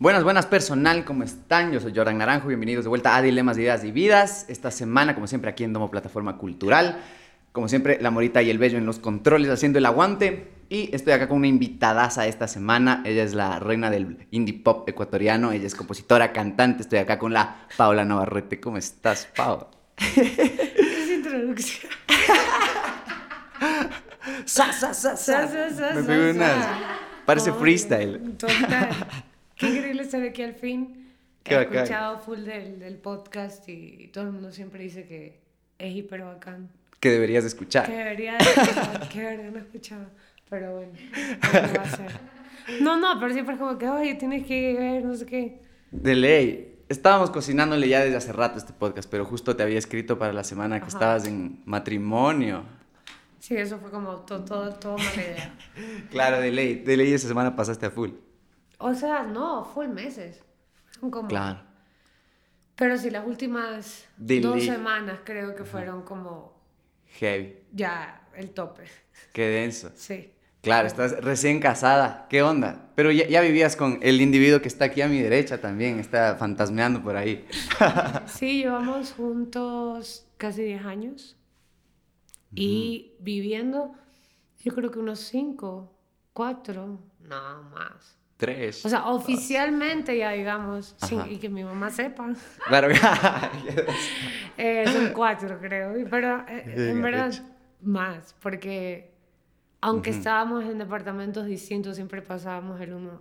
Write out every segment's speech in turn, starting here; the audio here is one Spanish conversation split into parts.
Buenas, buenas personal, ¿cómo están? Yo soy Jordan Naranjo, bienvenidos de vuelta a Dilemas, Ideas y Vidas. Esta semana, como siempre, aquí en Domo Plataforma Cultural. Como siempre, la Morita y el Bello en los controles haciendo el aguante. Y estoy acá con una invitadaza esta semana. Ella es la reina del indie pop ecuatoriano. Ella es compositora, cantante. Estoy acá con la Paula Navarrete. ¿Cómo estás, Paula? Es introducción. Sa, sa, sa, Sa, sa, sa, Me sa, unas- Parece freestyle. Total. Qué increíble estar aquí al fin. Qué He bacán. escuchado full del, del podcast y todo el mundo siempre dice que es hiper bacán. Que deberías de escuchar. Que debería de escuchar, que debería no he escuchado. Pero bueno, ¿qué va a ser? No, no, pero siempre es como que, oye, tienes que ver, no sé qué. De ley. Estábamos cocinándole ya desde hace rato este podcast, pero justo te había escrito para la semana que Ajá. estabas en matrimonio. Sí, eso fue como todo, todo, todo mala idea. Claro, de ley. De ley esa semana pasaste a full. O sea, no, full meses. Como Claro. Pero sí, las últimas dos semanas creo que fueron como Heavy. ya el tope. Qué denso. Sí. Claro, estás recién casada. ¿Qué onda? Pero ya, ya vivías con el individuo que está aquí a mi derecha también. Está fantasmeando por ahí. Sí, llevamos juntos casi 10 años. Y viviendo, yo creo que unos 5, 4, no más. Tres. O sea, oficialmente ya digamos, sin- y que mi mamá sepa, claro. eh, son 4 creo. y- Pero eh, Bien, en verdad, arrecho. más, porque aunque Ujú. estábamos en departamentos distintos, siempre pasábamos el uno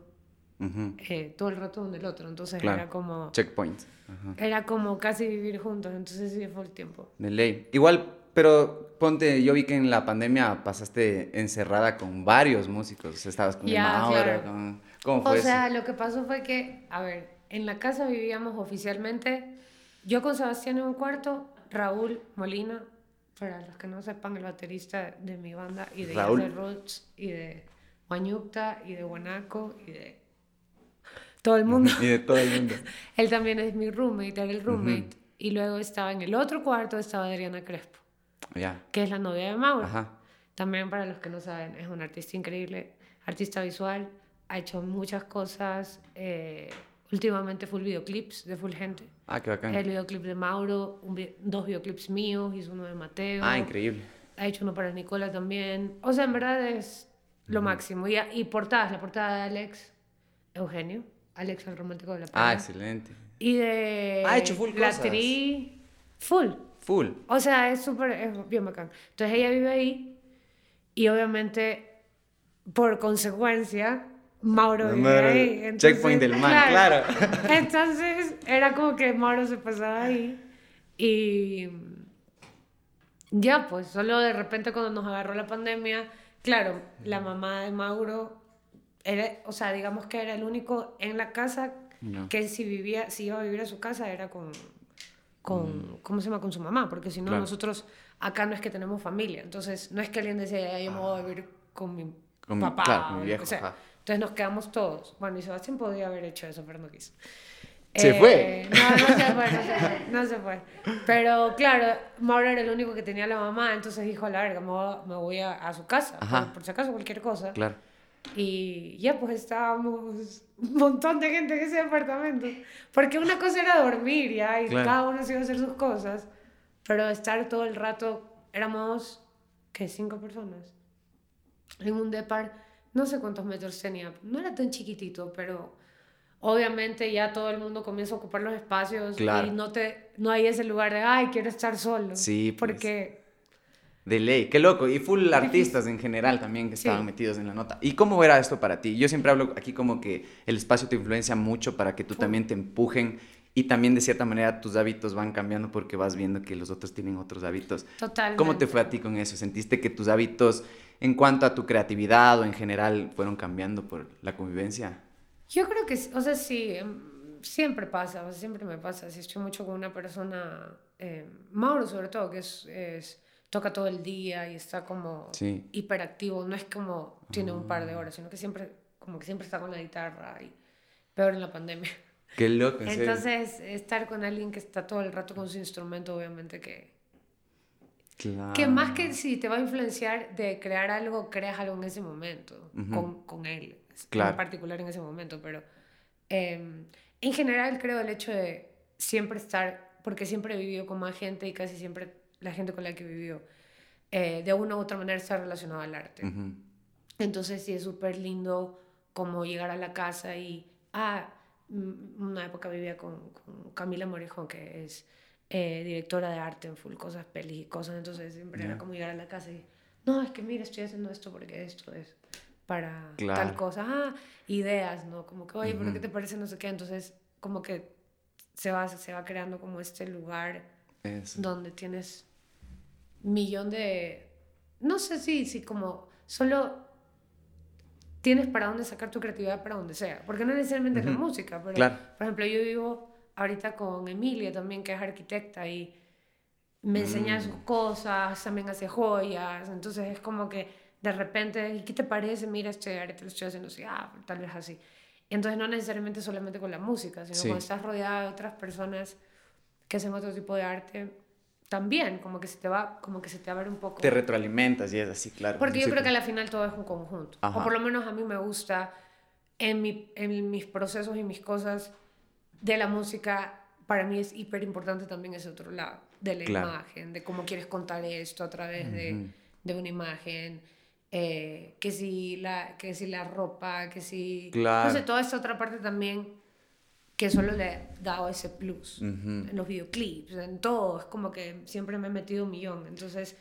Ujú. eh, todo el rato con el otro. Entonces Claro. era como Checkpoint. Ajá. era como casi vivir juntos. Entonces sí fue el tiempo. De ley. Igual, pero ponte, yo vi que en la pandemia pasaste encerrada con varios músicos. O sea, estabas con Ya, Mauro, claro. con... ¿Cómo fue O eso? sea, lo que pasó fue que, a ver, en la casa vivíamos oficialmente yo con Sebastián en un cuarto, Raúl Molina, para los que no sepan, el baterista de mi banda y de Raúl. Roots y de Huañucta y de Guanaco y de todo el mundo. Y de todo el mundo. Él también es mi roommate, era el roommate. Y luego estaba en el otro cuarto, estaba Adriana Crespo, Ya. que es la novia de Mauro. Ajá. También para los que no saben, es un artista increíble, artista visual, ha hecho muchas cosas. eh, últimamente full videoclips de full gente. Ah, qué bacán. El videoclip de Mauro, un vi- dos videoclips míos, hizo uno de Mateo. Ah, increíble. Ha hecho uno para Nicola también. O sea, en verdad es lo máximo. Y, y portadas, la portada de Alex Eugenio, Alex el romántico de la Ah, pena. excelente. Y de Ha hecho full la cosas. Tri, full. Full. O sea, es súper, es bien bacán. Entonces ella vive ahí y obviamente, por consecuencia, Mauro vive ahí. Entonces, checkpoint del man, claro. Entonces era como que Mauro se pasaba ahí y ya, pues, solo de repente cuando nos agarró la pandemia, claro, la mamá de Mauro era, o sea, digamos que era el único en la casa No. que si vivía, si iba a vivir a su casa era con, con ¿cómo se llama? Con su mamá, porque si no Claro. nosotros acá no es que tenemos familia, entonces no es que alguien decía, "Ya, yo me voy a vivir con mi Con mi- papá, claro, mi o lo que viejo, sea". Entonces nos quedamos todos. Bueno, y Sebastián podía haber hecho eso, pero no quiso. ¿Se fue? No, no se fue, no se fue, no se fue. Pero claro, Mauro era el único que tenía la mamá, entonces dijo, a la verga, me voy, a, a su casa, por, por si acaso cualquier cosa. Claro. Y ya pues estábamos un montón de gente en ese departamento. Porque una cosa era dormir ya y Claro. cada uno se iba a hacer sus cosas. Pero estar todo el rato, éramos, ¿qué? Cinco personas. En un depar, no sé cuántos metros tenía. No era tan chiquitito, pero obviamente ya todo el mundo comienza a ocupar los espacios Claro. y no, te, no hay ese lugar de, ay, quiero estar solo. Sí, pues. Porque De ley, qué loco. Y full artistas en general también que Sí. estaban metidos en la nota. ¿Y cómo era esto para ti? Yo siempre hablo aquí como que el espacio te influencia mucho para que tú Full. también te empujen y también de cierta manera tus hábitos van cambiando porque vas viendo que los otros tienen otros hábitos. totalmente. ¿Cómo te fue a ti con eso? ¿Sentiste que tus hábitos en cuanto a tu creatividad o en general fueron cambiando por la convivencia? Yo creo que, o sea, sí, em, siempre pasa, o sea, siempre me pasa. Si estoy mucho con una persona, eh, Mauro sobre todo, que es, es- toca todo el día y está como Sí. hiperactivo, no es como tiene un par de horas, sino que siempre, como que siempre está con la guitarra y peor en la pandemia. Qué loco. Entonces, estar con alguien que está todo el rato con su instrumento, obviamente que... Claro. Que más que si te va a influenciar de crear algo, creas algo en ese momento, Ujú. con, con él, Claro. en particular en ese momento, pero Em, en general creo el hecho de siempre estar, porque siempre he vivido con más gente y casi siempre la gente con la que he vivido, eh, de una u otra manera está relacionada al arte. Entonces sí es súper lindo como llegar a la casa y, ah, una época vivía con, con Camila Morejón, que es eh, directora de arte en full cosas, pelis y cosas, entonces siempre era como llegar a la casa y, no, es que mira, estoy haciendo esto porque esto es para tal cosa, ah, ideas, ¿no? Como que, oye, ¿por qué te parece no sé qué? Entonces, como que se va, se va creando como este lugar donde tienes millón de, no sé si, si como solo tienes para dónde sacar tu creatividad para donde sea, porque no necesariamente es la música, pero por ejemplo yo vivo ahorita con Emilia también, que es arquitecta y me enseña sus mm. cosas, también hace joyas, entonces es como que de repente, ¿y qué te parece? Mira, este arte lo estoy haciendo así, ah, tal vez así. Y entonces no necesariamente solamente con la música, sino cuando estás rodeada de otras personas que hacen otro tipo de arte, también, como que se te va, como que se te abre un poco. Te retroalimentas y es así, claro. Porque yo creo que al final todo es un conjunto. O por lo menos a mí me gusta en, mi, en mis procesos y mis cosas de la música, para mí es hiper importante también ese otro lado, de la imagen, de cómo quieres contar esto a través de, de, una imagen. Eh, que si la que si la ropa que si no sé toda esta otra parte también que solo le he dado ese plus en los videoclips, en todo, es como que siempre me he metido un millón. Entonces,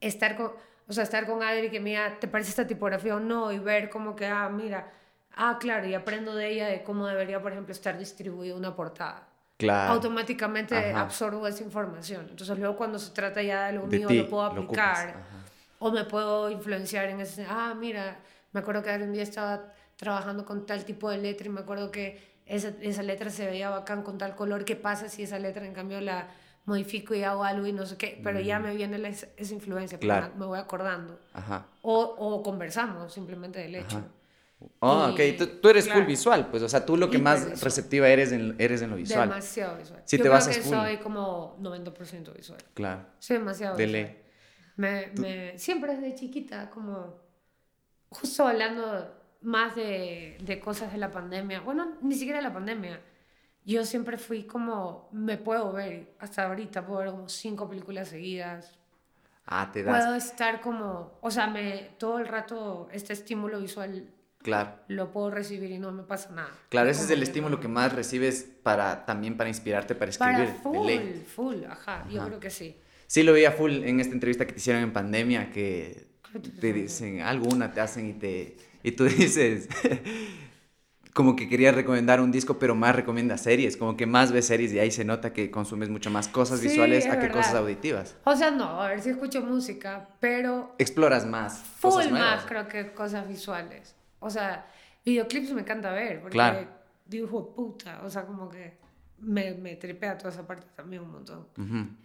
estar con, o sea, estar con Adri que mira, ¿te parece esta tipografía o no? Y ver como que, ah, mira, ah, claro, y aprendo de ella de cómo debería, por ejemplo, estar distribuida una portada. Claro. Automáticamente absorbo esa información. Entonces, luego cuando se trata ya de lo mío, lo puedo aplicar. o me puedo influenciar en ese, ah, mira, me acuerdo que un día estaba trabajando con tal tipo de letra y me acuerdo que esa, esa letra se veía bacán con tal color, ¿qué pasa si esa letra en cambio la modifico y hago algo y no sé qué? Pero ya mm. me viene esa influencia, claro. me voy acordando. Ajá. O, o, conversamos simplemente del hecho. Oh, ok, tú, eres full visual, pues, o sea, tú lo que más receptiva eres en, eres en lo visual. Demasiado visual. Si Yo te creo vas que soy como 90% visual. Claro. Soy demasiado visual. Me, me, siempre desde chiquita, como justo hablando más de, de, cosas de la pandemia. Bueno, ni siquiera de la pandemia. Yo siempre fui como, me puedo ver, hasta ahorita puedo ver como cinco películas seguidas. Ah, te das. Puedo estar como, o sea, me, todo el rato este estímulo visual Claro. Lo puedo recibir y no me pasa nada. Claro, ese es el estímulo que más recibes para también para inspirarte para escribir. Para full, full, ajá, yo creo que sí. Sí, lo veía full en esta entrevista que te hicieron en pandemia, que te dicen alguna, te hacen y te y tú dices, como que querías recomendar un disco, pero más recomienda series, como que más ves series y ahí se nota que consumes mucho más cosas visuales a que cosas auditivas. O sea, no, a ver si escucho música, pero... Exploras más. Full más, creo que cosas visuales. O sea, videoclips me encanta ver, porque claro. digo, puta, o sea, como que me, me tripea toda esa parte también un montón.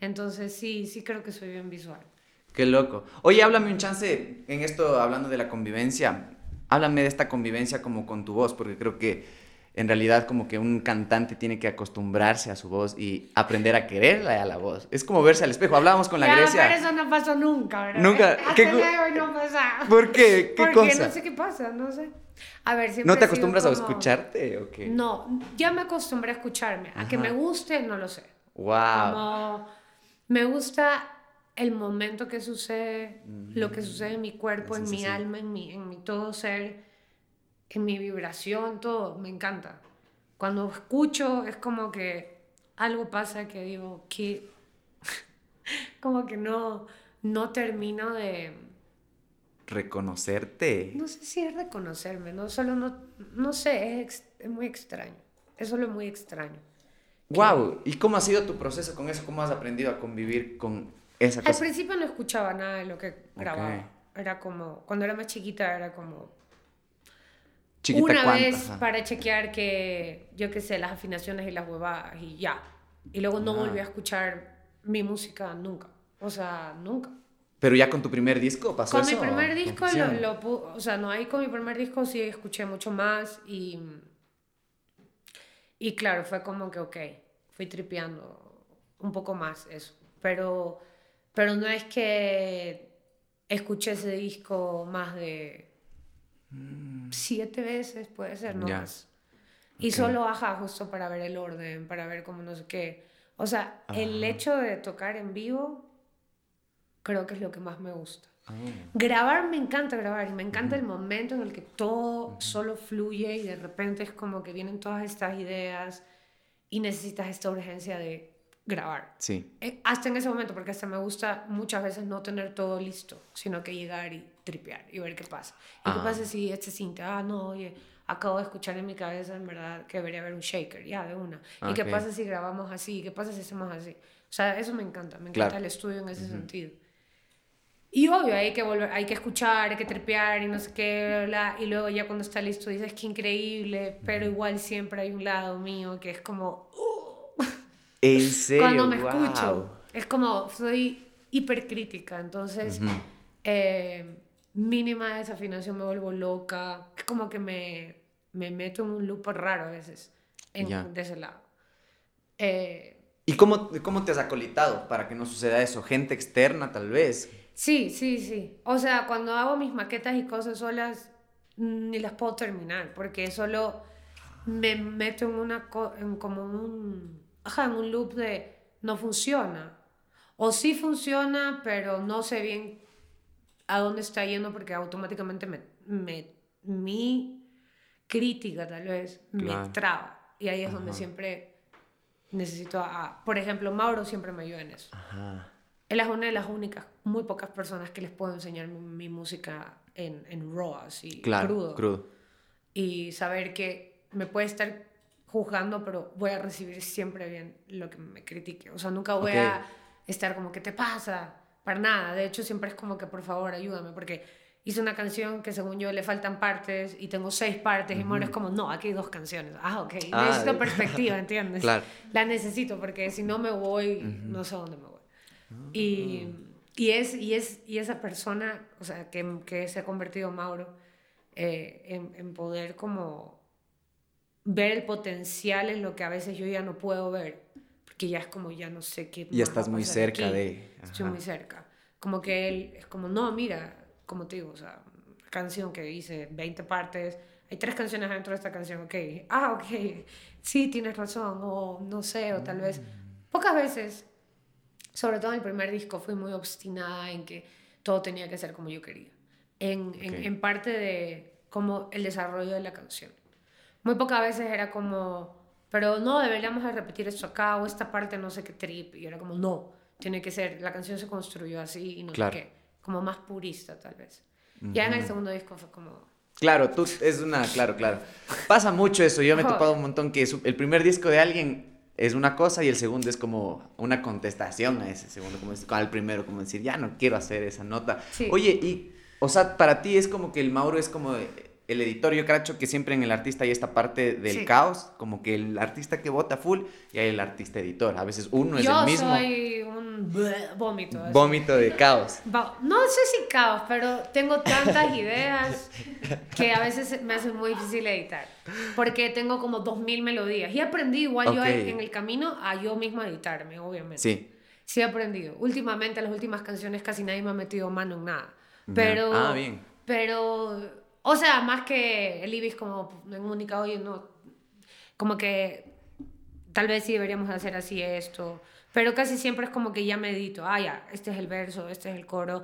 Entonces sí, sí creo que soy bien visual. Qué loco. Oye, háblame un chance en esto, hablando de la convivencia háblame de esta convivencia como con tu voz, porque creo que en realidad como que un cantante tiene que acostumbrarse a su voz y aprender a quererla a la voz. Es como verse al espejo. Hablábamos con la Grecia. Pero eso no pasó nunca, ¿verdad? Nunca. ¿Qué hoy no pasa. ¿Por qué? ¿Qué Porque no sé qué pasa, no sé. A ver, ¿No te acostumbras a escucharte o qué? No, ya me acostumbré a escucharme. A que me guste, no lo sé. Wow. Como me gusta el momento que sucede, lo que sucede en mi cuerpo, en mi alma, en mi, en mi todo ser, en mi vibración, todo, me encanta. Cuando escucho es como que algo pasa que digo, que como que no, no termino de... Reconocerte. No sé si es reconocerme, no solo no, no sé, es, es muy extraño. Es solo muy extraño. Wow, ¿y cómo ha sido tu proceso con eso? ¿Cómo has aprendido a convivir con al principio no escuchaba nada de lo que grababa. Era como, cuando era más chiquita, era como. Una vez para chequear que, yo qué sé, las afinaciones y las huevadas y ya. Y luego no volví a escuchar mi música nunca. O sea, nunca. Pero ya con tu primer disco pasó con eso. Con mi primer disco, lo, o sea, no, ahí con mi primer disco sí escuché mucho más y. Y claro, fue como que, ok, fui tripeando un poco más eso. Pero pero no es que escuché ese disco más de mm. siete veces, puede ser, no más. Y solo, ajá, justo para ver el orden, para ver cómo no sé qué. O sea, el hecho de tocar en vivo creo que es lo que más me gusta. Ah. Grabar me encanta grabar y me encanta el momento en el que todo solo fluye y de repente es como que vienen todas estas ideas y necesitas esta urgencia de grabar. Sí. Eh, hasta en ese momento, porque hasta me gusta muchas veces no tener todo listo, sino que llegar y tripear y ver qué pasa. ¿Y qué ah. pasa si este cinta, ah, no, oye, acabo de escuchar en mi cabeza, en verdad, que debería haber un shaker, ya, de una. ¿Y qué pasa si grabamos así? ¿Qué pasa si hacemos así? O sea, eso me encanta, me encanta el estudio en ese sentido. Y obvio, hay que volver, hay que escuchar, hay que tripear y no sé qué, bla, y luego ya cuando está listo dices que increíble, pero igual siempre hay un lado mío que es como... Uh". ¿En serio? Cuando me escucho, es como, soy hipercrítica, entonces eh, mínima desafinación me vuelvo loca, es como que me, me meto en un loop raro a veces, en, de ese lado. Eh, ¿Y cómo, cómo te has acolitado para que no suceda eso? ¿Gente externa tal vez? Sí, sí, sí. O sea, cuando hago mis maquetas y cosas solas, ni las puedo terminar, porque solo me meto en una en como un en un loop de no funciona. O sí funciona, pero no sé bien a dónde está yendo porque automáticamente me, me mi crítica tal vez me traba. Y ahí es donde siempre necesito a, por ejemplo, Mauro siempre me ayuda en eso. Ajá. Él es una de las únicas, muy pocas personas que les puedo enseñar mi, música en, en raw, así, crudo. crudo. Y saber que me puede estar juzgando, pero voy a recibir siempre bien lo que me critique. O sea, nunca voy a estar como, ¿qué te pasa? Para nada. De hecho, siempre es como que, por favor, ayúdame, porque hice una canción que según yo le faltan partes y tengo seis partes y Moro es como, no, aquí hay dos canciones. Ah, ok. Ah, necesito perspectiva, ¿entiendes? Claro. La necesito porque si no me voy, no sé dónde me voy. Y, y, es, y, es, y esa persona, o sea, que, que se ha convertido Mauro, eh, en, en, poder como ver el potencial en lo que a veces yo ya no puedo ver, porque ya es como, ya no sé qué. Y estás muy cerca de... Estoy muy cerca. Como que él es como, no, mira, como te digo, o sea, canción que dice 20 partes, hay tres canciones dentro de esta canción, ok, ah, ok, sí, tienes razón, o no sé, o tal vez, mm. pocas veces sobre todo en el primer disco, fui muy obstinada en que todo tenía que ser como yo quería. En, en, parte de como el desarrollo de la canción. Muy pocas veces era como, pero no, deberíamos repetir esto acá o esta parte no sé qué trip. Y era como, no, tiene que ser, la canción se construyó así y no sé qué. Como más purista tal vez. Ya en el segundo disco fue como... Claro, tú es una, claro, claro. Pasa mucho eso. Yo me he topado un montón que el primer disco de alguien es una cosa y el segundo es como una contestación a ese segundo, como al primero, como decir, ya no quiero hacer esa nota. Oye, y, o sea, para ti es como que el Mauro es como el editor, yo cracho que siempre en el artista hay esta parte del caos, como que el artista que vota full y hay el artista editor. A veces uno es el mismo. Yo soy un vómito. Vómito de caos. No sé si caos, pero tengo tantas ideas que a veces me hace muy difícil editar. Porque tengo como dos mil melodías. Y aprendí igual yo en el camino a yo misma editarme, obviamente. Sí. Sí he aprendido. Últimamente, las últimas canciones casi nadie me ha metido mano en nada. Pero... Ah, bien. Pero o sea, más que el Ibis como en única, oye, no, como que tal vez sí deberíamos hacer así esto, pero casi siempre es como que ya medito, ah, ya, este es el verso, este es el coro,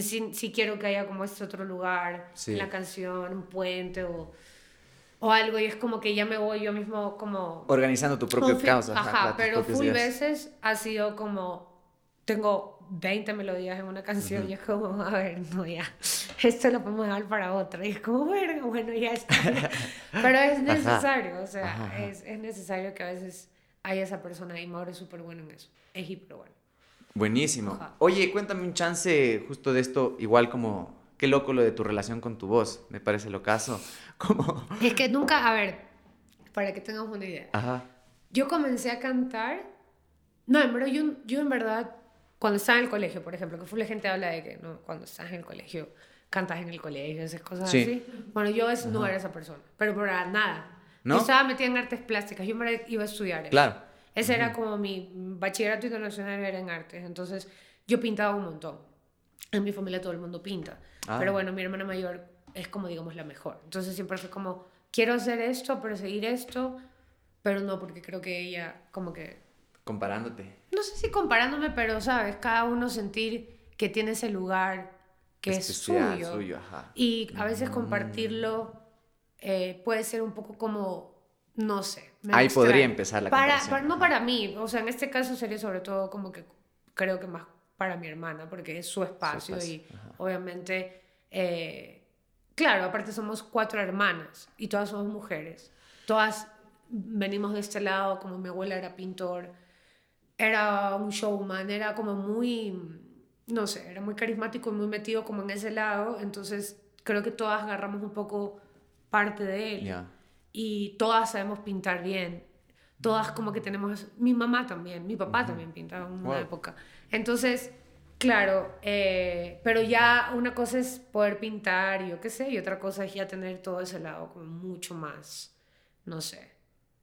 si, si quiero que haya como este otro lugar en la canción, un puente o, o, algo, y es como que ya me voy yo mismo como... Organizando tu propio caos. Ajá, pero full veces ha sido como, tengo 20 melodías en una canción y es como, a ver, no, ya, esto lo podemos dejar para otra. Y es como, bueno, bueno, ya está. Pero es necesario, o sea, Es, es, necesario que a veces haya esa persona y Mauro es súper bueno en eso. Es hiper bueno. Buenísimo. Oye, cuéntame un chance justo de esto, igual como, qué loco lo de tu relación con tu voz, me parece lo caso. Como... Es que nunca, a ver, para que tengamos una idea. Ajá. Yo comencé a cantar, no, en verdad, yo, yo en verdad cuando estaba en el colegio, por ejemplo, que full gente habla de que ¿no? cuando estás en el colegio, cantas en el colegio, esas cosas así. Bueno, yo no era esa persona, pero para nada. ¿No? Yo estaba metida en artes plásticas, yo me iba a estudiar. Eso. Claro. Ese era como mi bachillerato internacional era en artes, entonces yo pintaba un montón. En mi familia todo el mundo pinta, ah. pero bueno, mi hermana mayor es como digamos la mejor. Entonces siempre fue como quiero hacer esto, perseguir esto, pero no porque creo que ella como que... Comparándote. No sé si comparándome, pero sabes, cada uno sentir que tiene ese lugar que es suyo. Y a veces compartirlo eh, puede ser un poco como, no sé. Ahí podría empezar la para, para, No para mí, o sea, en este caso sería sobre todo como que creo que más para mi hermana, porque es su espacio, y obviamente, eh, claro, aparte somos cuatro hermanas y todas somos mujeres. Todas venimos de este lado, como mi abuela era pintor, era un showman, era como muy no sé, era muy carismático y muy metido como en ese lado, entonces creo que todas agarramos un poco parte de él. Y todas sabemos pintar bien. Todas como que tenemos... Mi mamá también, mi papá también pintaba en una época. Entonces, claro, eh, pero ya una cosa es poder pintar, yo qué sé, y otra cosa es ya tener todo ese lado como mucho más, no sé,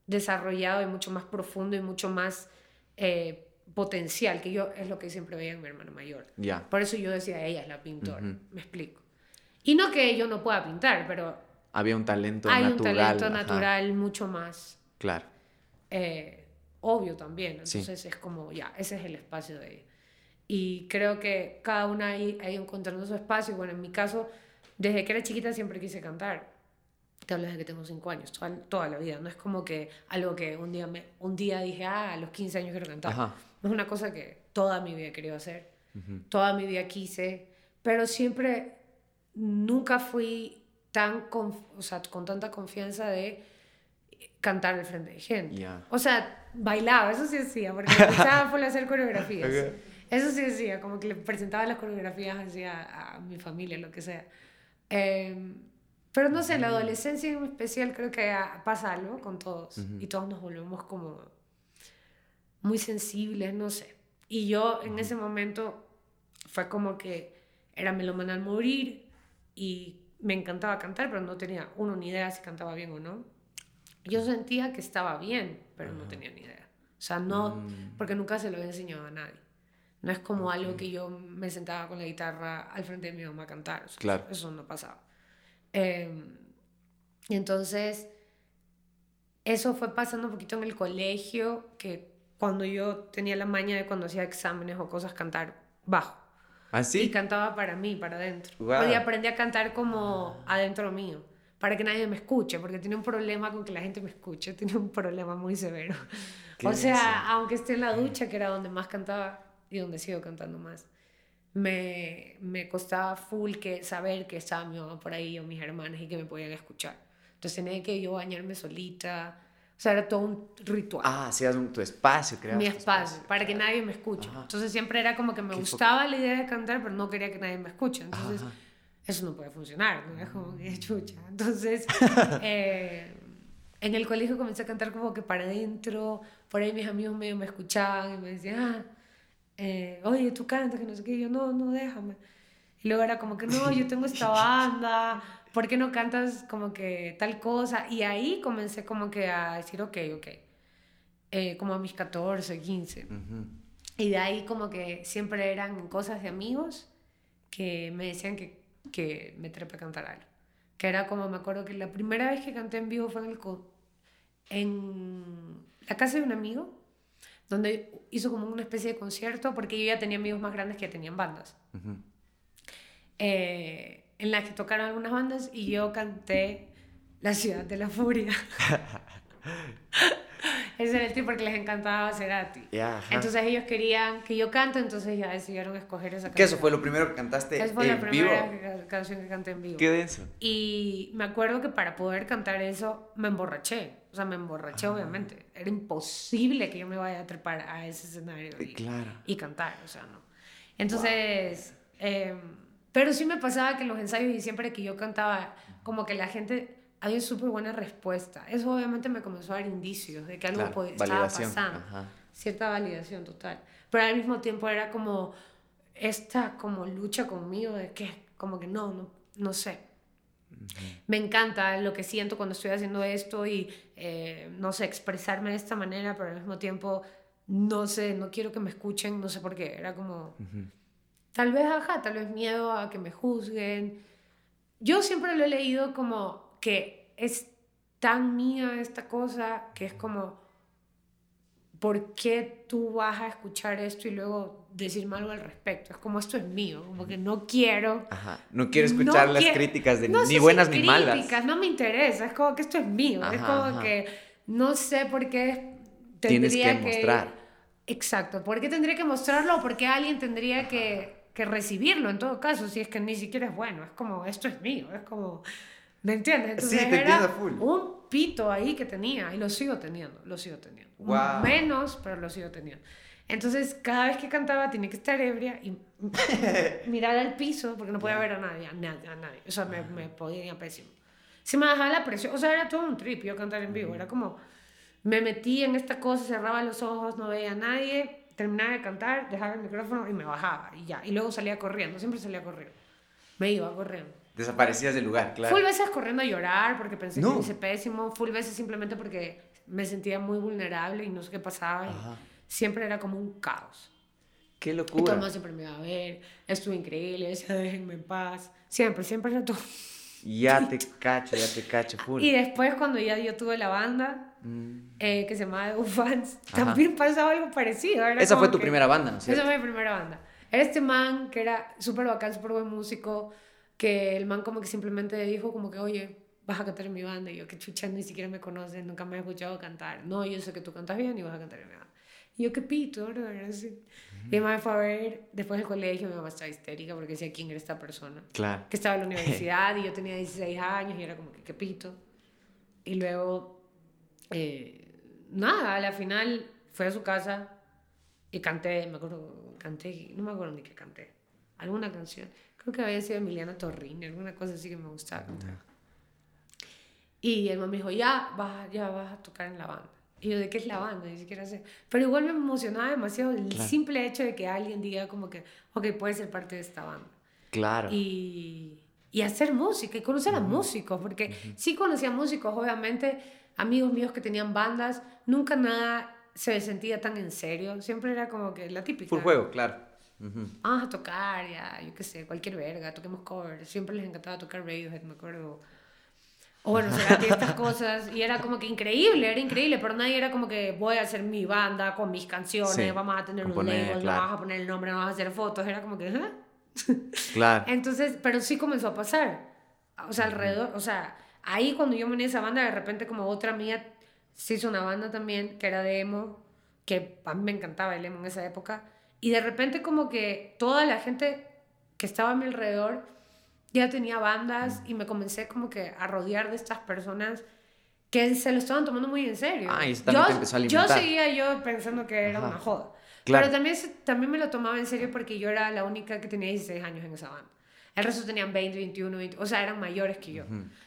desarrollado y mucho más profundo y mucho más... Eh, potencial, que yo es lo que siempre veía en mi hermana mayor. Ya. Por eso yo decía, ella es la pintora, me explico. Y no que yo no pueda pintar, pero... Había un talento hay natural. Hay un talento natural mucho más... Claro. Eh, obvio también. Entonces es como, ya, ese es el espacio de ella. Y creo que cada una ahí, ahí encontrando su espacio. Bueno, en mi caso, desde que era chiquita siempre quise cantar te hablo desde que tengo 5 años, toda, la vida. No es como que algo que un día, me, un día dije, ah, a los 15 años quiero cantar. No es una cosa que toda mi vida he querido hacer. Toda mi vida quise, pero siempre, nunca fui tan, o sea, con tanta confianza de cantar al frente de gente. O sea, bailaba, eso sí hacía, porque me gustaba por hacer coreografías. Eso sí hacía, como que le presentaba las coreografías así a, a mi familia, lo que sea. Eh, pero no sé, en la adolescencia en especial creo que pasa algo con todos y todos nos volvemos como muy sensibles, no sé. Y yo en ese momento fue como que era melomana al morir y me encantaba cantar, pero no tenía uno ni idea si cantaba bien o no. Yo sentía que estaba bien, pero no tenía ni idea. O sea, no, mm. porque nunca se lo había enseñado a nadie. No es como algo que yo me sentaba con la guitarra al frente de mi mamá a cantar. claro. Eso no pasaba. Eh, y entonces, eso fue pasando un poquito en el colegio, que cuando yo tenía la maña de cuando hacía exámenes o cosas, cantar bajo. ¿Ah, sí? Y cantaba para mí, para adentro. Y aprendí a cantar como adentro mío, para que nadie me escuche, porque tenía un problema con que la gente me escuche, tenía un problema muy severo. O sea, aunque esté en la ducha, que era donde más cantaba y donde sigo cantando más, me, me costaba full que saber que estaba mi mamá por ahí o mis hermanas y que me podían escuchar. Entonces tenía que yo bañarme solita. O sea, era todo un ritual. Ah, hacías tu espacio, creo. Mi espacio, para que nadie me escuche. Entonces siempre era como que me gustaba la idea de cantar, pero no quería que nadie me escuche. Entonces, eso no puede funcionar, ¿no? Es como que chucha. Entonces, eh, en el colegio comencé a cantar como que para adentro. Por ahí mis amigos medio me escuchaban y me decían, ah, eh, oye, tú cantas, que no sé qué, yo no, no, déjame. Y luego era como que, no, yo tengo esta banda, ¿por qué no cantas como que tal cosa? Y ahí comencé como que a decir, ok, ok, eh, como a mis 14, 15. Y de ahí como que siempre eran cosas de amigos que me decían que, que me trepe a cantar algo. Que era como, me acuerdo que la primera vez que canté en vivo fue en, el, en la casa de un amigo donde hizo como una especie de concierto, porque yo ya tenía amigos más grandes que tenían bandas, eh, en las que tocaron algunas bandas y yo canté La Ciudad de la Furia. Ese era el tipo porque les encantaba Cerati. Yeah, entonces ellos querían que yo cante, entonces ya decidieron escoger esa canción. ¿Qué eso fue lo primero que cantaste Esa fue la primera canción que canté en vivo. ¿Qué denso? Y me acuerdo que para poder cantar eso me emborraché. O sea, me emborraché ah. obviamente. Era imposible que yo me vaya a trepar a ese escenario y, claro. y cantar, o sea, no. Entonces, em, pero sí me pasaba que en los ensayos y siempre que yo cantaba, como que la gente había súper buena respuesta. Eso obviamente me comenzó a dar indicios de que algo estaba pasando. Cierta validación total. Pero al mismo tiempo era como esta como lucha conmigo de que como que no, no, no sé. Me encanta lo que siento cuando estoy haciendo esto y eh, no sé, expresarme de esta manera, pero al mismo tiempo no sé, no quiero que me escuchen, no sé por qué. Era como, tal vez, ajá, tal vez miedo a que me juzguen. Yo siempre lo he leído como que es tan mía esta cosa que es como, ¿por qué tú vas a escuchar esto y luego decirme algo al respecto? Es como, esto es mío, como que no quiero... Ajá. No quiero escuchar las críticas de no ni buenas si ni malas. críticas, No me interesa, es como que esto es mío, es como ajá. que no sé por qué Tienes que tendría mostrar. Exacto, ¿por qué tendría que mostrarlo o por qué alguien tendría que, que recibirlo en todo caso si es que ni siquiera es bueno? Es como, esto es mío, es como, ¿me entiendes? Entonces Sí, te era full. un pito ahí que tenía y lo sigo teniendo, lo sigo teniendo. Guau. Menos, pero lo sigo teniendo. Entonces, cada vez que cantaba tenía que estar ebria y mirar al piso porque no podía ver a nadie, a nadie, a nadie. O sea, me, me podía pésimo. Se me bajaba la presión, o sea, era todo un trip yo cantar en vivo. Era como, me metí en esta cosa, cerraba los ojos, no veía a nadie, terminaba de cantar, dejaba el micrófono y me bajaba y ya. Y luego salía corriendo, siempre salía corriendo. Me iba corriendo. Desaparecías del lugar, claro. Full veces corriendo a llorar porque pensé No. que lo hice pésimo. Full veces simplemente porque me sentía muy vulnerable y no sé qué pasaba. y siempre era como un caos. Qué Y todo el locura. mundo siempre me iba a ver. Estuvo increíble. Decía, déjenme en paz. Siempre, siempre era todo. Ya te cacho, ya te cacho, full. Y después, cuando ya yo tuve la banda, Mm. eh, que se llamaba The Fans, Ajá. también pasaba algo parecido. Era Esa fue tu primera banda, ¿no es Esa fue mi primera banda. Era este man que era súper bacán, súper buen músico, que el man como que simplemente dijo como que, oye, vas a cantar en mi banda. Y yo, que chucha, ni siquiera me conoces, nunca me has escuchado cantar. No, yo sé que tú cantas bien y vas a cantar en mi banda. Y yo, qué pito, ¿no? Así. Mamá me fue a ver, después del colegio, mi mamá estaba histérica porque decía, ¿quién era esta persona? Claro. que estaba en la universidad y yo tenía 16 años y era como que qué pito. Y luego, eh, nada, a la final fui a su casa y canté, me acuerdo, canté, no me acuerdo ni qué canté, alguna canción. Creo que había sido Emiliana Torrini, alguna cosa así que me gustaba cantar. Y el mamá me dijo, ya vas, ya vas a tocar en la banda. Y yo, ¿de qué es la banda? Ni siquiera sé. Pero igual me emocionaba demasiado el Claro. simple hecho de que alguien diga como que, ok, puedes ser parte de esta banda Claro. y, y hacer música y conocer a músicos, porque sí conocía músicos, obviamente, amigos míos que tenían bandas, nunca nada se sentía tan en serio, siempre era como que la típica. Full juego, claro. Ujú. Vamos a tocar, ya, yo qué sé, cualquier verga, toquemos covers, siempre les encantaba tocar Radiohead, me acuerdo. O bueno, Cerati, estas cosas, y era como que increíble, era increíble, pero nadie era como que voy a hacer mi banda con mis canciones, Sí, vamos a tener componer, un label, claro. no vamos a poner el nombre, no vamos a hacer fotos, era como que... ¿ah? Claro. Entonces, pero sí comenzó a pasar. O sea, alrededor, o sea, ahí cuando yo me uní a esa banda, de repente como otra mía se hizo una banda también, que era de emo, que a mí me encantaba el emo en esa época, y de repente como que toda la gente que estaba a mi alrededor ya tenía bandas y me comencé como que a rodear de estas personas que se lo estaban tomando muy en serio. Ah, y también yo, te empezó a yo seguía yo pensando que era Ajá. una joda. Claro. Pero también, también me lo tomaba en serio porque yo era la única que tenía 16 años en esa banda. El resto tenían 20, 21, 20, o sea, eran mayores que yo.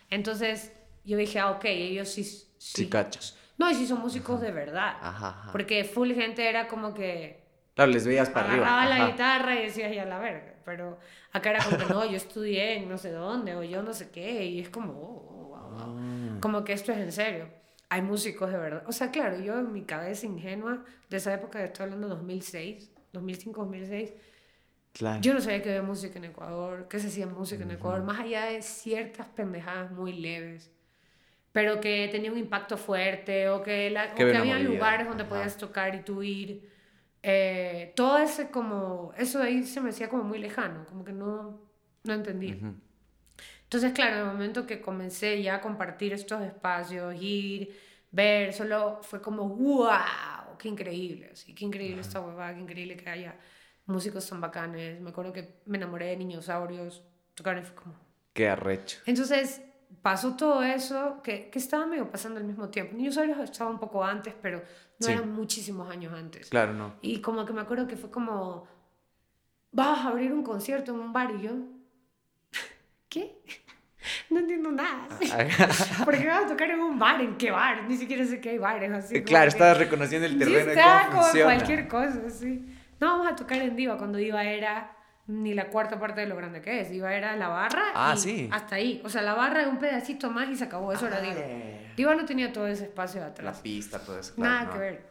Entonces yo dije, ah, ok, ellos sí. Sí, Sí, cachos. No, y sí son músicos de verdad. Ajá, ajá. Porque full gente era como que Claro, les veías para arriba. agarraba la guitarra y decías, ya la verga. Pero acá era como que no, yo estudié en no sé dónde, o yo no sé qué, y es como, oh, wow, wow. Ah. Como que esto es en serio. Hay músicos de verdad. O sea, claro, yo en mi cabeza ingenua, de esa época, estoy hablando 2006, 2005, 2006, Claro. yo no sabía que había música en Ecuador, que se hacía música en Ecuador, más allá de ciertas pendejadas muy leves, pero que tenía un impacto fuerte, o que, la, o Que había lugares donde ajá. podías tocar y tú ir. Eh, todo ese como, eso de ahí se me hacía como muy lejano, como que no, no entendía. Ujú. Entonces, claro, en el momento que comencé ya a compartir estos espacios, ir, ver, solo fue como, wow, qué increíble, así, qué increíble esta huevada, qué increíble que haya músicos tan bacanes. Me acuerdo que me enamoré de Niñosaurios, tocaron y fue como... Qué arrecho. Entonces, pasó todo eso, que, que estaba medio pasando al mismo tiempo. Niñosaurios estaba un poco antes, pero no Sí. eran muchísimos años antes. Claro, no. Y como que me acuerdo que fue como, vas a abrir un concierto en un bar y yo, ¿qué? No entiendo nada. ¿Por qué vas a tocar en un bar? ¿En qué bar? Ni siquiera sé que hay bares así. como claro, estabas reconociendo el Sí, terreno de estaba como funciona. cualquier cosa, sí. No, vamos a tocar en Diva. Cuando Diva era ni la cuarta parte de lo grande que es. Diva era la barra Ah, y sí. hasta ahí. O sea, la barra era un pedacito más y se acabó. Eso era Ah, Diva. yeah. Diva no tenía todo ese espacio de La atrás. pista, todo eso. claro, Nada no. que ver.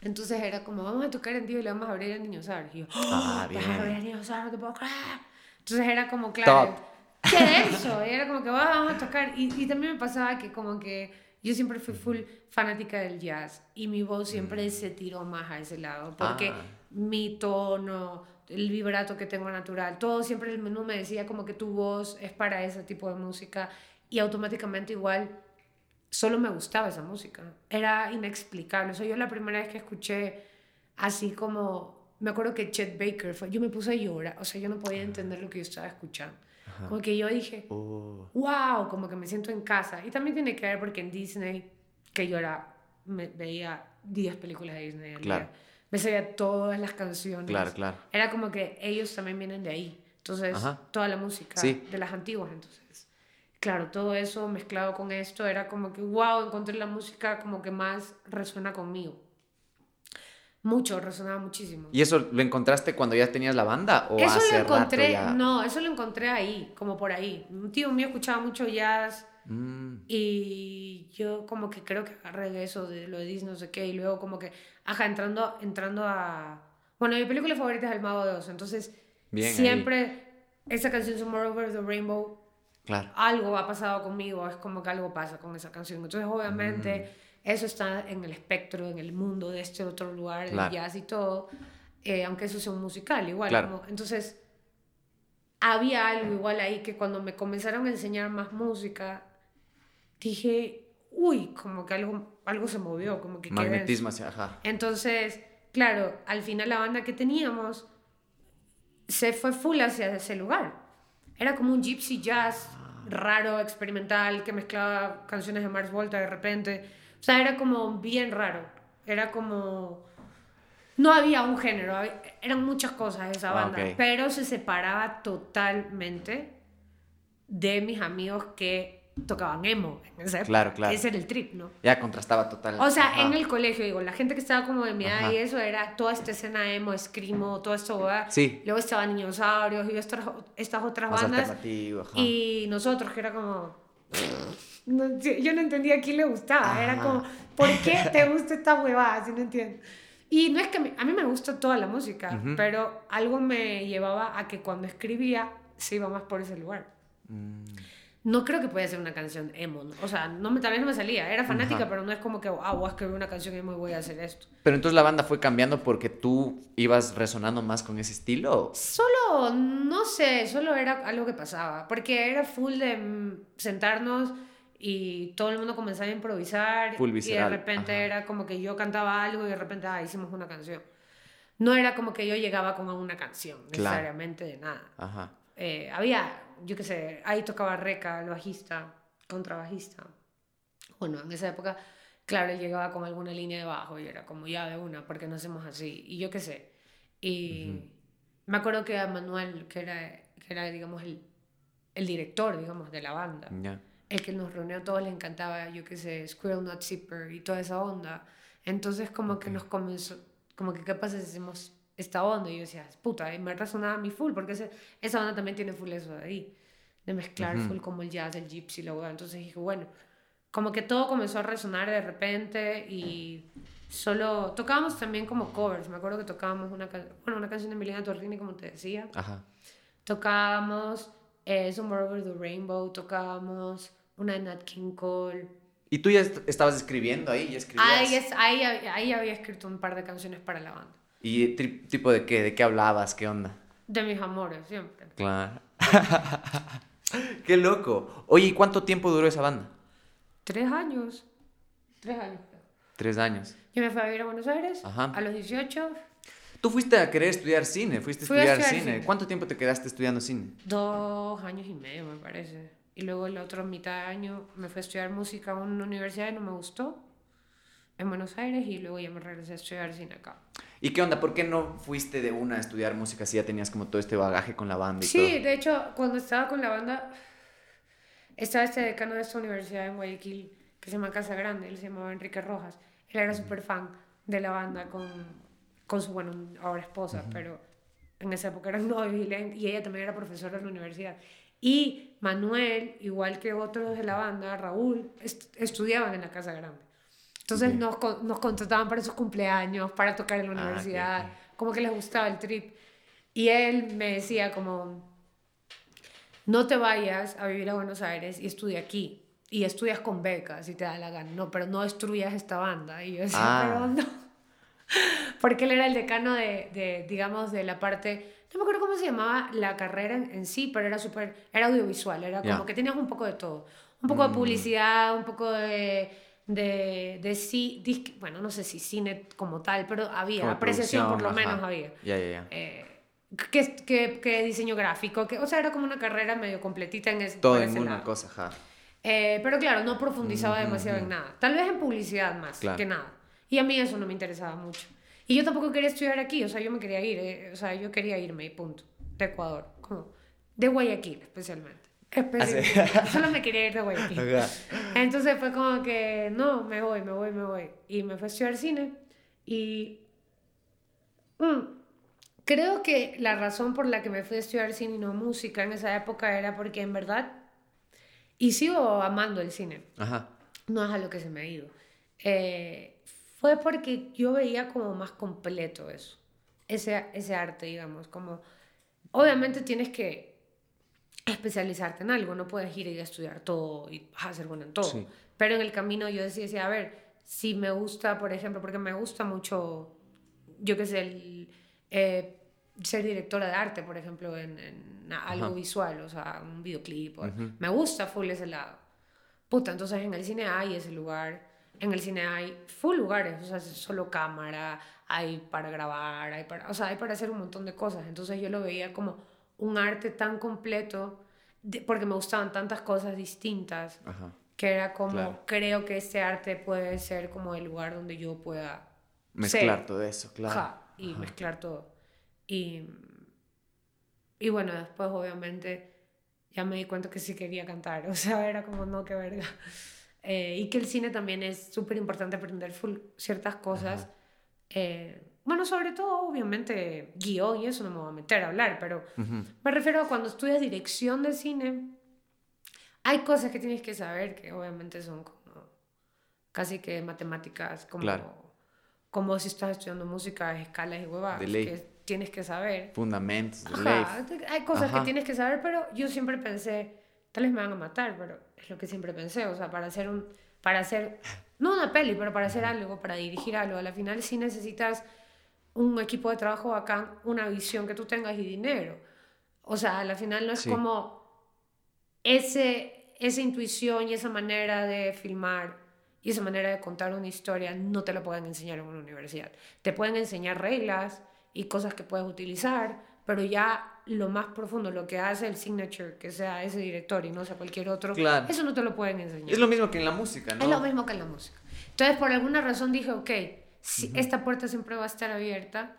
Entonces era como, vamos a tocar en Diva y le vamos a abrir a Niños Y yo, Ah, "Oh, vas a abrir bien. a Niños no te puedo creer. Entonces era como, claro, Top. ¿qué denso? Y era como que "Va, vamos a tocar. Y, y también me pasaba que como que yo siempre fui full fanática del jazz y mi voz siempre se tiró más a ese lado, porque Ah. mi tono, el vibrato que tengo natural, todo siempre el menú me decía como que tu voz es para ese tipo de música y automáticamente igual solo me gustaba esa música. Era inexplicable. O sea, yo la primera vez que escuché así como, me acuerdo que Chet Baker fue, yo me puse a llorar, o sea, yo no podía entender lo que yo estaba escuchando. Como que yo dije, Oh. wow, como que me siento en casa. Y también tiene que ver porque en Disney, que yo era, me, veía 10 películas de Disney al Claro. día, me sabía todas las canciones. Claro, claro. Era como que ellos también vienen de ahí. Entonces, Ajá. toda la música Sí. de las antiguas. Entonces, claro, todo eso mezclado con esto era como que, wow, encontré la música como que más resuena conmigo. Mucho, resonaba muchísimo. ¿Y eso lo encontraste cuando ya tenías la banda o Eso hace lo encontré, rato ya? no, eso lo encontré ahí, como por ahí. Un tío mío escuchaba mucho jazz Mm, y yo como que creo que agarré de eso, de lo de Disney, no sé qué, y luego como que, ajá, entrando, entrando a... Bueno, mi película favorita es El Mago de Oz, entonces Bien ahí. siempre esa canción Somewhere Over the Rainbow, claro. algo ha pasado conmigo, es como que algo pasa con esa canción. Entonces obviamente Mm. eso está en el espectro, en el mundo de este otro lugar, del Claro. jazz y todo, eh, aunque eso sea un musical igual. Claro. como- entonces había algo igual ahí que cuando me comenzaron a enseñar más música, dije, uy, como que algo, algo se movió, como que. Magnetismo hacia, ajá. Entonces, claro, al final la banda que teníamos se fue full hacia ese lugar. Era como un gypsy jazz raro, experimental, que mezclaba canciones de Mars Volta de repente. O sea, era como bien raro. Era como... No había un género, eran muchas cosas esa Ah, banda, ok. pero se separaba totalmente de mis amigos que tocaban emo. época. Claro, claro. Ese era el trip, ¿no? Ya contrastaba total. O sea, Ajá. en el colegio, digo, la gente que estaba como de mi edad Ajá. y eso era toda esta escena emo, escrimo, todo esto, ¿verdad? Sí. Luego estaban Dinosaurios y estas, estas otras Más bandas. Y nosotros, que era como. no, yo no entendía a quién le gustaba. Era Ajá. como, ¿por qué te gusta esta huevada? Si no entiendo. Y no es que me- a mí me gusta toda la música, Ujú. pero algo me llevaba a que cuando escribía se iba más por ese lugar. Mm, No creo que pueda ser una canción emo, ¿no? o sea, no me, también no me salía, era fanática, Ajá. pero no es como que, ah, voy a escribir una canción emo y voy a hacer esto. Pero entonces la banda fue cambiando porque tú ibas resonando más con ese estilo. Solo, no sé, solo era algo que pasaba, porque era full de mm, sentarnos y todo el mundo comenzaba a improvisar Full y de repente ajá. era como que yo cantaba algo y de repente ah, hicimos una canción. No era como que yo llegaba con una canción, Claro. necesariamente de nada. Ajá. Eh, había, yo qué sé, ahí tocaba Reca, el bajista, contrabajista. Bueno, en esa época, claro, él llegaba con alguna línea de bajo y era como ya de una, porque no hacemos así? Y yo qué sé. Y me acuerdo que a Manuel, que era, que era digamos, el, el director, digamos, de la banda, Ya. el que nos reunió a todos le encantaba, yo qué sé, Squirrel Nut Zipper y toda esa onda. Entonces como que nos comenzó, como que qué pasa si hacemos esta onda y yo decía, puta, y me resonaba mi full, porque ese, esa banda también tiene full eso de ahí, de mezclar Ujú. full como el jazz, el gypsy, la hueá. Entonces dije, bueno, como que todo comenzó a resonar de repente y solo tocábamos también como covers. Me acuerdo que tocábamos una, bueno, una canción de Milena Torrini, como te decía. Ajá. Tocábamos eh, Somewhere Over the Rainbow, tocábamos una de Nat King Cole. ¿Y tú ya est- estabas escribiendo ahí? ¿Ya escribías? Ahí, es, ahí, ahí había escrito un par de canciones para la banda. ¿Y tipo de qué? ¿De qué hablabas? ¿Qué onda? De mis amores, siempre. Claro. qué loco. Oye, ¿y cuánto tiempo duró esa banda? Tres años. Tres años. Tres años. Yo me fui a vivir a Buenos Aires Ajá. a los 18, Tú fuiste a querer estudiar cine, fuiste a Fui a estudiar, estudiar cine. cine. ¿Cuánto tiempo te quedaste estudiando cine? dos años y medio, me parece. Y luego el otro mitad de año me fui a estudiar música a una universidad y no me gustó en Buenos Aires y luego ya me regresé a estudiar cine acá. ¿Y qué onda? ¿Por qué no fuiste de una a estudiar música si ya tenías como todo este bagaje con la banda y Sí, todo? de hecho, cuando estaba con la banda, estaba este decano de esta universidad en Guayaquil que se llama Casa Grande, él se llamaba Enrique Rojas. Él era súper fan de la banda con, con su, bueno, ahora esposa, pero en esa época eran novios y, y ella también era profesora en la universidad. Y Manuel, igual que otros de la banda, Raúl, est- estudiaban en la Casa Grande. Entonces nos, nos contrataban para sus cumpleaños, para tocar en la Ah, universidad, ok. como que les gustaba el trip. Y él me decía como, no te vayas a vivir a Buenos Aires y estudia aquí. y estudias con becas si te da la gana. No, pero no destruyas esta banda. Y yo decía, Ah. pero no. Porque él era el decano de, de, digamos, de la parte, no me acuerdo cómo se llamaba la carrera en, en sí, pero era súper, era audiovisual, era como Ya. que tenías un poco de todo. Un poco de publicidad, un poco de, de, de sí, disque- bueno, no sé si cine como tal, pero había, Como apreciación por lo producción, menos ajá. había. Ya, ya, ya. Eh, que, que, que diseño gráfico, que, o sea, era como una carrera medio completita en ese, Todo en una cosa, ajá. Eh, pero claro, no profundizaba demasiado en nada. Tal vez en publicidad más Claro. que nada. Y a mí eso no me interesaba mucho. Y yo tampoco quería estudiar aquí, o sea, yo me quería ir, eh, o sea, yo quería irme y punto. De Ecuador, como de Guayaquil especialmente. Específicamente. Solo me quería ir de Guayaquil. Ajá. Entonces fue como que, no, me voy, me voy, me voy. Y me fui a estudiar cine. Y mm, creo que la razón por la que me fui a estudiar cine y no música en esa época era porque en verdad, y sigo amando el cine, Ajá. no es a lo que se me ha ido, eh, fue porque yo veía como más completo eso, ese, ese arte, digamos, como, obviamente tienes que especializarte en algo, no puedes ir y estudiar todo y ser bueno en todo, Sí. pero en el camino yo decía, a ver, si me gusta, por ejemplo, porque me gusta mucho, yo qué sé, el, eh, ser directora de arte, por ejemplo, en, en algo Ajá. visual, o sea, un videoclip, o- Ujú. me gusta full ese lado. Puta, entonces en el cine hay ese lugar, en el cine hay full lugares, o sea, solo cámara, hay para grabar, hay para, o sea, hay para hacer un montón de cosas. Entonces yo lo veía como un arte tan completo, de- porque me gustaban tantas cosas distintas, Ajá. que era como, Claro. creo que este arte puede ser como el lugar donde yo pueda Mezclar ser. todo eso, claro. Ajá, y mezclar todo. Y, y bueno, después obviamente ya me di cuenta que sí quería cantar, o sea, era como, no, qué verga. Eh, y que el cine también es súper importante aprender full ciertas cosas. Eh, bueno, sobre todo, obviamente, guion y eso no me voy a meter a hablar, pero Ujú. me refiero a cuando estudias dirección de cine, hay cosas que tienes que saber que obviamente son como casi que matemáticas, como, Claro. como si estás estudiando música, escalas y huevadas, que tienes que saber. Fundamentos Ajá, hay cosas Ajá. que tienes que saber, pero yo siempre pensé, tal vez me van a matar, pero es lo que siempre pensé, o sea, para hacer un, para hacer, no una peli, pero para hacer algo, para dirigir algo, a la final sí necesitas un equipo de trabajo bacán, una visión que tú tengas y dinero. O sea, a la final no es Sí. como ese, esa intuición y esa manera de filmar y esa manera de contar una historia no te la pueden enseñar en una universidad. Te pueden enseñar reglas y cosas que puedes utilizar, pero ya lo más profundo, lo que hace el signature, que sea ese director y no sea cualquier otro, Claro. eso no te lo pueden enseñar. Es lo mismo que en la música, ¿no? Es lo mismo que en la música. Entonces, por alguna razón dije, ok, si esta puerta siempre va a estar abierta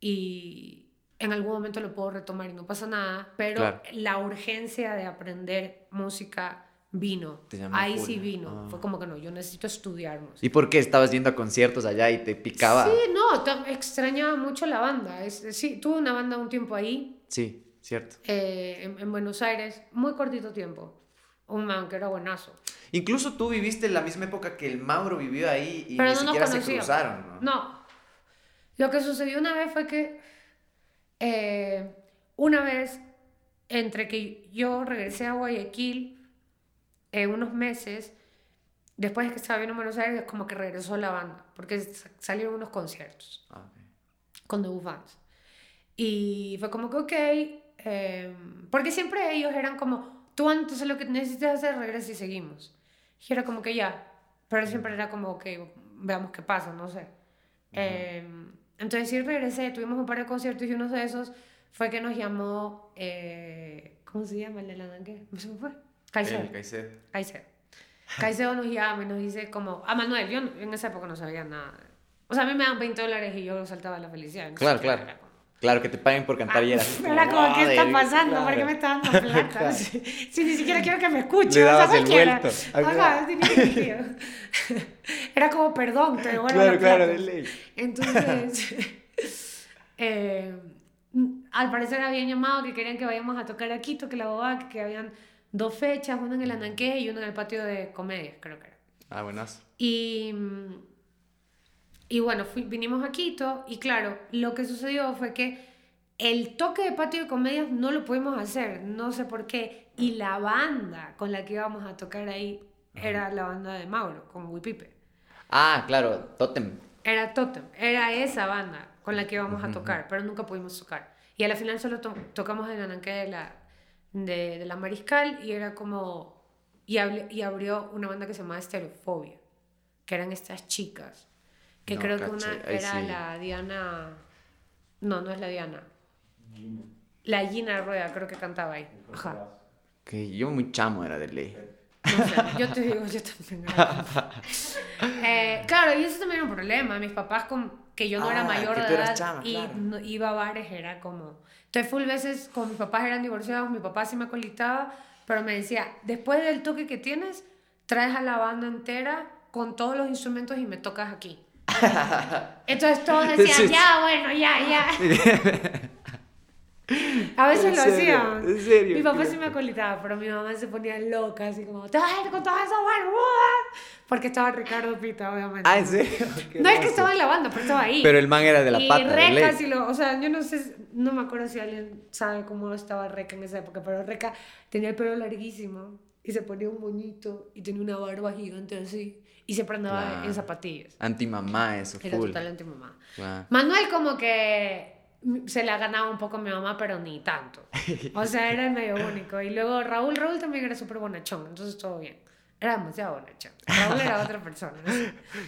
y en algún momento lo puedo retomar y no pasa nada, pero Claro. la urgencia de aprender música vino. Ahí full. sí vino. Ah. Fue como que no, yo necesito estudiar música. ¿Y por qué estabas yendo a conciertos allá y te picaba? Sí, no, extrañaba mucho la banda. Es, sí, tuve una banda un tiempo ahí, Sí, cierto. eh, en, en Buenos Aires, muy cortito tiempo. Un man que era buenazo. Incluso tú viviste la misma época que el Mauro vivió ahí y Pero ni no siquiera se cruzaron, ¿no? No. Lo que sucedió una vez fue que eh, una vez entre que yo regresé a Guayaquil en unos meses, después de que estaba viendo en Buenos Aires, como que regresó la banda, porque sa- salieron unos conciertos Ah, ok. con The Fans. Y fue como que, ok, eh, porque siempre ellos eran como, tú antes lo que necesitas hacer, regresa y seguimos. Y era como que ya, pero siempre era como, ok, veamos qué pasa, no sé. Eh, entonces sí regresé, tuvimos un par de conciertos y uno de esos fue que nos llamó, eh, ¿cómo se llama el de la Nanque? ¿Se me fue? Caicedo. Caicedo. Caicedo. Caicedo nos llama y nos dice como, a Manuel, yo en esa época no sabía nada. O sea, a mí me dan 20 dólares y yo saltaba la felicidad. Claro, claro. Claro, que te paguen por cantar y era Ah, como, ¿qué está pasando? ¿Por qué claro. me está dando plata? Claro. Si, si ni siquiera quiero que me escuche. Le o sea, dabas el vuelto. Ajá, no tenía sentido. Era como, perdón, te devuelvo Claro, la claro, plata. de ley. Entonces, eh, al parecer habían llamado que querían que vayamos a tocar a Quito, que la bobada, que habían dos fechas, una en el Ananqué y una en el patio de comedias, creo que era. Ah, buenazo. Y, y bueno, fui- vinimos a Quito y claro, lo que sucedió fue que el toque de patio de comedias no lo pudimos hacer, no sé por qué. Y la banda con la que íbamos a tocar ahí era la banda de Mauro, con Wipipe. Ah, claro, Totem. Era Totem, era esa banda con la que íbamos a tocar, pero nunca pudimos tocar. Y a la final solo to- tocamos en Ananque de la, de, de la Mariscal y era como... Y, y abrió una banda que se llamaba Estereofobia, que eran estas chicas, que No, creo que caché, una ahí era sí. la Diana... No, no es la Diana. La Gina Rueda creo que cantaba ahí. Ajá. Que yo muy chamo era de ley. No sé, yo te digo, yo también. era eh, claro, y eso también era un problema. Mis papás, con, que yo no era Ah, mayor que de edad chama, y claro. no- iba a bares, era como. Entonces, full veces con mis papás eran divorciados, mi papá sí me colitaba, pero me decía: después del toque que tienes, traes a la banda entera con todos los instrumentos y me tocas aquí. Entonces todos decían: Sí. ya, bueno, ya, ya. A veces ¿En lo serio? hacían. ¿En serio? Mi papá sí me acolitaba, pero mi mamá se ponía loca, así como, te vas a ir con toda esa barbuda. Porque estaba Ricardo Pita, obviamente. Ah, ¿en serio? Qué No es que estaba en la banda, pero estaba ahí. Pero el man era de la y pata, Reca, sí lo, o sea, yo no sé, no me acuerdo si alguien sabe cómo estaba Reca en esa época, pero Reca tenía el pelo larguísimo y se ponía un moñito y tenía una barba gigante así y siempre andaba Claro. en zapatillas. Anti-mamá, eso, Era full. totalmente mamá. Claro. Manuel como que se la ganaba un poco a mi mamá, pero ni tanto. O sea, era el medio único. Y luego Raúl, Raúl también era súper bonachón, entonces todo bien. Era demasiado bonachón. Raúl era otra persona.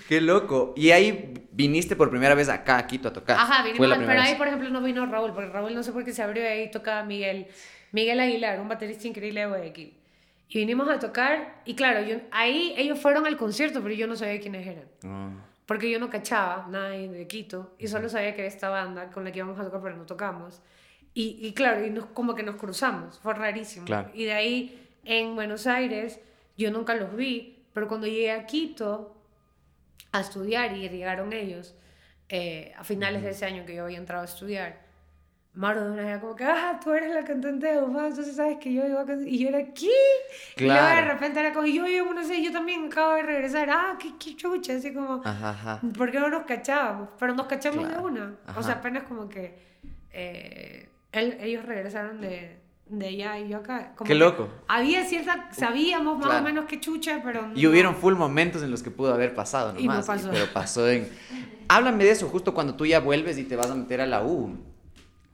Qué loco. Y ahí viniste por primera vez acá, a Quito, a tocar. Ajá, Fue vinimos, la pero primera ahí, vez. por ejemplo, no vino Raúl, porque Raúl no sé por qué se abrió y ahí tocaba Miguel, Miguel Aguilar, un baterista increíble de Guayaquil. Y vinimos a tocar, y claro, yo, ahí ellos fueron al concierto, pero yo no sabía quiénes eran. Ah. Porque yo no cachaba nada de Quito y solo sabía que era esta banda con la que íbamos a tocar, pero no tocamos. Y, y claro, y nos, como que nos cruzamos, fue rarísimo. Claro. Y de ahí en Buenos Aires yo nunca los vi, pero cuando llegué a Quito a estudiar y llegaron ellos eh, a finales de ese año que yo había entrado a estudiar, Una era como que, ah, tú eres la cantante de Ufá, entonces sabes que yo iba a cantar. Y yo era, ¿qué? Y luego de Claro. repente era como, yo yo no sé, yo también acabo de regresar, ah, qué, qué chucha, así como, Ajá, ajá. porque no nos cachábamos, pero nos cachamos Claro. de una. Ajá. O sea, apenas como que eh, él- ellos regresaron de, de allá y yo acá. como Qué loco. Había cierta, sabíamos más Claro. o menos qué chucha, pero Y no. hubieron full momentos en los que pudo haber pasado Y no nomás. pasó. Pero pasó en... Háblame de eso justo cuando tú ya vuelves y te vas a meter a la U.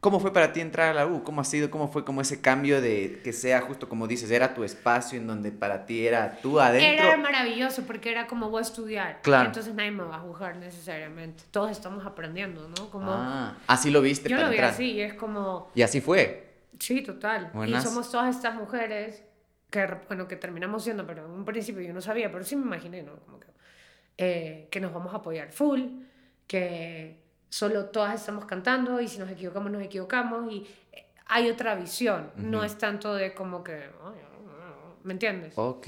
¿Cómo fue para ti entrar a la U? ¿Cómo ha sido? ¿Cómo fue como ese cambio de que sea justo como dices, era tu espacio en donde para ti era tú adentro? Era maravilloso porque era como voy a estudiar. Claro. Entonces nadie me va a juzgar necesariamente. Todos estamos aprendiendo, ¿no? Como, Ah, así lo viste yo para lo vi entrar. así y es como, Y así fue. Sí, total. Buenas. Y somos todas estas mujeres que, bueno, que terminamos siendo, pero en un principio yo no sabía, pero sí me imaginé, ¿no? Como que, eh, que nos vamos a apoyar full, que solo todas estamos cantando y si nos equivocamos, nos equivocamos y eh, hay otra visión. No es tanto de como que, "Ay, ¿me entiendes? Ok.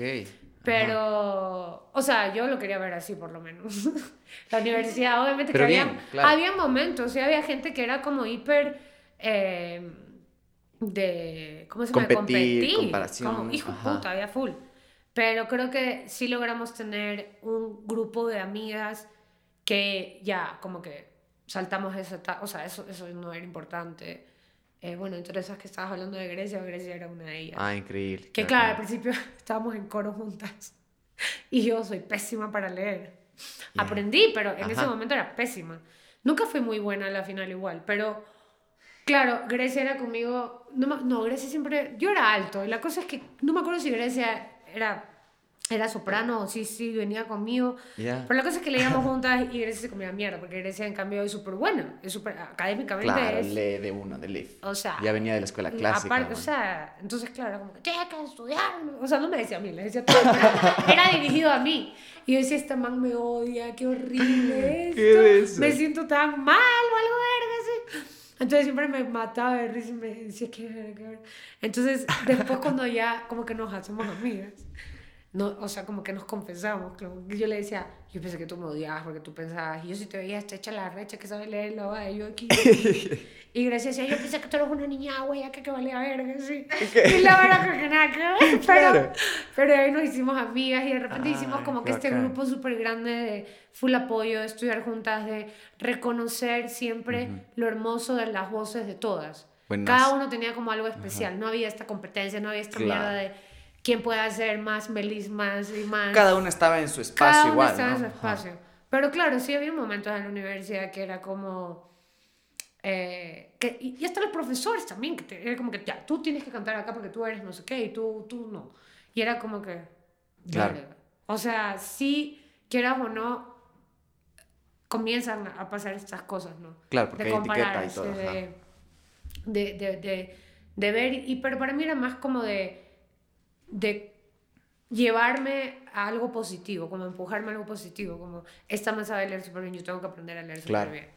Pero, o sea, yo lo quería ver así por lo menos. la universidad, obviamente Pero que bien, había, claro. había momentos, sí, había gente que era como hiper eh, de, ¿cómo se llama? Competir, Competir. comparación, Como, hijo ajá. puta, había full. Pero creo que sí logramos tener un grupo de amigas que ya como que saltamos esa etapa, o sea, eso, eso no era importante. Eh, bueno, entre esas que estabas hablando de Grecia, Grecia era una de ellas. Ah, increíble. Que claro, al principio estábamos en coro juntas y yo soy pésima para leer. Ya. Aprendí, pero en ese Ajá. momento era pésima. Nunca fui muy buena a la final igual, pero claro, Grecia era conmigo, no, no, Grecia siempre, yo era alto y la cosa es que no me acuerdo si Grecia era, era soprano sí, sí, venía conmigo. Ya. Pero la cosa es que leíamos juntas y Grecia se comía mierda, porque Grecia en cambio es súper buena, es súper, académicamente Claro, es... lee de uno, de Leaf. O sea, Ya venía de la escuela clásica. aparte, o sea, entonces, claro, como que tienes que estudiar. O sea, no me decía a mí, le decía todo, era dirigido a mí. Y yo decía, esta man me odia, qué horrible esto. ¿Qué es eso? Me siento tan mal o algo verga, así. Entonces siempre me mataba de risa y me decía, qué verga. Entonces, después cuando ya como que nos hacemos amigas, no, o sea, como que nos confesamos. Como que yo le decía, yo pensé que tú me odiabas porque tú pensabas, y yo si te veía esta hecha la recha que sabe leer la va, y yo aquí. y gracias a yo pensé que tú eres una niña güey, que, que valía verga, sí. Y la verdad que nada que ver, pero, Claro. pero ahí nos hicimos amigas y de repente hicimos como que este grupo súper grande de full apoyo, de estudiar juntas, de reconocer siempre lo hermoso de las voces de todas. Cada uno tenía como algo especial. No había esta competencia, no había esta mierda de quién puede hacer más melismas y más. Cada uno estaba en su espacio Cada igual. Uno estaba en su espacio. Pero claro, sí había momentos en la universidad que era como. Eh, que, y, hasta los profesores también, que te, era como que ya, tú tienes que cantar acá porque tú eres no sé qué y tú, tú no. Y era como que. Claro. O sea, sí, quieras o no, comienzan a pasar estas cosas, ¿no? Claro, porque de hay etiqueta y todo. De, de, de, de, ver, y, pero para mí era más como de, de llevarme a algo positivo, como empujarme a algo positivo, como esta man sabe leer súper bien, yo tengo que aprender a leer súper bien.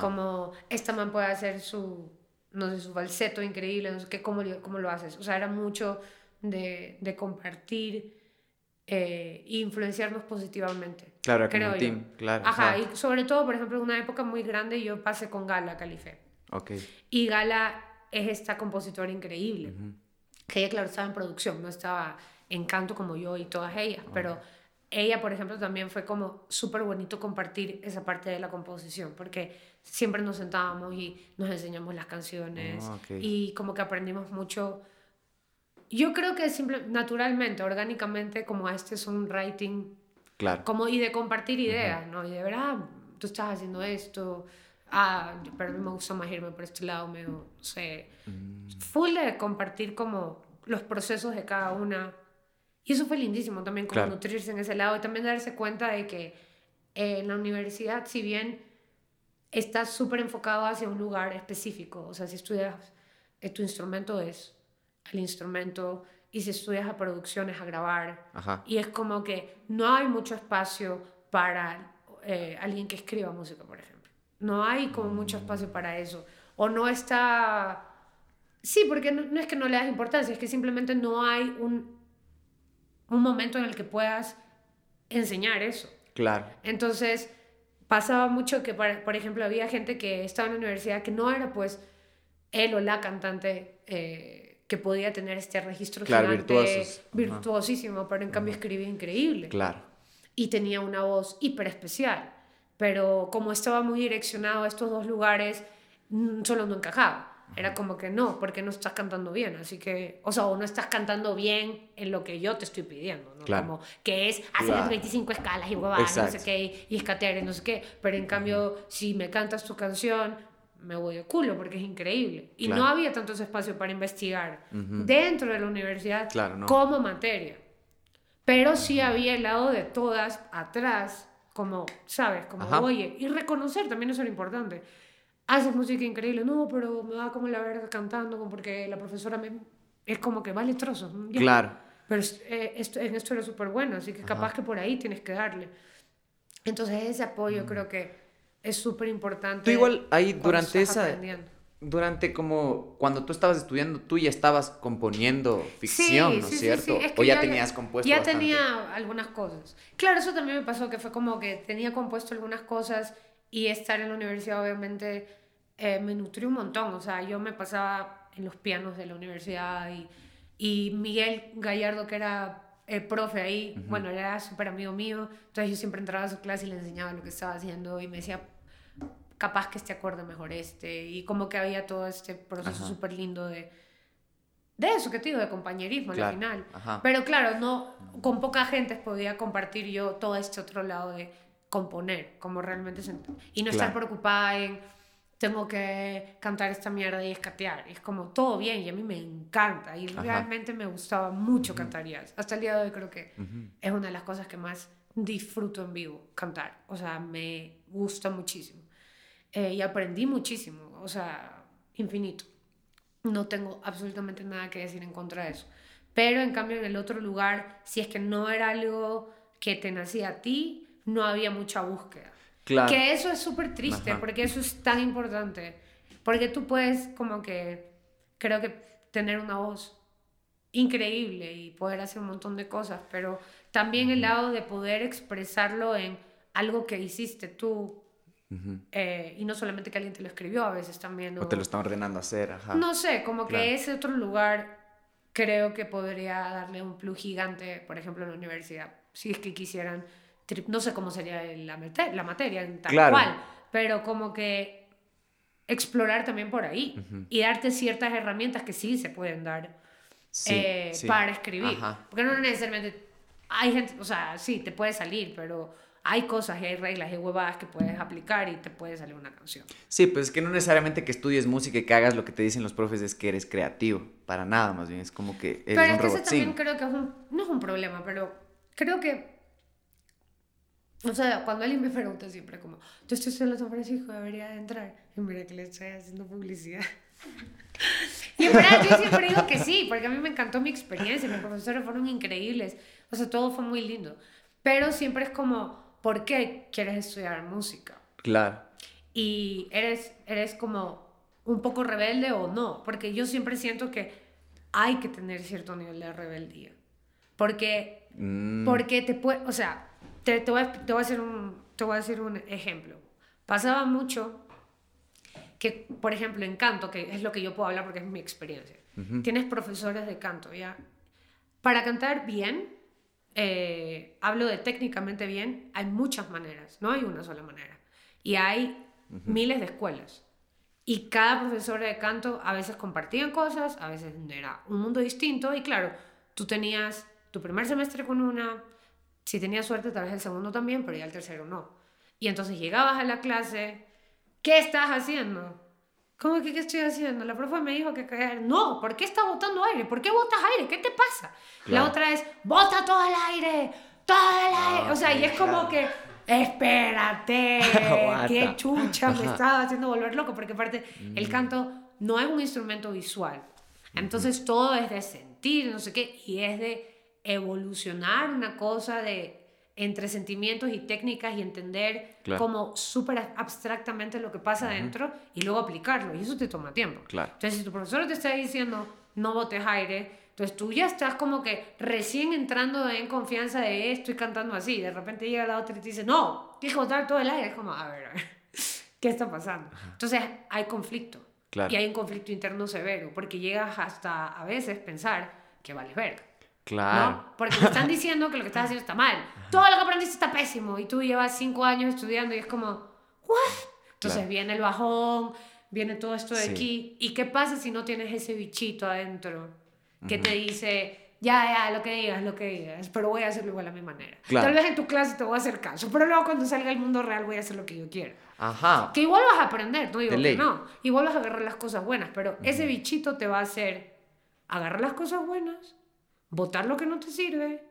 Como esta man puede hacer su, no sé, su falseto increíble, no sé qué, ¿cómo, cómo lo haces? O sea, era mucho de, de compartir eh, e influenciarnos positivamente. Claro, creo como team, claro. Ajá, y sobre todo, por ejemplo, en una época muy grande yo pasé con Gala Calife. Ok. Y Gala es esta compositora increíble, que ella, claro, estaba en producción, no estaba en canto como yo y todas ellas, pero ella, por ejemplo, también fue como súper bonito compartir esa parte de la composición, porque siempre nos sentábamos y nos enseñamos las canciones ah, y como que aprendimos mucho. Yo creo que simple, naturalmente, orgánicamente, como este es un writing, claro. como y de compartir ideas, ¿no? Y de ver, ah, tú estás haciendo esto, ah, pero a mí me gusta más irme por este lado, me, no sé, mm. full de compartir como los procesos de cada una y eso fue lindísimo también, como nutrirse en ese lado y también darse cuenta de que eh, en la universidad, si bien estás súper enfocado hacia un lugar específico, o sea, si estudias, eh, tu instrumento es el instrumento y si estudias a producciones, a grabar, y es como que no hay mucho espacio para eh, alguien que escriba música, por ejemplo. No hay como mucho espacio para eso. O no está... Sí, porque no, no es que no le das importancia, es que simplemente no hay un un momento en el que puedas enseñar eso. Claro. Entonces, pasaba mucho que, por, ejemplo, había gente que estaba en la universidad que no era pues él o la cantante eh, que podía tener este registro claro, virtuosísimo, pero en cambio escribía increíble. Claro. Y tenía una voz hiper especial. Pero como estaba muy direccionado a estos dos lugares, solo no encajaba. Era como que no, porque no estás cantando bien. Así que, o sea, o no estás cantando bien en lo que yo te estoy pidiendo, ¿no? Como que es hacer las 25 escalas y huevadas, no sé qué, y escatear y no sé qué. Pero en cambio, si me cantas tu canción, me voy de culo porque es increíble. Y no había tanto espacio para investigar dentro de la universidad como materia. Pero sí había el lado de todas atrás, como, ¿sabes? Como, oye, y reconocer también eso era importante haces música increíble, no, pero me va como la verga cantando, porque la profesora me, es como que vale trozos. Claro. Pero eh, esto, en esto era súper bueno, así que capaz que por ahí tienes que darle. Entonces ese apoyo mm. creo que es súper importante. Tú igual ahí durante esa... Durante como cuando tú estabas estudiando, tú ya estabas componiendo ficción, ¿no es cierto? o ya, tenías compuesto. Ya tenía algunas cosas. Claro, eso también me pasó, que fue como que tenía compuesto algunas cosas y estar en la universidad obviamente eh, me nutrió un montón. O sea, yo me pasaba en los pianos de la universidad y, y Miguel Gallardo, que era el profe ahí, bueno, era súper amigo mío, entonces yo siempre entraba a su clase y le enseñaba lo que estaba haciendo y me decía, capaz que este acorde mejor este, y como que había todo este proceso súper lindo de, de eso que te digo, de compañerismo al final. Pero claro, no, con poca gente podía compartir yo todo este otro lado de componer, como realmente Y no estar preocupada en, tengo que cantar esta mierda y escatear. Es como todo bien y a mí me encanta y realmente me gustaba mucho cantar jazz. Hasta el día de hoy creo que es una de las cosas que más disfruto en vivo, cantar. O sea, me gusta muchísimo. Eh, y aprendí muchísimo, o sea, infinito. No tengo absolutamente nada que decir en contra de eso. Pero en cambio en el otro lugar, si es que no era algo que te nacía a ti, no había mucha búsqueda. Claro. Que eso es súper triste, porque eso es tan importante. Porque tú puedes como que, creo que tener una voz increíble y poder hacer un montón de cosas, pero también el lado de poder expresarlo en algo que hiciste tú. Eh, y no solamente que alguien te lo escribió, a veces también. O, te lo están ordenando hacer, ajá. No sé, como que ese otro lugar creo que podría darle un plus gigante, por ejemplo, en la universidad, si es que quisieran no sé cómo sería la, la materia tal cual, pero como que explorar también por ahí y darte ciertas herramientas que sí se pueden dar eh, para escribir. Porque no necesariamente hay gente, o sea, sí, te puede salir, pero hay cosas y hay reglas y huevadas que puedes aplicar y te puede salir una canción. Sí, pues es que no necesariamente que estudies música y que hagas lo que te dicen los profes es que eres creativo, para nada, más bien es como que eres pero un robot. también creo que es un, no es un problema, pero creo que o sea, cuando alguien me pregunta siempre como, yo estoy en San Francisco, debería de entrar. Y mira que le estoy haciendo publicidad. y en verdad yo siempre digo que sí, porque a mí me encantó mi experiencia, mis profesores fueron increíbles, o sea, todo fue muy lindo. Pero siempre es como, ¿por qué quieres estudiar música? Claro. Y eres, eres como un poco rebelde o no, porque yo siempre siento que hay que tener cierto nivel de rebeldía. Porque, mm. porque te puede, o sea, te, te, voy a, te, voy a hacer un, te voy a decir un ejemplo. Pasaba mucho que, por ejemplo, en canto, que es lo que yo puedo hablar porque es mi experiencia, tienes profesores de canto, ¿ya? Para cantar bien, eh, hablo de técnicamente bien, hay muchas maneras, no hay una sola manera. Y hay miles de escuelas. Y cada profesor de canto a veces compartían cosas, a veces era un mundo distinto. Y claro, tú tenías tu primer semestre con una, si tenías suerte, tal vez el segundo también, pero ya el tercero no. Y entonces llegabas a la clase, ¿qué estás haciendo? ¿Cómo que qué estoy haciendo? La profe me dijo que caer. No, ¿por qué estás botando aire? ¿Por qué botas aire? ¿Qué te pasa? La otra es, bota todo el aire, todo el aire. O sea, y es como que, espérate, qué chucha me estaba haciendo volver loco, porque aparte el mm. canto no es un instrumento visual. Entonces todo es de sentir, no sé qué, y es de evolucionar una cosa de entre sentimientos y técnicas y entender como súper abstractamente lo que pasa adentro y luego aplicarlo. Y eso te toma tiempo. Entonces, si tu profesor te está diciendo no botes aire, entonces tú ya estás como que recién entrando en confianza de estoy cantando así. De repente llega la otra y te dice, no, tienes que botar todo el aire. Es como, a ver, a ver ¿qué está pasando? Entonces hay conflicto. Y hay un conflicto interno severo, porque llegas hasta a veces pensar que vales verga. Claro. Porque te están diciendo que lo que estás haciendo está mal. Todo lo que aprendiste está pésimo. Y tú llevas cinco años estudiando y es como, ¿what? Entonces viene el bajón, viene todo esto de aquí. ¿Y qué pasa si no tienes ese bichito adentro que te dice, ya, ya, lo que digas, lo que digas, pero voy a hacerlo igual a mi manera? Tal vez en tu clase te voy a hacer caso, pero luego cuando salga al mundo real voy a hacer lo que yo quiero. Ajá. Que igual vas a aprender, no digo que no. Igual vas a agarrar las cosas buenas, pero ese bichito te va a hacer agarrar las cosas buenas votar lo que no te sirve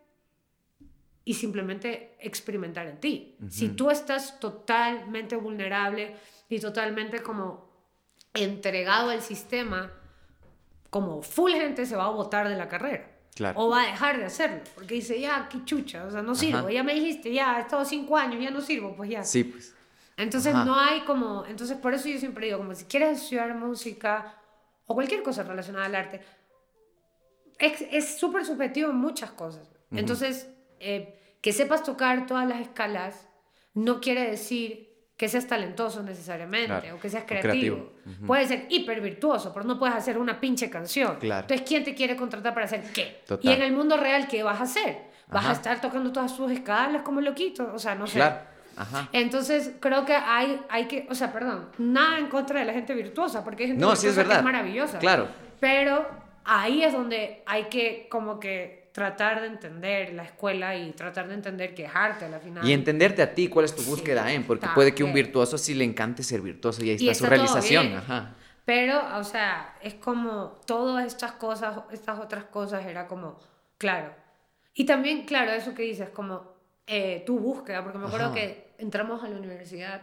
y simplemente experimentar en ti. Si tú estás totalmente vulnerable y totalmente como entregado al sistema, como full gente se va a votar de la carrera. O va a dejar de hacerlo, porque dice, ya, qué chucha, o sea, no sirvo, ya me dijiste, ya, he estado cinco años, ya no sirvo, pues ya. Sí, pues. Entonces no hay como, entonces por eso yo siempre digo, como si quieres estudiar música o cualquier cosa relacionada al arte, es súper subjetivo en muchas cosas. Entonces, eh, que sepas tocar todas las escalas no quiere decir que seas talentoso necesariamente o que seas creativo. Puedes ser hiper virtuoso, pero no puedes hacer una pinche canción. Entonces, ¿quién te quiere contratar para hacer qué? Y en el mundo real, ¿qué vas a hacer? ¿Vas a estar tocando todas tus escalas como loquito? O sea, no sé. Entonces, creo que hay, hay que, o sea, perdón, nada en contra de la gente virtuosa, porque hay gente no, sí es, verdad. que es maravillosa. Claro. Pero ahí es donde hay que como que tratar de entender la escuela y tratar de entender que es arte al final. Y entenderte a ti, cuál es tu búsqueda, ¿eh? Porque puede que un virtuoso sí le encante ser virtuoso y ahí está, su realización. Ajá. Pero, o sea, es como todas estas cosas, estas otras cosas, era como, claro. Y también, claro, eso que dices, como eh, tu búsqueda, porque me acuerdo que entramos a la universidad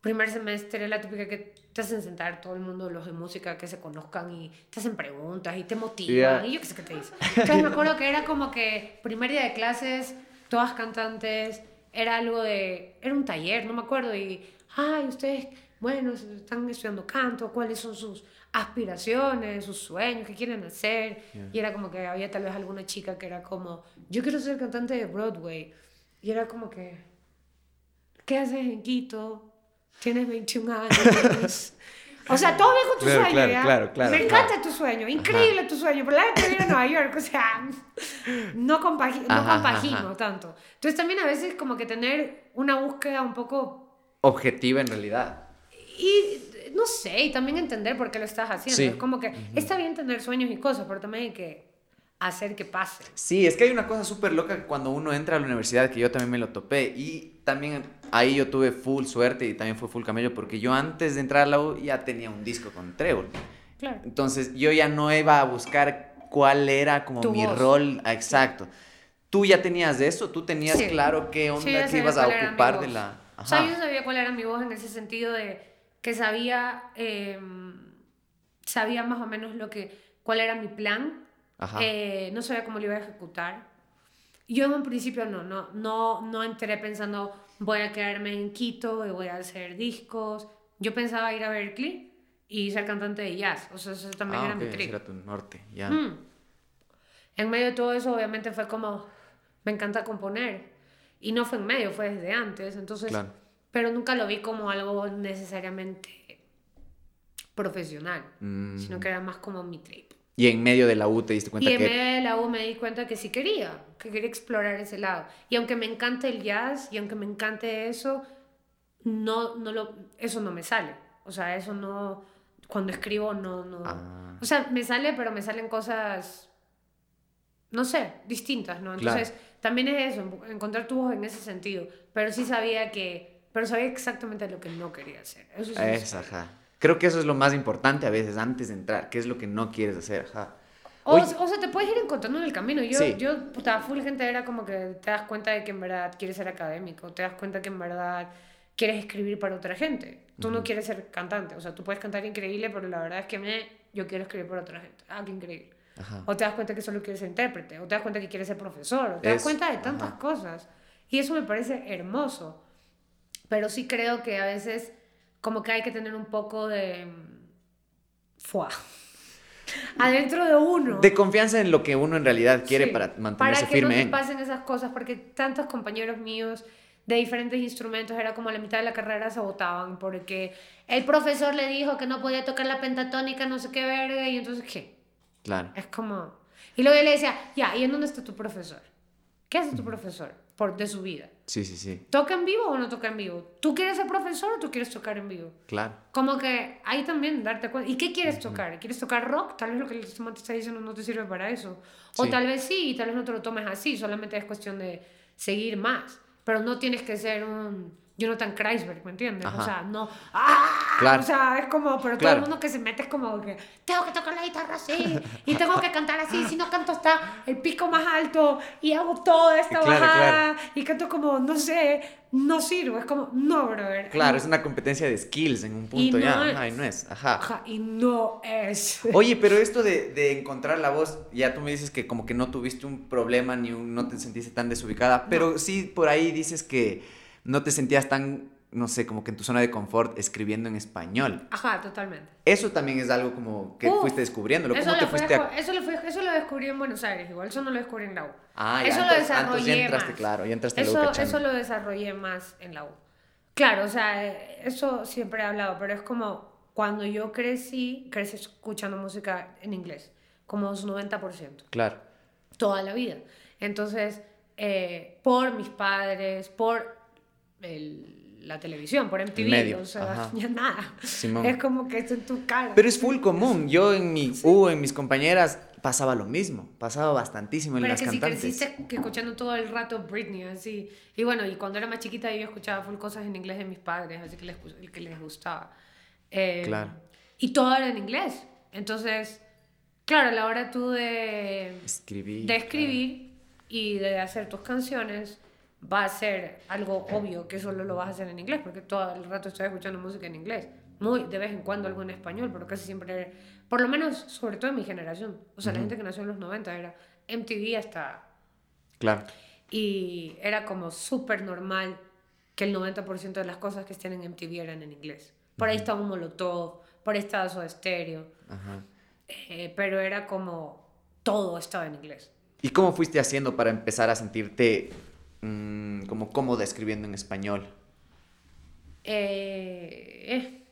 primer semestre la típica que te hacen sentar todo el mundo, los de música, que se conozcan y te hacen preguntas y te motivan y yo qué sé qué te dicen. Entonces me acuerdo que era como que primer día de clases, todas cantantes, era algo de, era un taller, no me acuerdo, y, ay, ustedes, bueno, están estudiando canto, cuáles son sus aspiraciones, sus sueños, qué quieren hacer. Y era como que había tal vez alguna chica que era como, yo quiero ser cantante de Broadway. Y era como que, ¿qué haces en Quito? Tienes 21 años. O sea, todo bien con tu sueño, claro. Claro, claro, Me encanta tu sueño, increíble tu sueño, pero la vez que viene a Nueva York, o sea, no, compagi no compagino tanto. Entonces también a veces como que tener una búsqueda un poco... Objetiva en realidad. Y no sé, y también entender por qué lo estás haciendo. Sí. Es como que está bien tener sueños y cosas, pero también hay que hacer que pase. Sí, es que hay una cosa súper loca cuando uno entra a la universidad, que yo también me lo topé, y también ahí yo tuve full suerte y también fue full camello, porque yo antes de entrar a la U ya tenía un disco con Trevor. Claro. Entonces yo ya no iba a buscar cuál era como Tu mi voz. rol exacto. ¿Tú ya tenías eso? ¿Tú tenías Sí. claro qué Sí, onda ya que sabía ibas a ocupar de la... O sea, Ajá. yo sabía cuál era mi voz en ese sentido de que sabía, eh, sabía más o menos lo que, cuál era mi plan. Eh, no sabía cómo lo iba a ejecutar. Yo en un principio no, no, no, no entré pensando voy a quedarme en Quito y voy a hacer discos. Yo pensaba ir a Berkeley y ser cantante de jazz. O sea, eso también Ah, era ok, mi trip. era tu norte, ya. Mm. En medio de todo eso, obviamente fue como, me encanta componer. Y no fue en medio, fue desde antes. Entonces, Claro. pero nunca lo vi como algo necesariamente profesional, Mm. sino que era más como mi trip. Y en medio de la U te diste cuenta Y en que... medio de la U me di cuenta que sí quería, que quería explorar ese lado. Y aunque me encante el jazz y aunque me encante eso, no, no lo, eso no me sale. O sea, eso no, cuando escribo no, no. Ah. O sea, me sale, pero me salen cosas, no sé, distintas, ¿no? Claro. Entonces, también es eso, en- encontrar tu voz en ese sentido. Pero sí sabía que, pero sabía exactamente lo que no quería hacer. Eso sí. Es, ajá. Creo que eso es lo más importante a veces antes de entrar, qué es lo que no quieres hacer, ajá. O, Oye, o sea, te puedes ir encontrando en el camino. Yo, Sí. yo, puta, full gente era como que te das cuenta de que en verdad quieres ser académico, te das cuenta que en verdad quieres escribir para otra gente. Tú no quieres ser cantante, o sea, tú puedes cantar increíble, pero la verdad es que me, yo quiero escribir para otra gente. Ah, qué increíble. Ajá. O te das cuenta que solo quieres ser intérprete, o te das cuenta que quieres ser profesor, o te das Es- cuenta de tantas ajá. cosas. Y eso me parece hermoso. Pero sí creo que a veces como que hay que tener un poco de... mm, Fuá. Adentro de uno. De confianza en lo que uno en realidad quiere Sí, para mantenerse para que firme no pasen esas cosas, porque tantos compañeros míos de diferentes instrumentos era como a la mitad de la carrera se votaban porque el profesor le dijo que no podía tocar la pentatónica, no sé qué verga, y entonces, ¿qué? Claro. Es como... Y luego yo le decía, ya, ¿y en dónde está tu profesor? ¿Qué hace tu profesor por, de su vida? Sí, sí, sí. ¿Toca en vivo o no toca en vivo? ¿Tú quieres ser profesor o tú quieres tocar en vivo? Claro. Como que ahí también darte cuenta. ¿Y qué quieres tocar? ¿Quieres tocar rock? Tal vez lo que el sistema te está diciendo no te sirve para eso. O Sí. tal vez sí, y tal vez no te lo tomes así. Solamente es cuestión de seguir más. Pero no tienes que ser un Jonathan Kreisberg, ¿me entiendes? Ajá. O sea, no. ¡Ah! Claro. O sea, es como. Pero todo Claro. el mundo que se mete es como que tengo que tocar la guitarra así. Y tengo que cantar así. Si no canto, está el pico más alto. Y hago toda esta Claro, bajada. Y canto como, no sé, no sirvo. Es como, no, brother. Claro, es una competencia de skills en un Y punto no ya. es. Ajá, y no es. Ajá. Ajá, y no es. Oye, pero esto de, de encontrar la voz, ya tú me dices que como que no tuviste un problema ni un- no te sentiste tan desubicada, pero sí por ahí dices que no te sentías tan, no sé, como que en tu zona de confort escribiendo en español. Ajá, totalmente. Eso también es algo como que Uf, fuiste descubriéndolo. Eso ¿Cómo lo, te fui fuiste a...? eso, lo fui- eso lo descubrí en Buenos Aires, igual. Eso no lo descubrí en la U. Ah, ya, eso lo desarrollé entonces ya entraste, más. claro, ya entraste a la U eso, eso lo desarrollé más en la U. Claro, o sea, eso siempre he hablado, pero es como cuando yo crecí, crecí escuchando música en inglés, como su 90%, Claro. toda la vida. Entonces, eh, por mis padres, por el- la televisión, por MTV, medio, o sea, ajá. ya nada. Simón. Es como que está en tu cara. Pero es full común. Yo en mi U, en mis compañeras, pasaba lo mismo. Pasaba bastantísimo en Pero las es que si cantantes. creciste que escuchando todo el rato Britney, así. Y bueno, y cuando era más chiquita yo escuchaba full cosas en inglés de mis padres, así que les, que les gustaba. Eh, Claro. Y todo era en inglés. Entonces, claro, a la hora tú de, Escribí. de escribir y de hacer tus canciones, va a ser algo obvio que solo lo vas a hacer en inglés, porque todo el rato estoy escuchando música en inglés. Muy de vez en cuando algo en español, pero casi siempre, por lo menos, sobre todo en mi generación. O sea, la gente que nació en los 90 era MTV hasta... Claro. Y era como súper normal que el 90% de las cosas que estén en MTV eran en inglés. Por ahí estaba un Molotov, por ahí estaba Soda Stereo, Ajá. eh, pero era como todo estaba en inglés. ¿Y cómo fuiste haciendo para empezar a sentirte mm, como cómoda escribiendo en español? Eh, eh,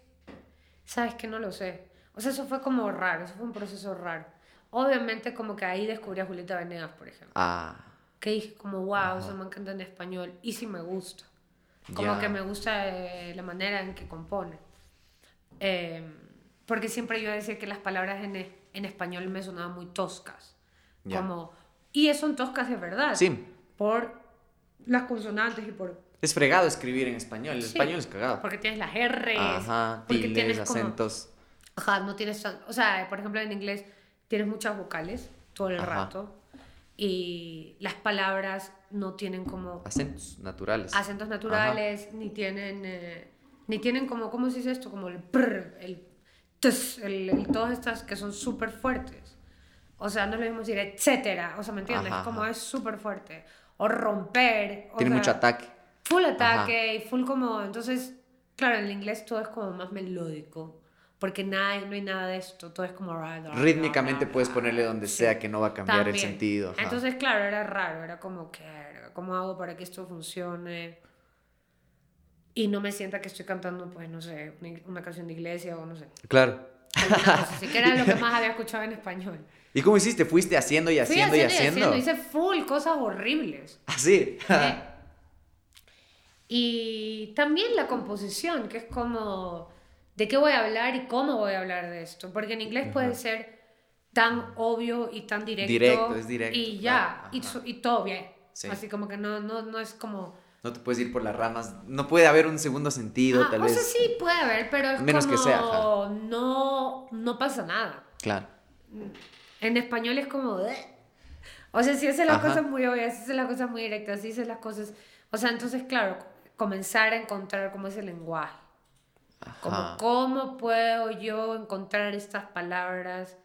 Sabes que no lo sé. O sea, eso fue como raro, eso fue un proceso raro. Obviamente como que ahí descubrí a Julieta Venegas, por ejemplo. Ah, Que dije como, wow, eso me encanta en español. Y sí me gusta. Como Ya. que me gusta eh, la manera en que compone. Eh, porque siempre yo decía que las palabras en, e- en español me sonaban muy toscas. Ya. Como, y son toscas de verdad. Sí. Por las consonantes y por... Es fregado escribir en español. El Sí, español es cagado. Porque tienes las R's. Ajá, porque tildes, tienes como- acentos. Ajá, no tienes... O sea, por ejemplo, en inglés tienes muchas vocales todo el Ajá. rato. Y las palabras no tienen como Acentos naturales. acentos naturales, ni tienen... eh, ni tienen como... ¿Cómo se dice esto? Como el prr, el ts, el, el- todas estas que son súper fuertes. O sea, no es lo mismo decir etcétera. O sea, ¿me entiendes? Ajá, como ajá. es súper fuerte. O romper. o Tiene sea, mucho ataque. Full ataque y full como... Entonces, claro, en el inglés todo es como más melódico. Porque nada, no hay nada de esto. Todo es como... Rítmicamente puedes ponerle donde sea que no va a cambiar el También. sentido. ajá. Entonces, claro, era raro. Era como que... ¿Cómo hago para que esto funcione? Y no me sienta que estoy cantando, pues, no sé, una canción de iglesia o no sé. Claro. Así, que era lo que más había escuchado en español. ¿Y cómo hiciste? ¿Fuiste haciendo y Fui haciendo, y haciendo? Hice full cosas horribles. Así. ¿eh? Y también la composición, que es como de qué voy a hablar y cómo voy a hablar de esto. Porque en inglés puede ser tan obvio y tan directo. Directo, es directo, Y ya, claro, y, y todo bien. Sí. Así como que no, no, no es como... No te puedes ir por las ramas. No puede haber un segundo sentido, Ah, tal o vez. sea, sí puede haber, pero es Menos como... que sea, no, no pasa nada. Claro. En español es como... "Bleh". O sea, si haces las Ajá. cosas muy obvias, si haces las cosas muy directas, si haces las cosas... O sea, entonces, claro, comenzar a encontrar cómo es el lenguaje. Como. ¿cómo puedo yo encontrar estas palabras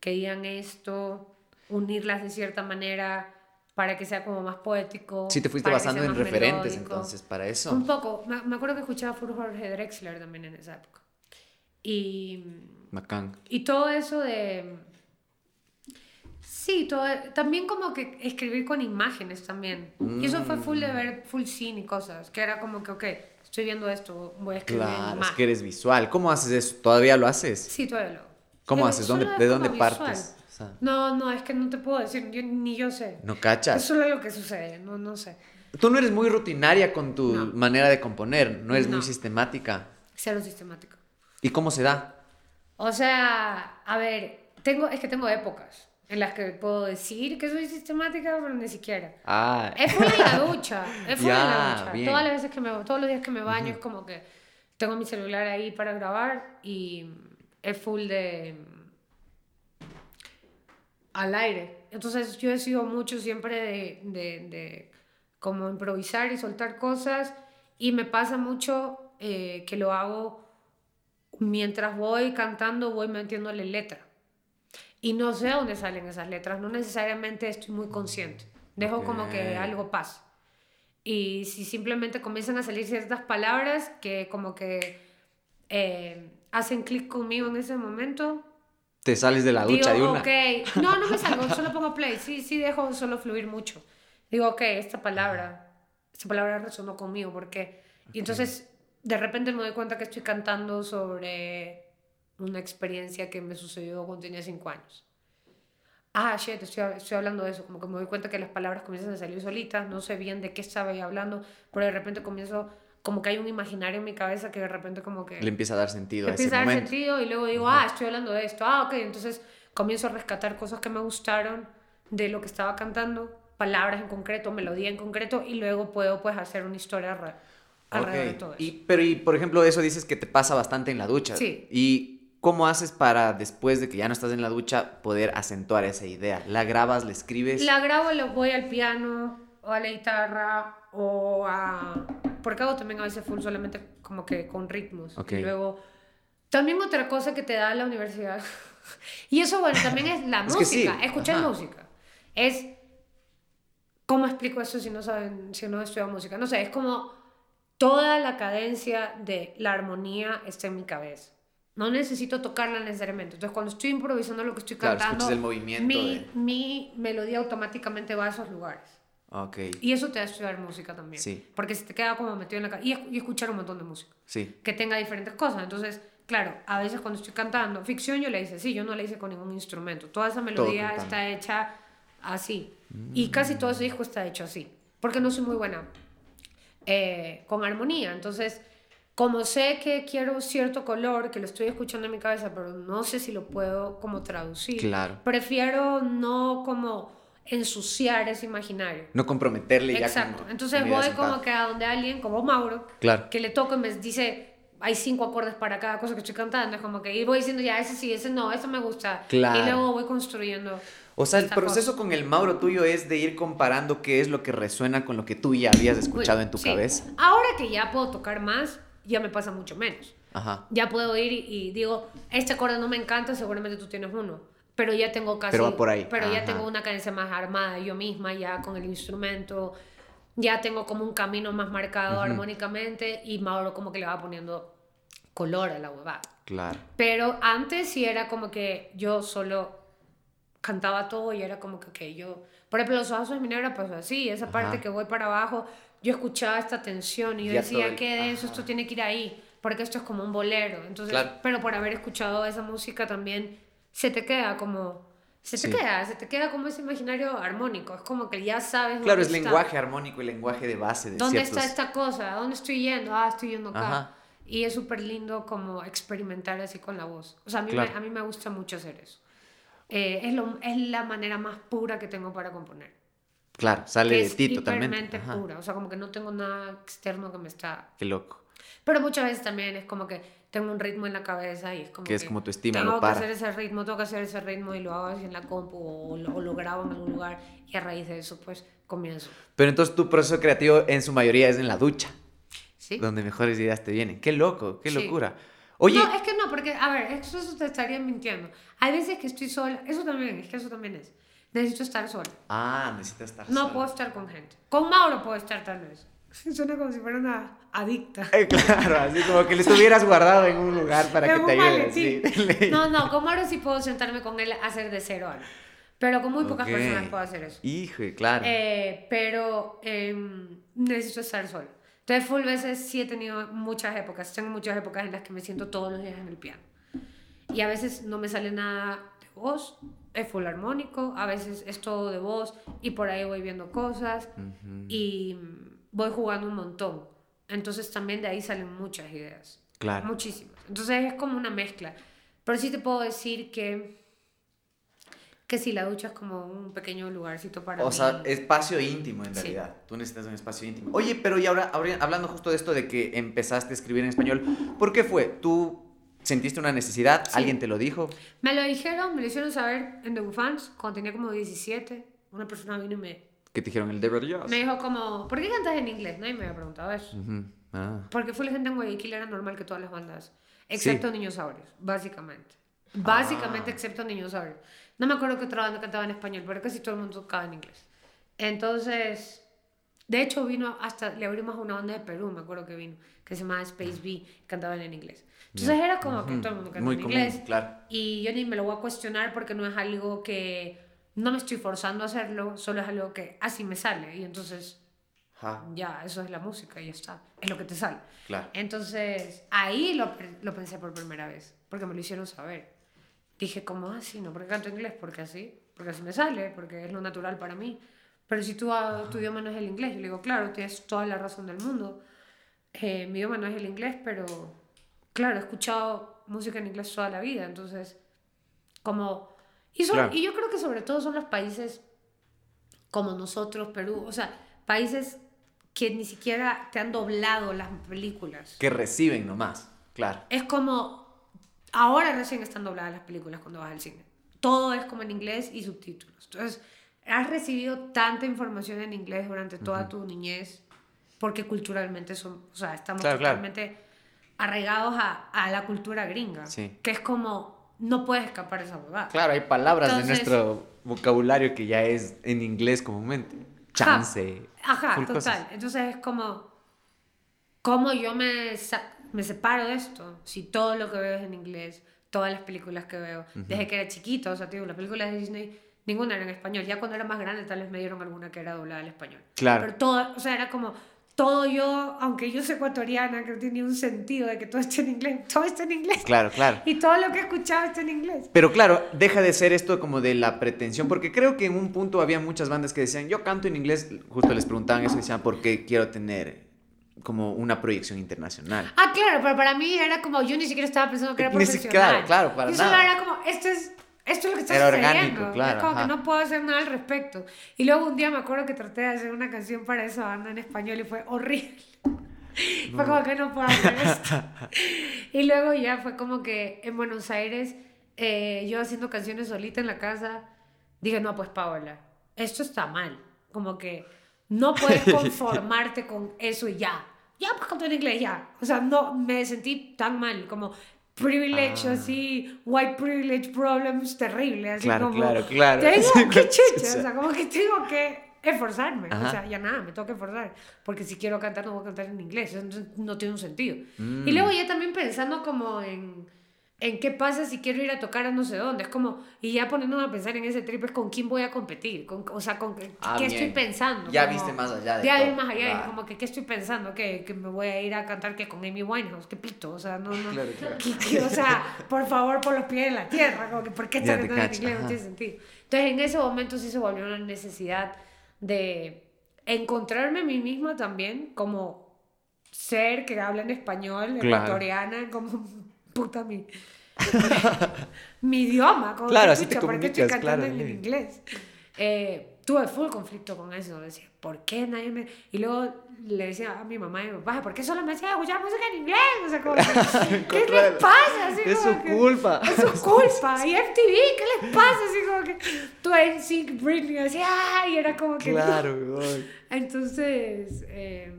que digan esto, unirlas de cierta manera para que sea como más poético? Sí, te fuiste basando en referentes melódico? entonces para eso. Un poco. Me, me acuerdo que escuchaba full Jorge Drexler también en esa época. Y, Bacán. y todo eso de... Sí, todo, también como que escribir con imágenes también. Y eso fue full de Mm. ver full cine y cosas, que era como que, ok, estoy viendo esto, voy a escribir Claro, es que eres visual. ¿Cómo haces eso? ¿Todavía lo haces? Sí, todavía lo hago. ¿Cómo Pero haces? ¿Dónde, solo ¿De dónde partes? Sea, No, no, es que no te puedo decir, yo- ni yo sé. ¿No Es cachas? solo lo que sucede, no, no sé. Tú no eres muy rutinaria con tu No. manera de componer, no eres muy No. sistemática. Cero sistemático. ¿Y cómo se da? O sea, a ver, tengo, es que tengo épocas en las que puedo decir que soy sistemática, pero ni siquiera. Ah, Es full en la ducha, es full en Ya, la ducha. bien. Todas las veces que me, todos los días que me baño es como que tengo mi celular ahí para grabar y es full de al aire. Entonces yo he sido mucho siempre de, de, de como improvisar y soltar cosas y me pasa mucho eh, que lo hago mientras voy cantando, voy metiéndole letra. Y no sé dónde salen esas letras, no necesariamente estoy muy consciente. Dejo como que algo pase. Y si simplemente comienzan a salir ciertas palabras que como que eh, hacen clic conmigo en ese momento, te sales de la ducha de digo, una. ok, no, no me salgo, solo pongo play, sí, sí dejo solo fluir mucho. Digo, ok, esta palabra, esta palabra resonó conmigo, porque... Y entonces, de repente me doy cuenta que estoy cantando sobre una experiencia que me sucedió cuando tenía cinco años. Ah, shit, estoy, estoy hablando de eso, como que me doy cuenta que las palabras comienzan a salir solitas, no sé bien de qué estaba yo hablando, pero de repente comienzo, como que hay un imaginario en mi cabeza que de repente como que Le empieza a dar sentido a ese empieza a dar momento. sentido y luego digo, ah, estoy hablando de esto, ah, ok, entonces comienzo a rescatar cosas que me gustaron de lo que estaba cantando, palabras en concreto, melodía en concreto, y luego puedo pues hacer una historia alre- alrededor de todo eso. Y, pero, y por ejemplo, eso dices que te pasa bastante en la ducha. Sí. ¿Y cómo haces para, después de que ya no estás en la ducha, poder acentuar esa idea? ¿La grabas, la escribes? La grabo lo voy al piano o a la guitarra o a... Porque hago también a veces full solamente como que con ritmos. Ok. Y luego... También otra cosa que te da la universidad. y eso, bueno, también es la Es que sí, música, escuchar ajá. música. Es... ¿Cómo explico eso si no saben, si no estudian música? No sé, es como toda la cadencia de la armonía está en mi cabeza. No necesito tocarla necesariamente. Entonces, cuando estoy improvisando lo que estoy Claro, cantando, escuchas el movimiento mi, de- mi melodía automáticamente va a esos lugares. Ok, Y eso te a estudiar música también. Sí. Porque se te queda como metido en la cabeza. Y, esc- y escuchar un montón de música. sí. Que tenga diferentes cosas. Entonces, claro, a veces cuando estoy cantando, ficción yo la hice así, yo no la hice con ningún instrumento. Toda esa melodía está hecha así. Y casi todo ese disco está hecho así. Porque no soy muy buena eh, con armonía. Entonces, como sé que quiero cierto color, que lo estoy escuchando en mi cabeza, pero no sé si lo puedo como traducir, Claro. prefiero no como ensuciar ese imaginario. No comprometerle ya Exacto. Entonces voy como que a donde alguien, como Mauro, Claro. que le toco y me dice, hay cinco acordes para cada cosa que estoy cantando, es como que y voy diciendo ya, ese sí, ese no, ese me gusta. Claro. Y luego voy construyendo. O sea, el proceso cosa. con el Mauro tuyo es de ir comparando qué es lo que resuena con lo que tú ya habías escuchado en tu Sí. cabeza. Ahora que ya puedo tocar más, ya me pasa mucho menos. Ajá. Ya puedo ir y, y digo, este acorde no me encanta, seguramente tú tienes uno. Pero ya tengo casi. Pero por ahí. Pero ya tengo una cadencia más armada yo misma, ya con el instrumento. Ya tengo como un camino más marcado armónicamente y Mauro como que le va poniendo color a la huevada. Claro. Pero antes sí era como que yo solo cantaba todo y era como que, ok, yo, por ejemplo, los ojos de mi negra, pues así, esa parte que voy para abajo, yo escuchaba esta tensión y yo Ya decía, ¿qué de eso? Esto tiene que ir ahí, porque esto es como un bolero. Entonces, Claro. pero por haber escuchado esa música también se te queda como, se te Sí. queda, se te queda como ese imaginario armónico, es como que ya sabes. Claro, es está. lenguaje armónico y lenguaje de base de ¿Dónde ciertos... está esta cosa? ¿A dónde estoy yendo? Ah, estoy yendo acá. Ajá. Y es súper lindo como experimentar así con la voz. O sea, a mí, Claro. me, a mí me gusta mucho hacer eso. Eh, es, lo, es la manera más pura que tengo para componer. Claro, sale de es ti totalmente. Ajá. pura. O sea, como que no tengo nada externo que me está... Qué loco. Pero muchas veces también es como que tengo un ritmo en la cabeza y es como Que es como tu estímulo Tengo para. que hacer ese ritmo, tengo que hacer ese ritmo y lo hago así en la compu o lo, o lo grabo en algún lugar y a raíz de eso pues comienzo. Pero entonces tu proceso creativo en su mayoría es en la ducha, ¿Sí? donde mejores ideas te vienen. Qué loco, qué Sí. locura. Oye, No, es que no, porque, a ver, eso, eso te estaría mintiendo. Hay veces que estoy sola, eso también, es que eso también es. Necesito estar sola. ah, necesitas estar No sola. puedo estar con gente. Con Mauro puedo estar tal vez. Suena como si fuera una adicta. Eh, claro, así como que le estuvieras guardado en un lugar para que te ayude. sí. No, no, con Mauro sí puedo sentarme con él a hacer de cero algo. Pero con muy pocas Ok. personas puedo hacer eso. Hijo, claro. Eh, pero em, necesito estar sola. Entonces, full veces sí he tenido muchas épocas. Tengo muchas épocas en las que me siento todos los días en el piano. Y a veces no me sale nada de voz, es full armónico, a veces es todo de voz y por ahí voy viendo cosas Ujú. y mm, voy jugando un montón. Entonces también de ahí salen muchas ideas. Claro. Muchísimas. Entonces es como una mezcla. Pero sí te puedo decir que, que si la ducha es como un pequeño lugarcito para O mí. sea, espacio íntimo en Sí. realidad. Tú necesitas un espacio íntimo. Oye, pero y ahora, ahora, hablando justo de esto de que empezaste a escribir en español, ¿por qué fue? ¿Tú sentiste una necesidad? Sí. ¿Alguien te lo dijo? Me lo dijeron, me lo hicieron saber en The Fans cuando tenía como 17. Una persona vino y me, ¿Qué te dijeron? El de verdad. me dijo como, ¿por qué cantas en inglés? Nadie me había preguntado eso. Ujú. Ah. Porque fue la gente en Guayaquil era normal que todas las bandas, excepto Niñosaurios, básicamente. Básicamente Ah. excepto Niñosaurios. No me acuerdo qué otra banda cantaba en español, pero casi todo el mundo tocaba en inglés. Entonces, de hecho vino hasta, le abrimos a una banda de Perú, me acuerdo que vino, que se llamaba Space B, cantaban en inglés. Entonces era como que Ujú. todo el mundo cantaba Muy en común, inglés. claro. Y yo ni me lo voy a cuestionar porque no es algo que no me estoy forzando a hacerlo, solo es algo que así me sale. Y entonces Ajá. ya, eso es la música y ya está. Es lo que te sale. Claro. Entonces, ahí lo, lo pensé por primera vez, porque me lo hicieron saber. Dije, ¿cómo así? ¿No? ¿Por qué canto inglés? Porque así, porque así me sale, porque es lo natural para mí. Pero si tú, tu idioma no es el inglés, yo le digo, claro, tienes toda la razón del mundo. Eh, mi idioma no es el inglés, pero claro, he escuchado música en inglés toda la vida, entonces, como... Y, son- Claro. y yo creo que sobre todo son los países como nosotros, Perú, o sea, países que ni siquiera te han doblado las películas. Que reciben nomás. Claro. Es como, ahora recién están dobladas las películas cuando vas al cine. Todo es como en inglés y subtítulos. Entonces, has recibido tanta información en inglés durante toda tu niñez porque culturalmente son, o sea, estamos Claro, claro. totalmente arraigados a, a la cultura gringa. Sí. Que es como, no puedes escapar de esa huevada. Claro, hay palabras Entonces- de nuestro vocabulario que ya es en inglés comúnmente. Chance. Ajá, full total. cosas. Entonces es como, ¿cómo yo me, me separo de esto? Si todo lo que veo es en inglés, todas las películas que veo, desde que era chiquito, o sea, digo, las películas de Disney, ninguna era en español. Ya cuando era más grande, tal vez me dieron alguna que era doblada al español. Claro. Pero todo, o sea, era como, todo yo, aunque yo soy ecuatoriana, que no tenía un sentido de que todo esté en inglés, todo está en inglés. Claro, claro. Y todo lo que he escuchado está en inglés. Pero claro, deja de ser esto como de la pretensión, porque creo que en un punto había muchas bandas que decían, yo canto en inglés, justo les preguntaban eso y decían, ¿por qué quiero tener como una proyección internacional. Ah, claro, pero para mí era como, yo ni siquiera estaba pensando que era Ni si- profesional. claro, claro, para Yo nada. era como, esto es, esto es lo que está Era sucediendo. orgánico, claro, Es como ajá. que no puedo hacer nada al respecto. Y luego un día me acuerdo que traté de hacer una canción para esa banda en español y fue horrible. Fue como que no puedo hacer esto. y luego ya fue como que en Buenos Aires, eh, yo haciendo canciones solita en la casa, dije, no, pues Paola, esto está mal. Como que no puedes conformarte con eso y ya. Ya, pues canto en inglés, ya. O sea, no, me sentí tan mal, como privilege, Ah. así, white privilege problems, terrible. Así Claro, como, claro, claro. Tengo que chucha, o sea, como que tengo que esforzarme. Ajá. O sea, ya nada, me tengo que esforzar. Porque si quiero cantar, no voy a cantar en inglés. Entonces no tiene un sentido. Mm. Y luego ya también pensando como en, en qué pasa si quiero ir a tocar a no sé dónde. Es como, y ya poniéndome a pensar en ese trip es con quién voy a competir. Con, o sea, con qué, Ah, qué bien. estoy pensando. Ya como- viste más allá de Ya vi más allá. Claro. Como que qué estoy pensando, que, que me voy a ir a cantar que con Amy Winehouse. Qué pito. O sea, no, no. Claro, claro. que- que, o sea, por favor, por los pies en la tierra. Como que, ¿por qué Ya está te cantando en inglés? No tiene sentido. Entonces, en ese momento sí se volvió una necesidad de encontrarme a mí misma también como ser que habla en español, ecuatoriana, como puta mi, mi idioma, como Claro, así te "Pucha, ¿por qué estoy cantando claro, en sí. inglés? Eh, tuve full conflicto con eso, decía, ¿por qué nadie me...? Y luego le decía a mi mamá y a mi papá, ¿por qué solo me hacía escuchar música en inglés? O sea, como, que, ¿qué les pasa? Así Es como su que- culpa. Es su culpa. Y MTV, ¿qué les pasa? Así como que tú en Sync Britney, así, ¡ay! Era como que... no. Claro, weón. Entonces, eh,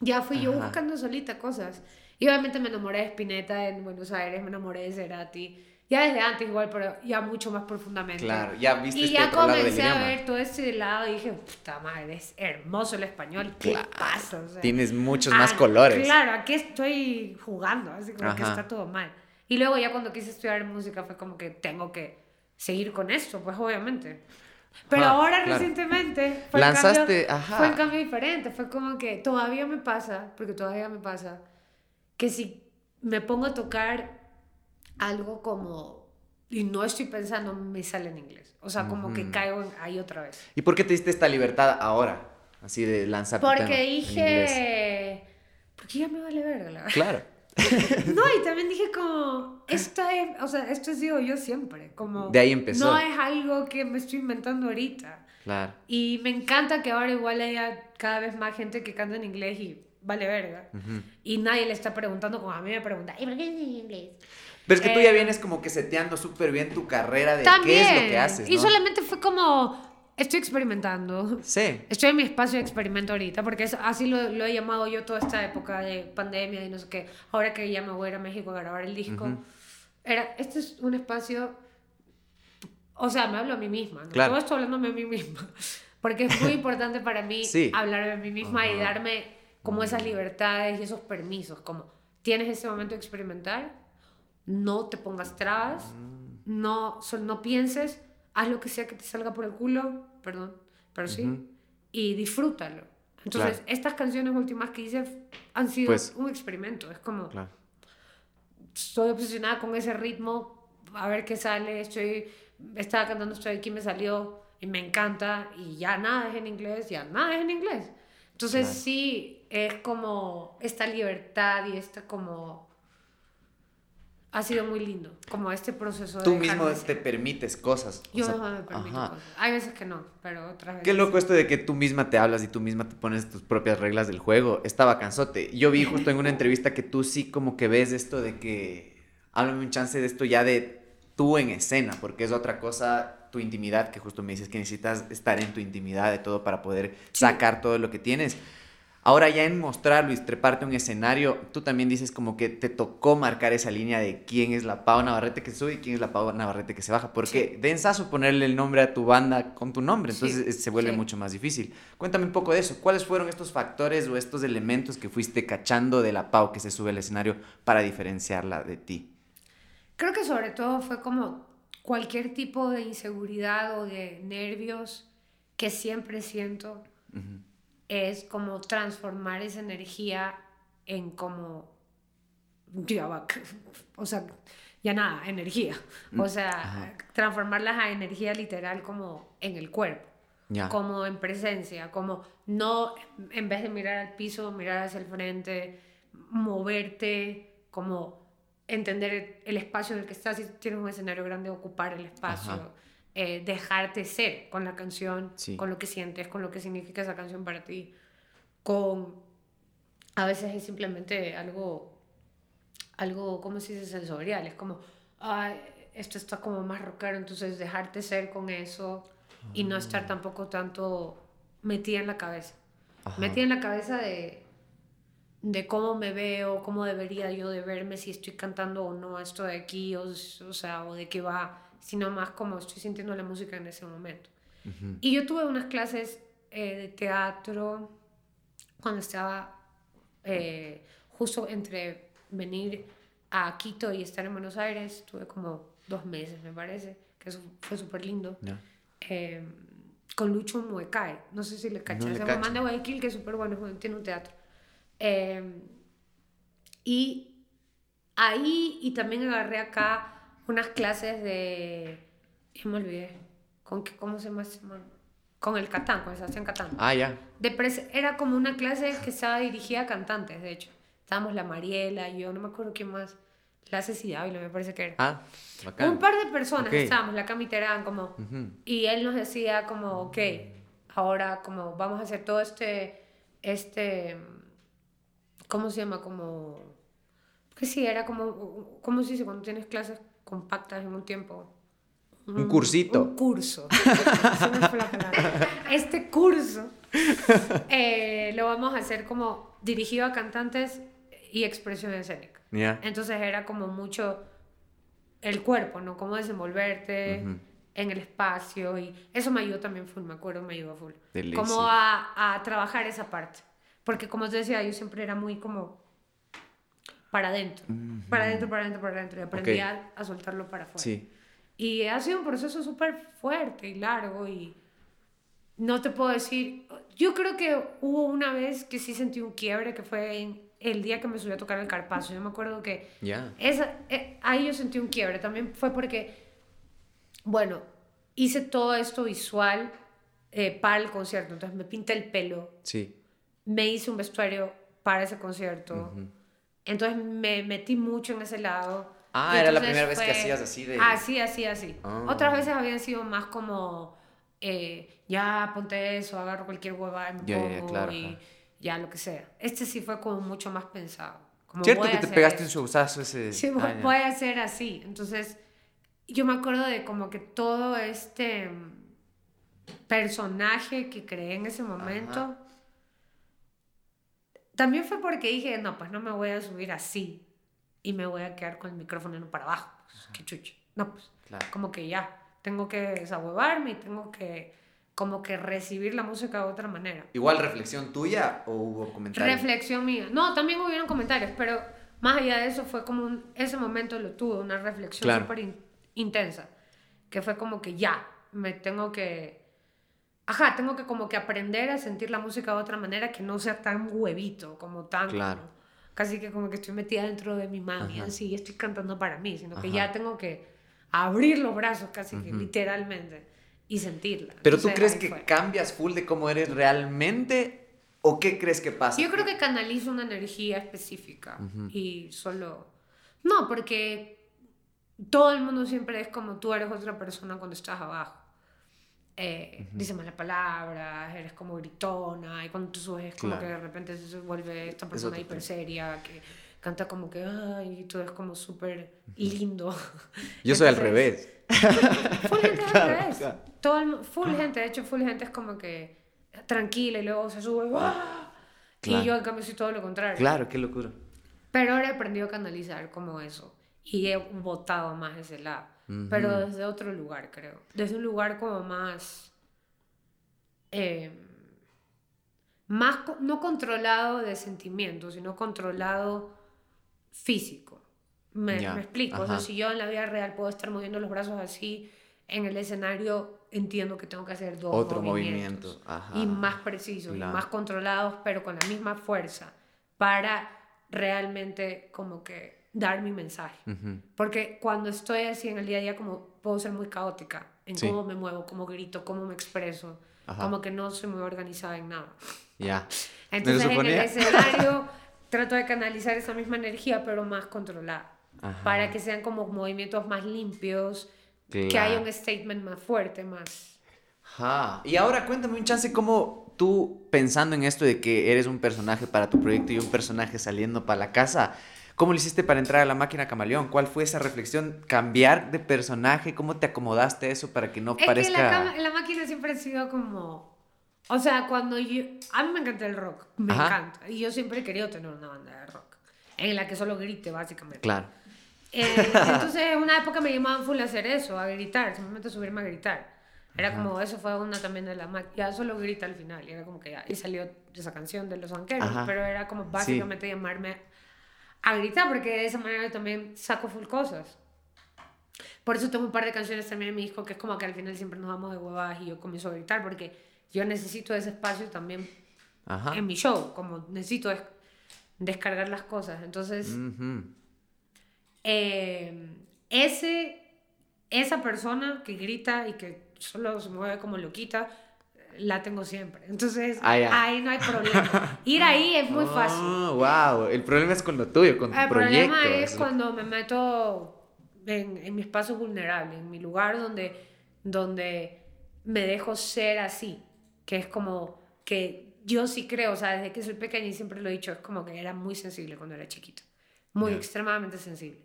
ya fui yo Ajá. buscando solita cosas. Y obviamente me enamoré de Spinetta en Buenos Aires, me enamoré de Cerati. Ya desde antes igual, pero ya mucho más profundamente. Claro, ya viste Y este ya otro lado del comencé a idioma. ver todo ese lado y dije, puta madre, es hermoso el español. ¿Qué Claro. pasa? O sea, Tienes muchos ah, más colores. Claro, aquí estoy jugando, así como que Ajá. está todo mal. Y luego ya cuando quise estudiar música fue como que tengo que seguir con esto, pues obviamente. Pero Ajá, ahora claro. recientemente fue Lanzaste, cambio, ajá. fue un cambio diferente, fue como que todavía me pasa, porque todavía me pasa, que si me pongo a tocar algo como y no estoy pensando, me sale en inglés. O sea, como que caigo en- ahí otra vez. ¿Y por qué te diste esta libertad ahora? Así de lanzar Porque dije, porque ya me vale verga la verdad. Claro. No, y también dije como, esto es, o sea, esto he sido yo siempre, como... De ahí empezó. No es algo que me estoy inventando ahorita. Claro. Y me encanta que ahora igual haya cada vez más gente que canta en inglés y vale verga. Ujú. Y nadie le está preguntando como a mí me pregunta, ¿y por qué en inglés? Pero es que tú ya Eh, vienes como que seteando súper bien tu carrera de También. qué es lo que haces, Y ¿no? solamente fue como, estoy experimentando. Sí. Estoy en mi espacio de experimento ahorita, porque es, así lo, lo he llamado yo toda esta época de pandemia y no sé qué. Ahora que ya me voy a ir a México a grabar el disco, Ujú. era, este es un espacio, o sea, me hablo a mí misma, ¿no? Claro. todo esto hablándome a mí misma, porque es muy importante para mí Sí. hablarme a mí misma y Ajá. darme como esas libertades y esos permisos, como tienes ese momento de experimentar, no te pongas trabas, Mm. no, no pienses, haz lo que sea que te salga por el culo, perdón, pero sí, y disfrútalo. Entonces, Claro. estas canciones últimas que hice han sido Pues- un experimento, es como, Claro. estoy obsesionada con ese ritmo, a ver qué sale, estoy, estaba cantando Estoy aquí, me salió y me encanta y ya nada es en inglés, ya nada es en inglés. Entonces Claro. sí, es como esta libertad y esta como... Ha sido muy lindo, como este proceso de Tú mismo te ser. permites cosas. Yo misma me permito ajá. cosas. Hay veces que no, pero otras veces... Qué loco esto de que tú misma te hablas y tú misma te pones tus propias reglas del juego. Estaba cansote. Yo vi justo en una entrevista que tú sí como que ves esto de que... Háblame un chance de esto ya de tú en escena, porque es otra cosa, tu intimidad, que justo me dices que necesitas estar en tu intimidad de todo para poder sacar todo lo que tienes. Ahora ya en mostrarlo y treparte un escenario, tú también dices como que te tocó marcar esa línea de quién es la Pau Navarrete que sube y quién es la Pau Navarrete que se baja, porque de ensazo ponerle el nombre a tu banda con tu nombre, Sí, entonces eh, se vuelve sí. mucho más difícil. Cuéntame un poco de eso, ¿cuáles fueron estos factores o estos elementos que fuiste cachando de la Pau que se sube al escenario para diferenciarla de ti? Creo que sobre todo fue como cualquier tipo de inseguridad o de nervios que siempre siento. Es como transformar esa energía en como ya o sea ya nada energía. O sea Ajá. transformarlas a energía literal como en el cuerpo como en presencia, como no, en vez de mirar al piso, mirar hacia el frente, moverte, como entender el espacio en el que estás, si tienes un escenario grande, ocupar el espacio, eh, dejarte ser con la canción, con lo que sientes, con lo que significa esa canción para ti, con... A veces es simplemente algo, algo, ¿cómo se dice? Sensorial, es como, ay, esto está como más rockero, entonces dejarte ser con eso y no estar ah. tampoco tanto metida en la cabeza. Metida en la cabeza de, de cómo me veo, cómo debería yo de verme, si estoy cantando o no esto de aquí, o, o sea, o de qué va, sino más como estoy sintiendo la música en ese momento. Y yo tuve unas clases eh, de teatro cuando estaba eh, justo entre venir a Quito y estar en Buenos Aires, tuve como dos meses, me parece, que eso fue súper lindo. Em, con Lucho Muecae, no sé si le cachas, no se de Guayaquil, que es súper bueno, tiene un teatro. Em, y ahí, y también agarré acá unas clases de, ya me olvidé, ¿con qué, ¿cómo se llama? Con el Catán, con Sebastián Catán. Ah, ya. De era como una clase que estaba dirigida a cantantes, de hecho. Estábamos la Mariela, yo no me acuerdo quién más clases y Dávila, me parece que era. Ah, bacán. Un par de personas estábamos, la camitera como, y él nos decía como, ok, ahora como vamos a hacer todo este, este, ¿cómo se llama? Como, que sí, era como, ¿cómo se dice cuando tienes clases compactas en un tiempo? Un, cursito. Un curso. este curso eh, lo vamos a hacer como dirigido a cantantes y expresión escénica. Entonces era como mucho el cuerpo, ¿no? Cómo desenvolverte en el espacio y eso me ayudó también full, me acuerdo, me ayudó full. Como a, a, trabajar esa parte. Porque como te decía, yo siempre era muy como para adentro, para adentro, para adentro, para adentro y aprendí a, soltarlo para afuera. Sí. Y ha sido un proceso súper fuerte y largo y no te puedo decir, yo creo que hubo una vez que sí sentí un quiebre que fue en, el día que me subí a tocar el carpazo. Yo me acuerdo que esa, eh, ahí yo sentí un quiebre. También fue porque, bueno, hice todo esto visual eh, para el concierto. Entonces me pinté el pelo. Sí. Me hice un vestuario para ese concierto. Entonces me metí mucho en ese lado. Ah, era la primera vez que hacías así de... Así, así, así. Ah. Otras veces habían sido más como, eh, ya ponte eso, agarro cualquier hueva, me pongo claro, y ya lo que sea. Este sí fue como mucho más pensado. Como Cierto que te pegaste un showzazo ese. Sí, puede ser así. Entonces, yo me acuerdo de como que todo este personaje que creé en ese momento. También fue porque dije, no, pues no me voy a subir así y me voy a quedar con el micrófono para abajo. Pues, qué chucho. No, pues, como que ya, tengo que desahuevarme y tengo que como que recibir la música de otra manera. ¿Igual reflexión tuya o hubo comentarios? Reflexión mía. No, también hubieron comentarios, pero más allá de eso fue como un, ese momento lo tuve, una reflexión súper intensa, que fue como que ya, me tengo que, ajá, tengo que como que aprender a sentir la música de otra manera que no sea tan huevito, como tan... Claro. casi que como que estoy metida dentro de mi mami, así, estoy cantando para mí, sino que ya tengo que abrir los brazos casi que literalmente y sentirla. ¿Pero tú crees que cambias full de cómo eres realmente o qué crees que pasa? Yo creo que canalizo una energía específica y solo... No, porque todo el mundo siempre es como tú eres otra persona cuando estás abajo. Eh, Dice malas palabras, eres como gritona, y cuando tú subes es como que de repente se vuelve esta persona hiper seria que canta como que, ay, tú eres como súper lindo. Yo soy al revés. Full gente al revés. Todo full gente, de hecho, full gente es como que tranquila y luego se sube. Y yo, en cambio, soy todo lo contrario. Claro, qué locura. Pero ahora he aprendido a canalizar como eso. Y he votado más ese lado. Pero desde otro lugar, creo. Desde un lugar como más. Eh, más no controlado de sentimientos, sino controlado físico. Me, me explico. O sea, si yo en la vida real puedo estar moviendo los brazos así, en el escenario entiendo que tengo que hacer dos Otro movimientos. Movimiento. Y más precisos, y más controlados, pero con la misma fuerza, para realmente como que dar mi mensaje. Porque cuando estoy así en el día a día, como puedo ser muy caótica en cómo me muevo, cómo grito, cómo me expreso. Como que no soy muy organizada en nada. Ya. Entonces en el escenario trato de canalizar esa misma energía, pero más controlada. Para que sean como movimientos más limpios, que haya un statement más fuerte, más... Ajá. Y ahora cuéntame un chance cómo tú pensando en esto de que eres un personaje para tu proyecto y un personaje saliendo para la casa, ¿cómo lo hiciste para entrar a la máquina camaleón? ¿Cuál fue esa reflexión? ¿Cambiar de personaje? ¿Cómo te acomodaste eso para que no parezca... Que la, la máquina siempre ha sido como... O sea, cuando yo... A mí me encanta el rock, me encanta. Y yo siempre he querido tener una banda de rock, en la que solo grite, básicamente. Claro. Eh, entonces, en una época me llamaban full a hacer eso, a gritar, simplemente subirme a gritar. Era como, eso fue una también de la ya solo grita al final, y era como que ya, y salió esa canción de los banqueros, pero era como básicamente llamarme a gritar, porque de esa manera yo también saco full cosas. Por eso tengo un par de canciones también en mi disco, que es como que al final siempre nos vamos de huevadas y yo comienzo a gritar, porque yo necesito ese espacio también en mi show, como necesito descargar las cosas. Entonces, eh, ese, esa persona que grita y que solo se mueve como loquita, la tengo siempre. Entonces, ah, ahí no hay problema. Ir ahí es muy fácil. wow. El problema es con lo tuyo, con tu El proyecto. problema es cuando me meto en, en, mi espacio vulnerable, en mi lugar donde, donde me dejo ser así, que es como que yo sí creo, o sea, desde que soy pequeña y siempre lo he dicho, es como que era muy sensible cuando era chiquito, muy extremadamente sensible.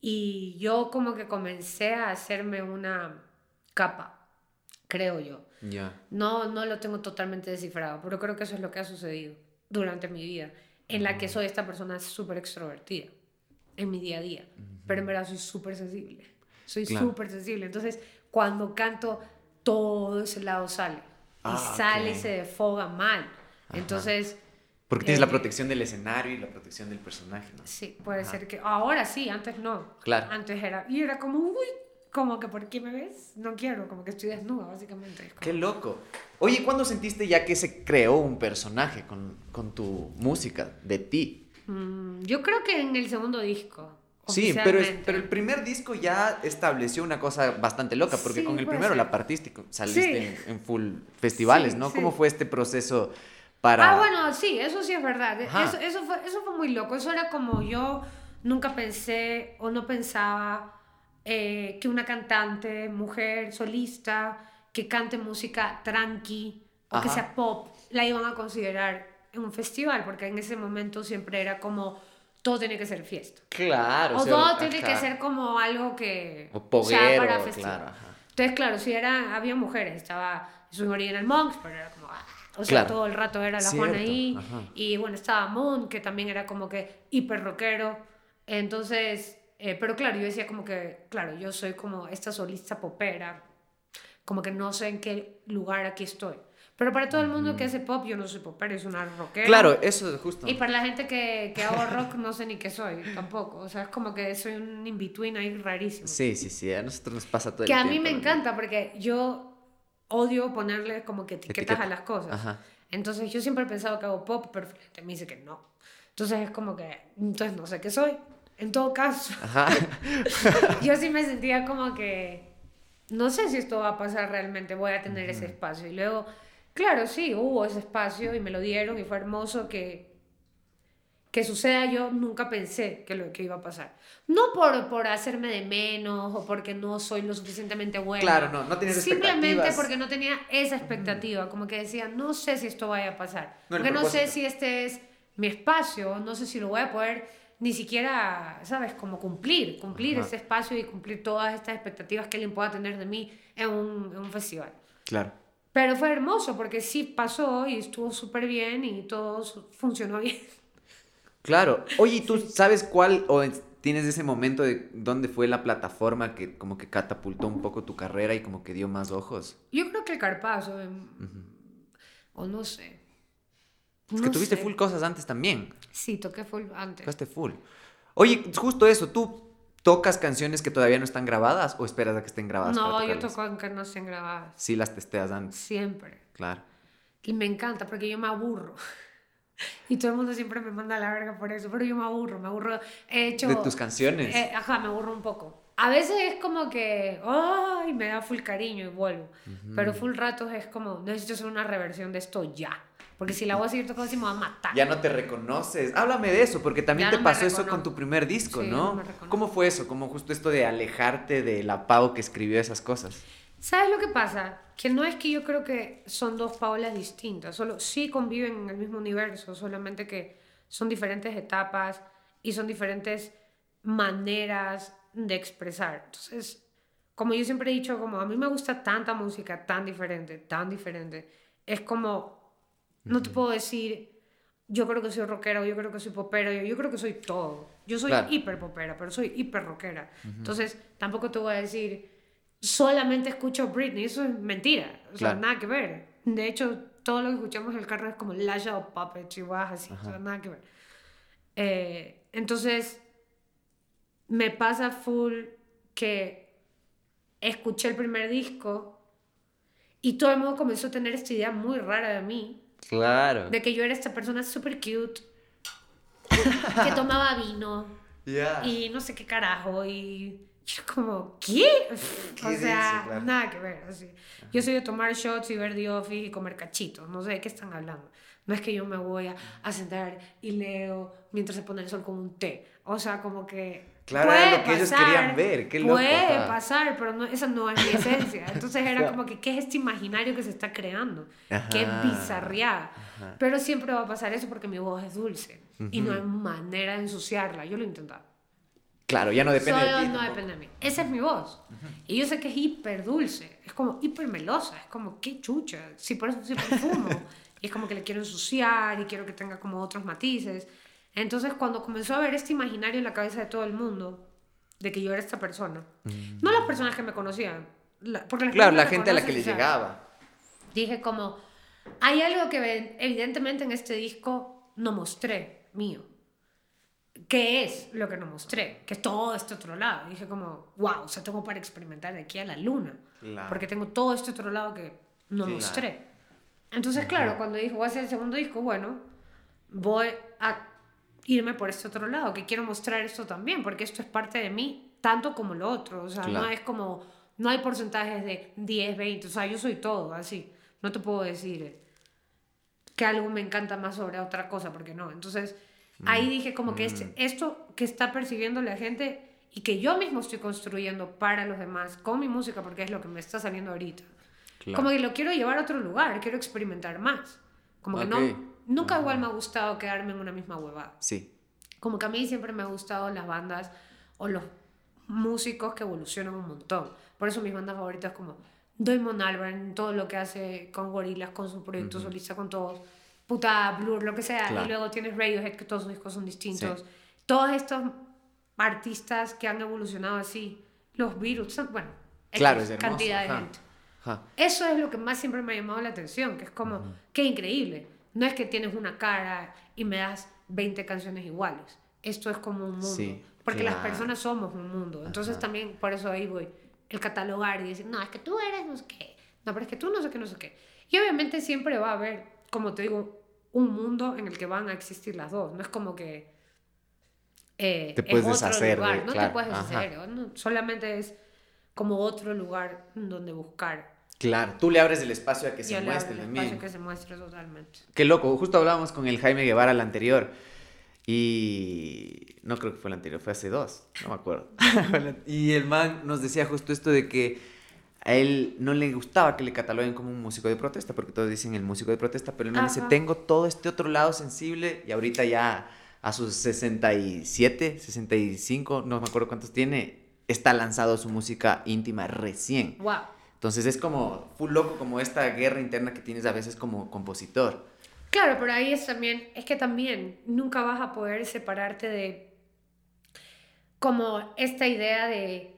Y yo como que comencé a hacerme una capa, creo yo. Ya. No, no lo tengo totalmente descifrado, pero creo que eso es lo que ha sucedido durante mi vida, en la que soy esta persona súper extrovertida en mi día a día, pero en verdad soy súper sensible, soy súper sensible. Entonces, cuando canto, todo ese lado sale. y ah, sale y se defoga mal. Entonces... Porque tienes la eh, protección del escenario y la protección del personaje, ¿no? Sí, puede ser que... Ahora sí, antes no. Claro. Antes era... Y era como, uy, como que ¿por qué me ves? No quiero, como que estoy desnuda, básicamente. Qué loco. Oye, ¿cuándo sentiste ya que se creó un personaje con, con tu música, de ti? Mm, yo creo que en el segundo disco. Sí, pero, pero el primer disco ya estableció una cosa bastante loca, porque con el primero, la partística, saliste en, full festivales, ¿no? ¿Cómo fue este proceso para...? Ah, bueno, sí, eso sí es verdad. Eso, eso, fue, eso fue muy loco. Eso era como yo nunca pensé o no pensaba eh, que una cantante, mujer, solista, que cante música tranqui o que sea pop, la iban a considerar en un festival, porque en ese momento siempre era como todo tiene que ser fiesta. Claro. O, todo tiene que ser como algo que o sea para festival. Claro, Entonces, claro, si era, había mujeres, estaba su Original Monks, pero era como, ah, o sea, todo el rato era la Juana ahí. Y bueno, estaba Moon, que también era como que hiper rockero. Entonces, eh, pero claro, yo decía como que, claro, yo soy como esta solista popera, como que no sé en qué lugar aquí estoy. Pero para todo el mundo que hace pop, yo no soy popera, es una rockera. Claro, eso es justo. Y para la gente que, que hago rock, no sé ni qué soy, tampoco. O sea, es como que soy un in-between ahí rarísimo. Sí, sí, sí, a nosotros nos pasa todo el que tiempo. Que a mí me encanta, porque yo odio ponerle como que etiquetas a las cosas. Ajá. Entonces yo siempre he pensado que hago pop, pero me dice que no. Entonces es como que, entonces no sé qué soy. En todo caso, yo sí me sentía como que, no sé si esto va a pasar realmente, voy a tener ese espacio. Y luego, claro, sí, hubo ese espacio y me lo dieron y fue hermoso que, que suceda. Yo nunca pensé que lo que iba a pasar. No por, por hacerme de menos o porque no soy lo suficientemente buena. Claro, no, no tienes Simplemente porque no tenía esa expectativa. Como que decía, no sé si esto vaya a pasar. porque no sé si este es mi espacio, no sé si lo voy a poder ni siquiera, ¿sabes? Como cumplir, cumplir ese espacio y cumplir todas estas expectativas que alguien pueda tener de mí en un, en un festival. Claro. Pero fue hermoso porque sí pasó y estuvo súper bien y todo funcionó bien. Claro. Oye, ¿tú sabes cuál o tienes ese momento de dónde fue la plataforma que como que catapultó un poco tu carrera y como que dio más ojos? Yo creo que el Carpazo, o no sé. Es que tuviste full cosas antes también. Sí, toqué full antes. Tocaste full. Oye, justo eso, ¿tú tocas canciones que todavía no están grabadas o esperas a que estén grabadas? No, yo toco aunque no estén grabadas. Sí, las testeas antes. Siempre. Claro. Y me encanta porque yo me aburro. Y todo el mundo siempre me manda a la verga por eso, pero yo me aburro, me aburro. He hecho... ¿De tus canciones? Eh, ajá, me aburro un poco. A veces es como que, ay, me da full cariño y vuelvo. Pero full ratos es como, necesito hacer una reversión de esto ya. Porque si la voy a seguir tocando así me va a matar. Ya no te reconoces. Háblame de eso, porque también Ya te no pasó eso con tu primer disco, Sí, ¿no? no. ¿Cómo fue eso? Como justo esto de alejarte de la Pau que escribió esas cosas. ¿Sabes lo que pasa? Que no es que yo creo que son dos Paulas distintas, solo sí conviven en el mismo universo, solamente que son diferentes etapas y son diferentes maneras de expresar. Entonces, como yo siempre he dicho, como a mí me gusta tanta música tan diferente, tan diferente, es como, no te puedo decir, yo creo que soy rockera o yo creo que soy popera, yo, yo creo que soy todo. Yo soy Claro. hiper popera, pero soy hiper rockera. Entonces, tampoco te voy a decir, solamente escucho Britney, eso es mentira, o sea, Claro. nada que ver. De hecho, todo lo que escuchamos en el carro es como Lasha o Puppet, chihuahua, así, o sea, nada que ver. Eh, entonces, me pasa full que escuché el primer disco y todo el mundo comenzó a tener esta idea muy rara de mí, Claro. de que yo era esta persona súper cute, que tomaba vino Ya. y no sé qué carajo y yo como, ¿qué? ¿Qué o sea, Claro. nada que ver. Así. Yo soy de tomar shots y ver The Office y comer cachitos, no sé de qué están hablando. No es que yo me voy a, a sentar y leo mientras se pone el sol con un té. O sea, como que... Claro, puede era lo que ellos querían ver, qué loco, Puede ajá. pasar, pero no, esa no es mi esencia. Entonces era como que, ¿qué es este imaginario que se está creando? Qué Ajá. bizarriada. Pero siempre va a pasar eso porque mi voz es dulce. Y no hay manera de ensuciarla. Yo lo he intentado. Claro, ya no depende Solo de ti. no tampoco. depende de mí. Esa es mi voz. Y yo sé que es hiper dulce. Es como hiper melosa. Es como, qué chucha. Sí, por eso sí perfumo. y es como que le quiero ensuciar y quiero que tenga como otros matices. Entonces, cuando comenzó a ver este imaginario en la cabeza de todo el mundo, de que yo era esta persona, no las personas que me conocían, la- porque Claro, la gente a la que sea, llegaba. dije como, hay algo que evidentemente en este disco no mostré, mío. ¿Qué es lo que no mostré? Que es todo este otro lado. dije como, wow, o sea, tengo para experimentar de aquí a la luna. Claro. Porque tengo todo este otro lado que no Claro. mostré. Entonces, claro, cuando dije, voy a hacer el segundo disco, bueno, voy a irme por este otro lado, que quiero mostrar esto también, porque esto es parte de mí, tanto como lo otro. O sea, Claro. no es como, no hay porcentajes de 10, 20, o sea, yo soy todo, así. No te puedo decir que algo me encanta más sobre otra cosa, porque no. Entonces, ahí dije como que este, esto que está percibiendo la gente y que yo mismo estoy construyendo para los demás con mi música, porque es lo que me está saliendo ahorita. Claro. Como que lo quiero llevar a otro lugar, quiero experimentar más. Como que Ok. no, nunca igual me ha gustado quedarme en una misma huevada. Sí. Como que a mí siempre me ha gustado las bandas o los músicos que evolucionan un montón. Por eso mis bandas favoritas como Damon Albarn, todo lo que hace con Gorillaz, con su proyecto solista, con todos, puta Blur, lo que sea. Claro. Y luego tienes Radiohead, que todos sus discos son distintos. Todos estos artistas que han evolucionado así. Los Beatles, son- bueno, Claro, es hermoso. cantidad de ajá. gente. Ajá. Eso es lo que más siempre me ha llamado la atención, que es como, qué increíble. No es que tienes una cara y me das 20 canciones iguales. Esto es como un mundo. Sí, porque las personas somos un mundo. Entonces también por eso ahí voy, el catalogar y decir, no, es que tú eres no sé qué. No, pero es que tú no sé qué, no sé qué. Y obviamente siempre va a haber, como te digo, un mundo en el que van a existir las dos. No es como que... eh, Te es puedes otro deshacer de- lugar. No claro, te puedes deshacer. ¿no? Solamente es como otro lugar donde buscar Claro, tú le abres el espacio a que se abro muestre el también. espacio que se muestre totalmente. Qué loco, justo hablábamos con el Jaime Guevara el anterior. Y no creo que fue el anterior, fue hace dos, no me acuerdo. y el man nos decía justo esto de que a él no le gustaba que le cataloguen como un músico de protesta, porque todos dicen el músico de protesta, pero el man dice, tengo todo este otro lado sensible y ahorita ya a sus 67, 65, no me acuerdo cuántos tiene, está lanzado su música íntima recién. Wow. Entonces es como full loco como esta guerra interna que tienes a veces como compositor. Claro, pero ahí es también, es que también nunca vas a poder separarte de como esta idea de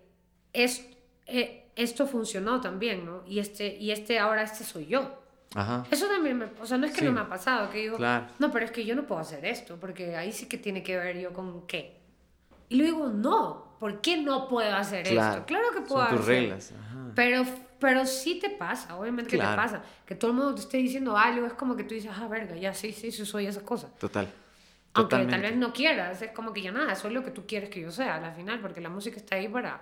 es, eh, esto funcionó también, ¿no? Y este, y este ahora este soy yo. Ajá. Eso también me, o sea, no es que Sí. no me ha pasado, que digo, Claro. no, pero es que yo no puedo hacer esto, porque ahí sí que tiene que ver yo con qué. Y luego digo, no, ¿por qué no puedo hacer Claro. esto? Claro que puedo Son tus hacer. reglas. Ajá. Pero, pero sí te pasa, obviamente que te Claro. pasa. Que todo el mundo te esté diciendo algo, es como que tú dices, ah, verga, ya sí, sí, sí, soy esa cosa. Total. Aunque Totalmente. tal vez no quieras, es como que ya nada, soy lo que tú quieres que yo sea, al final, porque la música está ahí para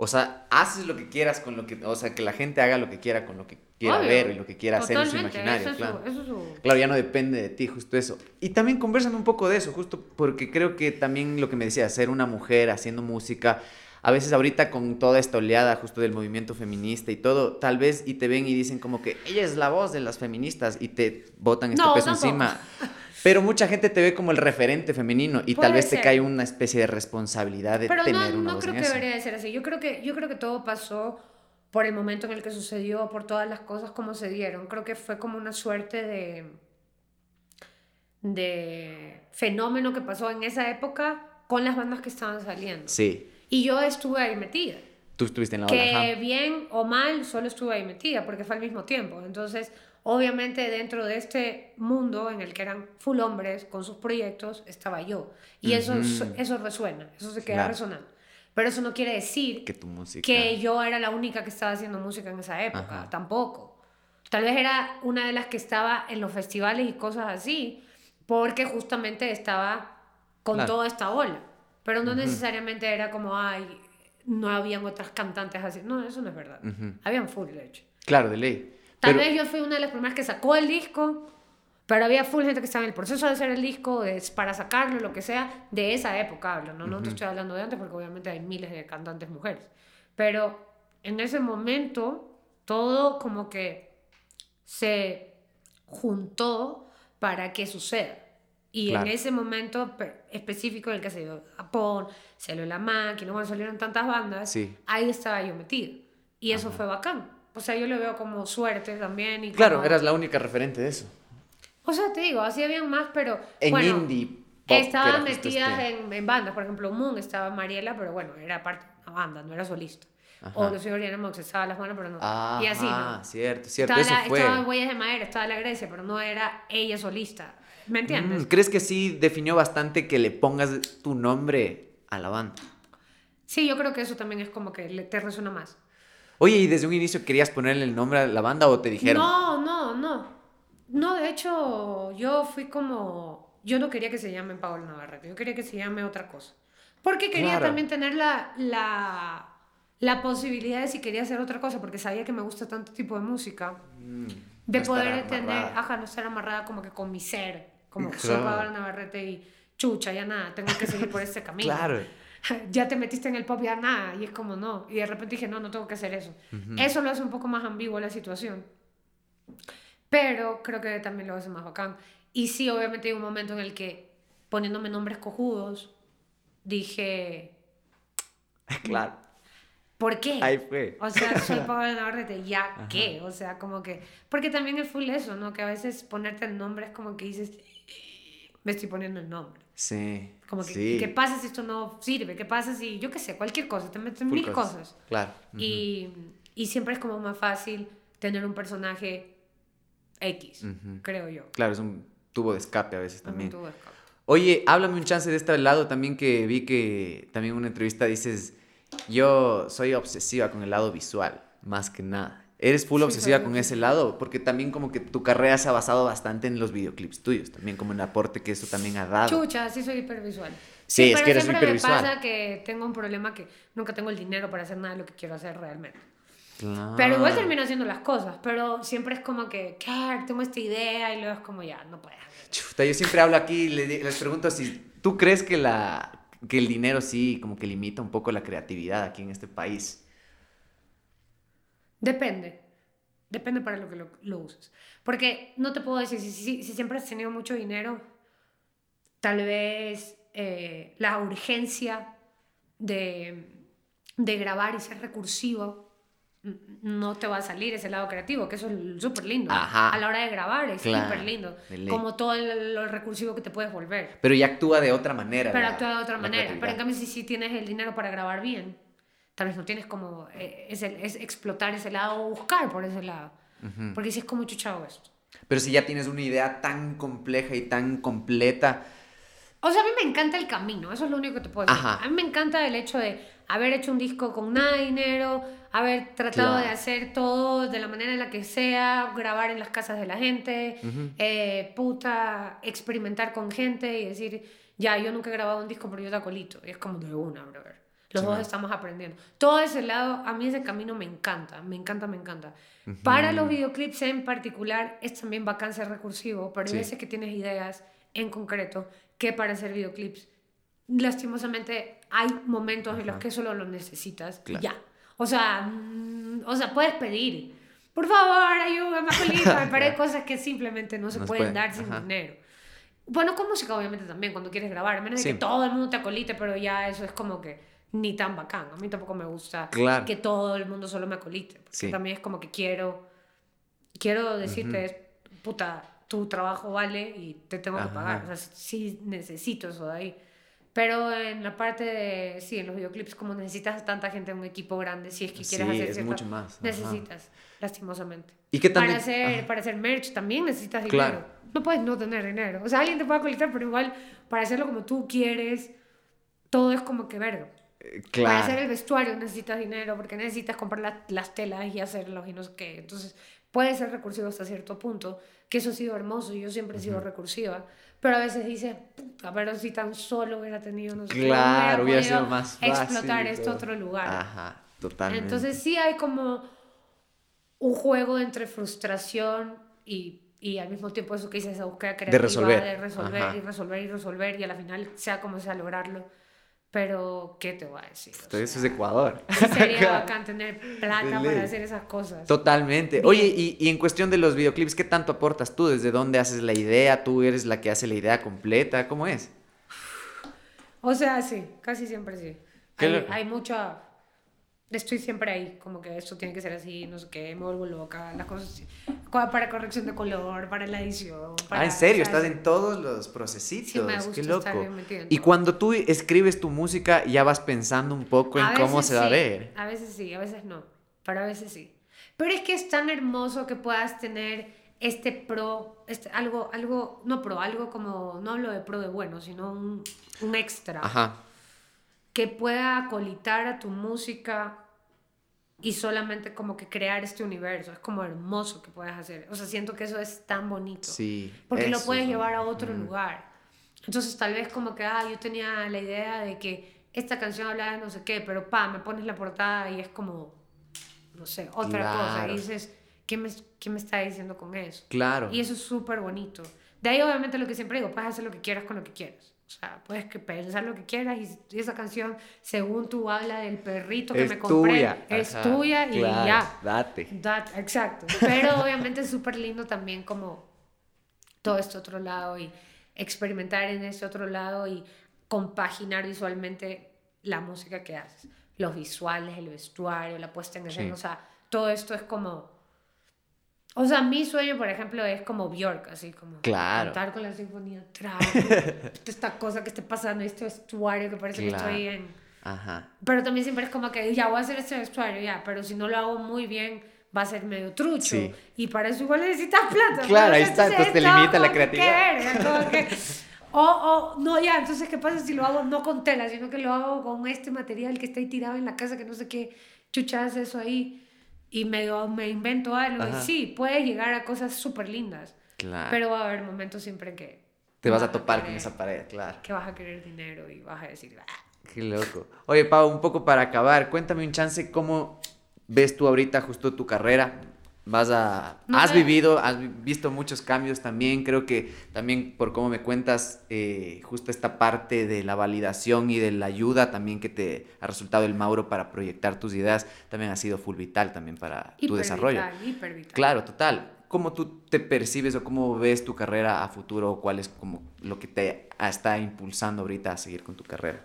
O sea, haces lo que quieras con lo que, o sea, que la gente haga lo que quiera con lo que quiera ver y lo que quiera hacer en su imaginario, claro. Claro, ya no depende de ti, justo eso. Y también conversan un poco de eso, justo porque creo que también lo que me decía, ser una mujer haciendo música, a veces ahorita con toda esta oleada justo del movimiento feminista y todo, tal vez y te ven y dicen como que ella es la voz de las feministas y te botan este peso encima. Pero mucha gente te ve como el referente femenino y tal vez te cae una especie de responsabilidad de tener no, una no creo que debería ser así. Yo creo que, yo creo que todo pasó por el momento en el que sucedió, por todas las cosas como se dieron. Creo que fue como una suerte de, de fenómeno que pasó en esa época con las bandas que estaban saliendo. Sí. Y yo estuve ahí metida. Tú estuviste en la Que bien o mal, solo estuve ahí metida porque fue al mismo tiempo. Entonces, obviamente dentro de este mundo en el que eran full hombres con sus proyectos, estaba yo. Y eso, eso resuena, eso se queda resonando. Pero eso no quiere decir que, tu música... que yo era la única que estaba haciendo música en esa época, tampoco. Tal vez era una de las que estaba en los festivales y cosas así, porque justamente estaba con toda esta ola. Pero no necesariamente era como, ay, no habían otras cantantes así. No, eso no es verdad. Habían full, de hecho. Claro, de ley. Tal vez yo fui una de las primeras que sacó el disco, pero había full gente que estaba en el proceso de hacer el disco, para sacarlo, lo que sea, de esa época hablo, ¿no? No te estoy hablando de antes porque obviamente hay miles de cantantes mujeres. Pero en ese momento, todo como que se juntó para que suceda. Y en ese momento específico en el que se dio Japón, salió La Máquina, cuando salieron tantas bandas, ahí estaba yo metido. Y eso fue bacán. O sea, yo lo veo como suerte también. Y claro, eras la única referente de eso. O sea, te digo, así habían más, pero... En bueno, indie. estaban metidas en, en, bandas. Por ejemplo, Moon estaba Mariela, pero bueno, era parte de una banda, no era solista. O Lucio Oriana Mox estaba las manos, pero no. y así, Ah, cierto, cierto. Estaba, eso fue. estaba en Huellas de Madera, estaba la Grecia, pero no era ella solista. ¿Me entiendes? Mm, ¿Crees que sí definió bastante que le pongas tu nombre a la banda? Sí, yo creo que eso también es como que te resuena más. Oye, ¿y desde un inicio querías ponerle el nombre a la banda o te dijeron? No, no, no. No, de hecho, yo fui como. Yo no quería que se llame Pablo Navarrete, yo quería que se llame otra cosa. Porque quería también tener la, la, la, posibilidad de si quería hacer otra cosa, porque sabía que me gusta tanto tipo de música, mm, de poder tener, ajá, no estar amarrada como que con mi ser, como soy Pablo Navarrete y chucha, ya nada, tengo que seguir por este camino. claro. ya te metiste en el pop, ya nada, y es como no. Y de repente dije, no, no tengo que hacer eso. Eso lo hace un poco más ambiguo la situación. Pero creo que también lo hace más bacán. Y sí, obviamente hay un momento en el que poniéndome nombres cojudos, dije... Claro. ¿Por qué? Ahí fue. O sea, soy Pablo Navarrete, ¿ya qué? O sea, como que... Porque también es full eso, ¿no? Que a veces ponerte el nombre es como que dices, me estoy poniendo el nombre. Sí. Como que, ¿qué pasa si esto no sirve? ¿Qué pasa si, yo qué sé, cualquier cosa, te meten mil cosas. Claro. y, y, siempre es como más fácil tener un personaje X, creo yo. Claro, es un tubo de escape a veces también. Un tubo de escape. Oye, háblame un chance de este lado también que vi que también en una entrevista dices, yo soy obsesiva con el lado visual, más que nada. Eres full obsesiva con ese lado, porque también como que tu carrera se ha basado bastante en los videoclips tuyos, también como en el aporte que eso también ha dado. Chucha, sí soy hipervisual. Sí, es que eres hipervisual. me pasa que tengo un problema que nunca tengo el dinero para hacer nada de lo que quiero hacer realmente. Pero igual termino haciendo las cosas, pero siempre es como que, claro, tengo esta idea y luego es como ya, no puedo. Chuta, yo siempre hablo aquí y les pregunto si tú crees que, la, que el dinero sí como que limita un poco la creatividad aquí en este país. Depende. Depende para lo que lo, uses. Porque no te puedo decir, si, si, siempre has tenido mucho dinero, tal vez eh, la urgencia de, de grabar y ser recursivo no te va a salir ese lado creativo, que eso es súper lindo. A la hora de grabar es súper lindo. Como todo lo recursivo que te puedes volver. Pero ya actúa de otra manera. Pero actúa de otra manera. Pero en cambio, si, si tienes el dinero para grabar bien, tal vez no tienes como eh, es, es, explotar ese lado o buscar por ese lado. Porque si es como chuchado esto. Pero si ya tienes una idea tan compleja y tan completa. O sea, a mí me encanta el camino, eso es lo único que te puedo decir. A mí me encanta el hecho de haber hecho un disco con nada de dinero, haber tratado de hacer todo de la manera en la que sea, grabar en las casas de la gente, eh, puta, experimentar con gente y decir, ya, yo nunca he grabado un disco, pero yo te colito. Y es como de una, brother. Los Sí, dos man. estamos aprendiendo. Todo ese lado, a mí ese camino me encanta, me encanta, me encanta. Para los videoclips en particular, es también ser recursivo, pero hay Sí. veces que tienes ideas en concreto que para hacer videoclips, lastimosamente, hay momentos en los Ajá. que solo lo necesitas Claro. ya. O sea, mm, o sea, puedes pedir, por favor, ayúdame, Julita, pero hay cosas que simplemente no se No se pueden pueden, dar sin ajá. dinero. Bueno, con música obviamente también, cuando quieres grabar, a menos de Sí. que todo el mundo te acolite, pero ya eso es como que ni tan bacán. A mí tampoco me gusta Claro. que todo el mundo solo me acolite, porque Sí. también es como que quiero, quiero decirte, puta, tu trabajo vale y te tengo que Ajá. pagar. O sea, sí necesito eso de ahí. Pero en la parte de, sí, en los videoclips, como necesitas tanta gente en un equipo grande, si es que quieres Sí, hacer es cierta- mucho más, ajá. Necesitas, lastimosamente. ¿Y qué tan Para hacer, Ajá. para hacer merch también necesitas Claro. dinero. No puedes no tener dinero. O sea, alguien te puede acolitar, pero igual para hacerlo como tú quieres, todo es como que verga. Eh, Para hacer Claro. el vestuario necesitas dinero porque necesitas comprar la- las telas y hacerlos y no sé qué. Entonces, puede ser recursivo hasta cierto punto, que eso ha sido hermoso. Yo siempre he sido recursiva. Pero a veces dices, puta, pero si tan solo hubiera tenido, no sé Claro, hubiera sido más fácil. explotar y este otro lugar. Ajá, totalmente. Entonces sí hay como un juego entre frustración y, y al mismo tiempo eso que dices, esa búsqueda creativa resolver. de resolver Ajá. y resolver y resolver y a la final sea como sea lograrlo. Pero, ¿qué te voy a decir? O Esto- Eso es sea, Ecuador. sí sería bacán tener plata para hacer esas cosas. Totalmente. Oye, y, y en cuestión de los videoclips, ¿qué tanto aportas tú? ¿Desde dónde haces la idea? ¿Tú eres la que hace la idea completa? ¿Cómo es? O sea, sí, casi siempre sí. Hay, hay mucha... Estoy siempre ahí, como que esto tiene que ser así, no sé qué, me vuelvo loca, las cosas para corrección de color, para la edición. Para, ah, en serio, ¿sabes? estás en todos los procesitos. Sí, me gusta Qué estar loco. bien metida en Y cuando tú escribes tu música, ya vas pensando un poco en A cómo se va a sí, ver. A veces sí, a veces no, pero a veces sí. Pero es que es tan hermoso que puedas tener este pro, este, algo, algo, no pro, algo como, no hablo de pro de bueno, sino un, un extra Ajá. Que pueda acolitar a tu música y solamente como que crear este universo. Es como hermoso que puedas hacer. O sea, siento que eso es tan bonito. Sí. Porque lo puedes es llevar a otro lugar. Entonces tal vez como que, ah, yo tenía la idea de que esta canción hablaba de no sé qué, pero pa, me pones la portada y es como, no sé, otra cosa. Y dices, ¿qué me, ¿qué me está diciendo con eso? Claro. Y eso es súper bonito. De ahí obviamente lo que siempre digo, puedes hacer lo que quieras con lo que quieras. O sea, puedes que pensar lo que quieras y esa canción, según tú habla del perrito que es me compré, tuya. es Ajá, tuya y claro, ya. Date. That- exacto. Pero obviamente es súper lindo también como todo este otro lado y experimentar en este otro lado y compaginar visualmente la música que haces. Los visuales, el vestuario, la puesta en escena, Sí. o sea, todo esto es como... O sea, mi sueño, por ejemplo, es como Bjork, así como Claro. cantar con la sinfonía atrás, esta cosa que esté pasando, este vestuario que parece Claro. que estoy en... Ajá. Pero también siempre es como que ya voy a hacer este vestuario, ya, pero si no lo hago muy bien, va a ser medio trucho. Sí. Y para eso igual necesitas plata. Claro, ahí está, entonces te limita la creatividad. que- o, o, no, ya, entonces, ¿qué pasa si lo hago no con tela, sino que lo hago con este material que está ahí tirado en la casa, que no sé qué chucha hace eso ahí? Y medio me invento algo. Ajá. Y sí, puede llegar a cosas súper lindas. Claro. Pero va a haber momentos siempre que. Te vas a topar con querer- esa pared, claro. Que vas a querer dinero y vas a decir. "Ah". Qué loco. Oye, Pau, un poco para acabar, cuéntame un chance cómo ves tú ahorita justo tu carrera. Vas a... No has vivido, has vi- visto muchos cambios también. Creo que también por cómo me cuentas, eh, justo esta parte de la validación y de la ayuda también que te ha resultado el Mauro para proyectar tus ideas, también ha sido full vital también para tu desarrollo. vital, hiper vital. Claro, total. ¿Cómo tú te percibes o cómo ves tu carrera a futuro? o ¿Cuál es como lo que te está impulsando ahorita a seguir con tu carrera?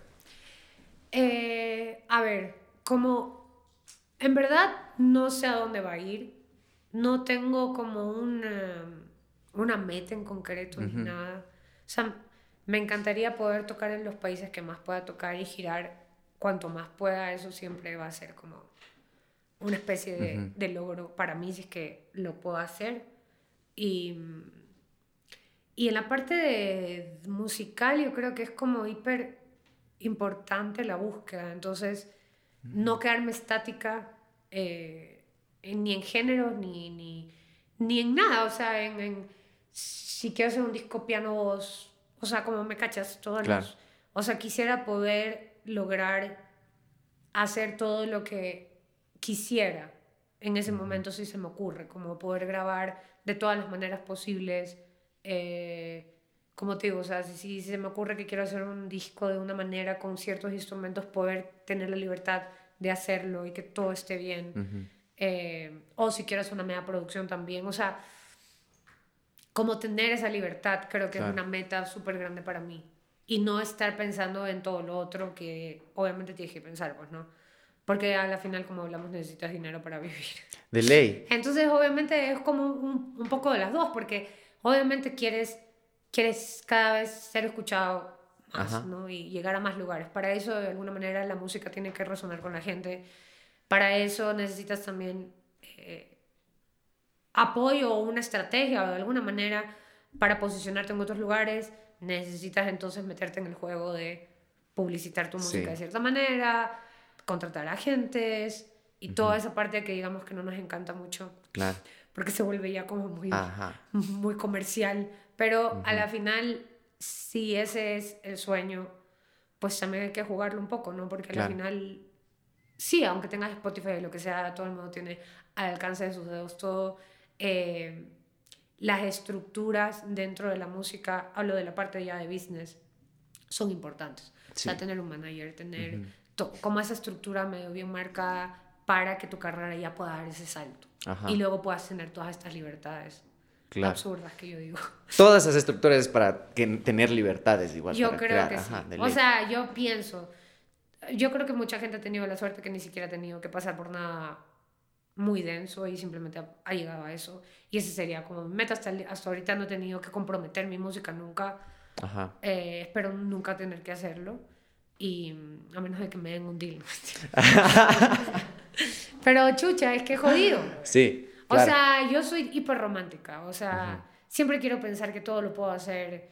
Eh, a ver, como en verdad no sé a dónde va a ir, no tengo como una, una meta en concreto ni nada. O sea, me encantaría poder tocar en los países que más pueda tocar y girar cuanto más pueda, eso siempre va a ser como una especie de, de logro para mí si es que lo puedo hacer. Y, y en la parte de musical yo creo que es como hiper importante la búsqueda, entonces no quedarme estática eh, en- ni en género ni, ni, ni en nada, o sea, en, en si quiero hacer un disco piano voz, o sea, como me cachas, todos Claro. los- o sea, quisiera poder lograr hacer todo lo que quisiera en ese momento si se me ocurre, como poder grabar de todas las maneras posibles. Eh, como te digo, o sea, si, se me ocurre que quiero hacer un disco de una manera con ciertos instrumentos, poder tener la libertad de hacerlo y que todo esté bien. Eh, o si quiero hacer una media producción también. O sea, como tener esa libertad creo que es una meta súper grande para mí. Y no estar pensando en todo lo otro que obviamente tienes que pensar, pues, ¿no? Porque a la final, como hablamos, necesitas dinero para vivir. De ley. Entonces, obviamente, es como un, un poco de las dos, porque obviamente quieres, quieres cada vez ser escuchado más, ¿no? Y llegar a más lugares. Para eso, de alguna manera, la música tiene que resonar con la gente. Para eso necesitas también eh, apoyo o una estrategia o de alguna manera para posicionarte en otros lugares. Necesitas entonces meterte en el juego de publicitar tu música de cierta manera, contratar agentes y toda esa parte que digamos que no nos encanta mucho. Claro. Porque se vuelve ya como muy, muy comercial. Pero a la final, si ese es el sueño, pues también hay que jugarlo un poco, ¿no? Porque al final, sí, aunque tengas Spotify lo que sea, todo el mundo tiene al alcance de sus dedos todo. Eh, las estructuras dentro de la música, hablo de la parte ya de business, son importantes. O sea, tener un manager, tener como esa estructura medio bien marcada para que tu carrera ya pueda dar ese salto. Y luego puedas tener todas estas libertades absurdas que yo digo. Todas esas estructuras para que, tener libertades igual. Yo creo que sí. O sea, yo pienso, yo creo que mucha gente ha tenido la suerte que ni siquiera ha tenido que pasar por nada muy denso y simplemente ha, llegado a eso. Y ese sería como mi meta. Hasta, hasta ahorita no he tenido que comprometer mi música nunca. Ajá. Eh, espero nunca tener que hacerlo. Y a menos de que me den un deal. Pero chucha, es que jodido. Sí. O sea, yo soy hiper romántica. O sea, siempre quiero pensar que todo lo puedo hacer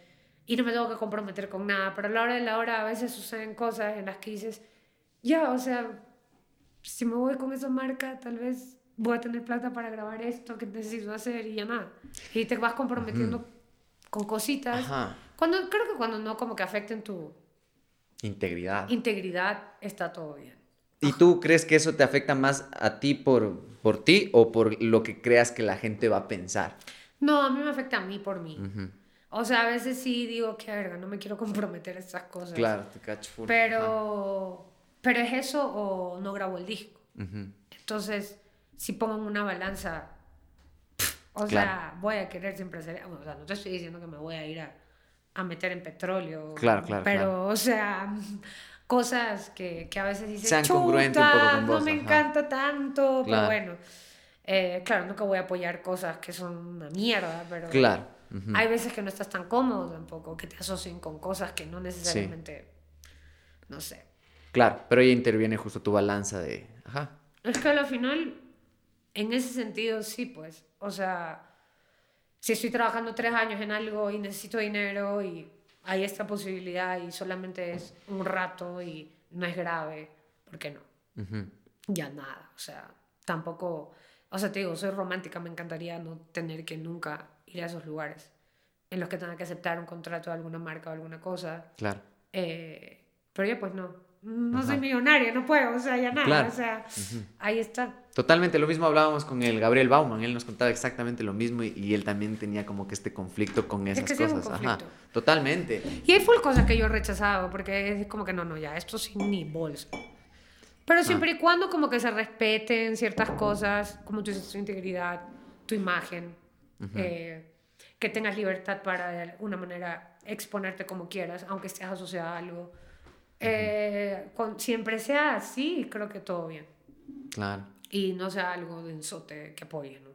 y no me tengo que comprometer con nada. Pero a la hora de la hora a veces suceden cosas en las que dices, ya, o sea, si me voy con esa marca, tal vez voy a tener plata para grabar esto que necesito hacer y ya nada. Y te vas comprometiendo con cositas. Cuando, creo que cuando no como que afecten tu, Integridad. Integridad, está todo bien. ¿Y tú crees que eso te afecta más a ti por, por ti o por lo que creas que la gente va a pensar? No, a mí me afecta a mí por mí. O sea, a veces sí digo, qué verga, no me quiero comprometer a estas cosas. Claro, te cacho Pero, pero es eso o no grabo el disco. Entonces, si pongo en una balanza, o sea, voy a querer siempre hacer. O sea, no te estoy diciendo que me voy a ir a a meter en petróleo. Claro, claro. Pero, o sea, cosas que, que, a veces dices, Sean congruentes un poco con vos, no me encanta tanto, pero bueno. Eh, claro, nunca voy a apoyar cosas que son una mierda, pero claro. Hay veces que no estás tan cómodo tampoco, que te asocien con cosas que no necesariamente, no sé. Claro, pero ahí interviene justo tu balanza de, ajá. Es que al final, en ese sentido, sí, pues, o sea, si estoy trabajando tres años en algo y necesito dinero y hay esta posibilidad y solamente es un rato y no es grave, ¿por qué no? Ya nada, o sea, tampoco, o sea, te digo, soy romántica, me encantaría no tener que nunca ir a esos lugares en los que tenga que aceptar un contrato de alguna marca o alguna cosa. Claro. Eh, pero ya pues no, no soy millonaria, no puedo, o sea, ya nada, o sea, ahí está. Totalmente, lo mismo hablábamos con el Gabriel Bauman, él nos contaba exactamente lo mismo y, él también tenía como que este conflicto con esas es que cosas. Sí, Ajá, totalmente. Y hay full cosas que yo he rechazado, porque es como que no, no, ya, esto sin ni bolsa. Pero siempre y cuando como que se respeten ciertas cosas, como tú dices, tu integridad, tu imagen, eh, que tengas libertad para de alguna manera exponerte como quieras, aunque estés asociado a algo eh, con, siempre sea así, creo que todo bien. Claro. Y no sea algo densote que apoye, ¿no?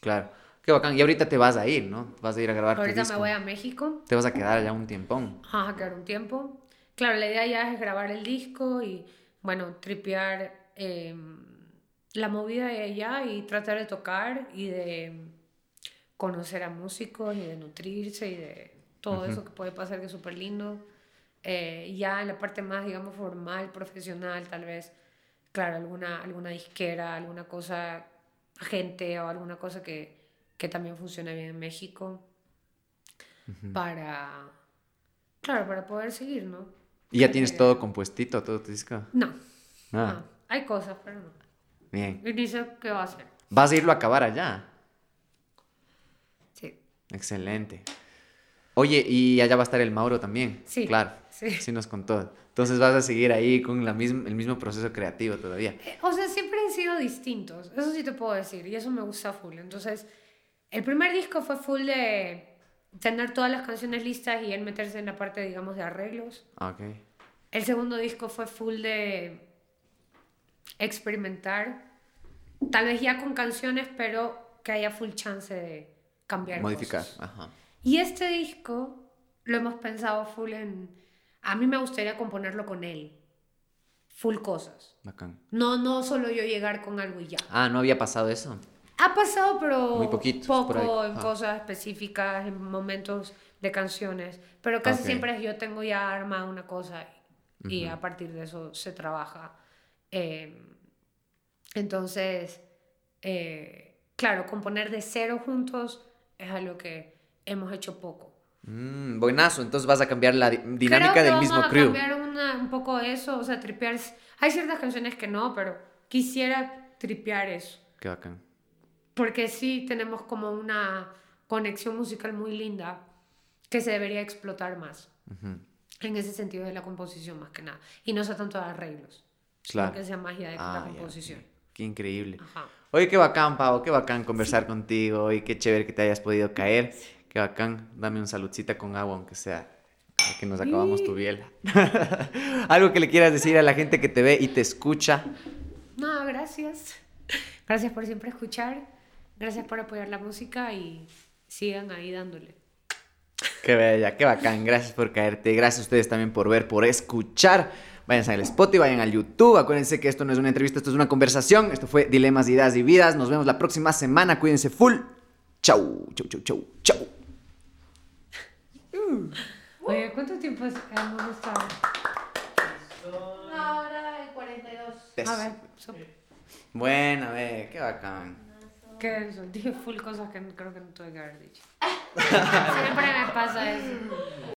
Claro. Qué bacán. Y ahorita te vas a ir, ¿no? Vas a ir a grabar Ahorita me voy a México. Te vas a quedar allá un tiempón. Ajá, a quedar un tiempo. Claro, la idea ya es grabar el disco y, bueno, tripear em, la movida de allá y tratar de tocar y de conocer a músicos y de nutrirse y de todo eso que puede pasar que es súper lindo. Eh, ya en la parte más, digamos, formal, profesional, tal vez, claro, alguna, alguna disquera, alguna cosa, agente o alguna cosa que, que también funcione bien en México para, claro, para poder seguir, ¿no? ¿Y ya tienes todo compuestito, todo tu disco? No. Ah, No, hay cosas, pero no. bien. Qué va a hacer. ¿Vas a irlo a acabar allá? Excelente. Oye, y allá va a estar el Mauro también. Sí, Claro. sí. Sí nos contó. Entonces vas a seguir ahí con la misma, el mismo proceso creativo todavía. Eh, O sea, siempre han sido distintos. Eso sí te puedo decir. Y eso me gusta full. Entonces, el primer disco fue full de tener todas las canciones listas y él meterse en la parte, digamos, de arreglos. Ah, Ok. El segundo disco fue full de experimentar. Tal vez ya con canciones, pero que haya full chance de cambiar Modificar. cosas. Ajá. Y este disco lo hemos pensado full en... A mí me gustaría componerlo con él. Full cosas. Bacán. No, no solo yo llegar con algo y ya. Ah, ¿no había pasado eso? Ha pasado, pero Muy poquito, poco en Ah. cosas específicas, en momentos de canciones. Pero casi Ok. siempre es yo tengo ya armada una cosa y, y a partir de eso se trabaja. Eh, entonces, eh, claro, componer de cero juntos es algo que hemos hecho poco. Mm, buenazo. Entonces vas a cambiar la di- dinámica Creo que del vamos mismo a crew. cambiar una- un poco eso, o sea, tripear. Hay ciertas canciones que no, pero quisiera tripear eso. Qué bacán. Porque sí tenemos como una conexión musical muy linda que se debería explotar más. Ujú. En ese sentido de la composición más que nada. Y no sea tanto de arreglos. Claro. Que sea magia de Ah, la composición. ok. Qué increíble. Ajá. Oye, qué bacán, Pau, qué bacán conversar contigo y qué chévere que te hayas podido caer. Qué bacán. Dame un saludcita con agua, aunque sea que nos acabamos tu biela. Algo que le quieras decir a la gente que te ve y te escucha. No, gracias. Gracias por siempre escuchar. Gracias por apoyar la música y sigan ahí dándole. Qué bella, qué bacán. Gracias por caerte. Gracias a ustedes también por ver, por escuchar. Vayan al Spotify, vayan al YouTube. Acuérdense que esto no es una entrevista, esto es una conversación. Esto fue Dilemas, Ideas y Vidas. Nos vemos la próxima semana. Cuídense full. Chau, chau, chau, chau, chau. Oye, ¿cuánto tiempo es- hemos estado? Una hora y 42. A ver, so- Buena, ve, qué bacán. ¿qué es eso? Dije full cosas que creo que no tuve que haber dicho. Siempre me pasa eso.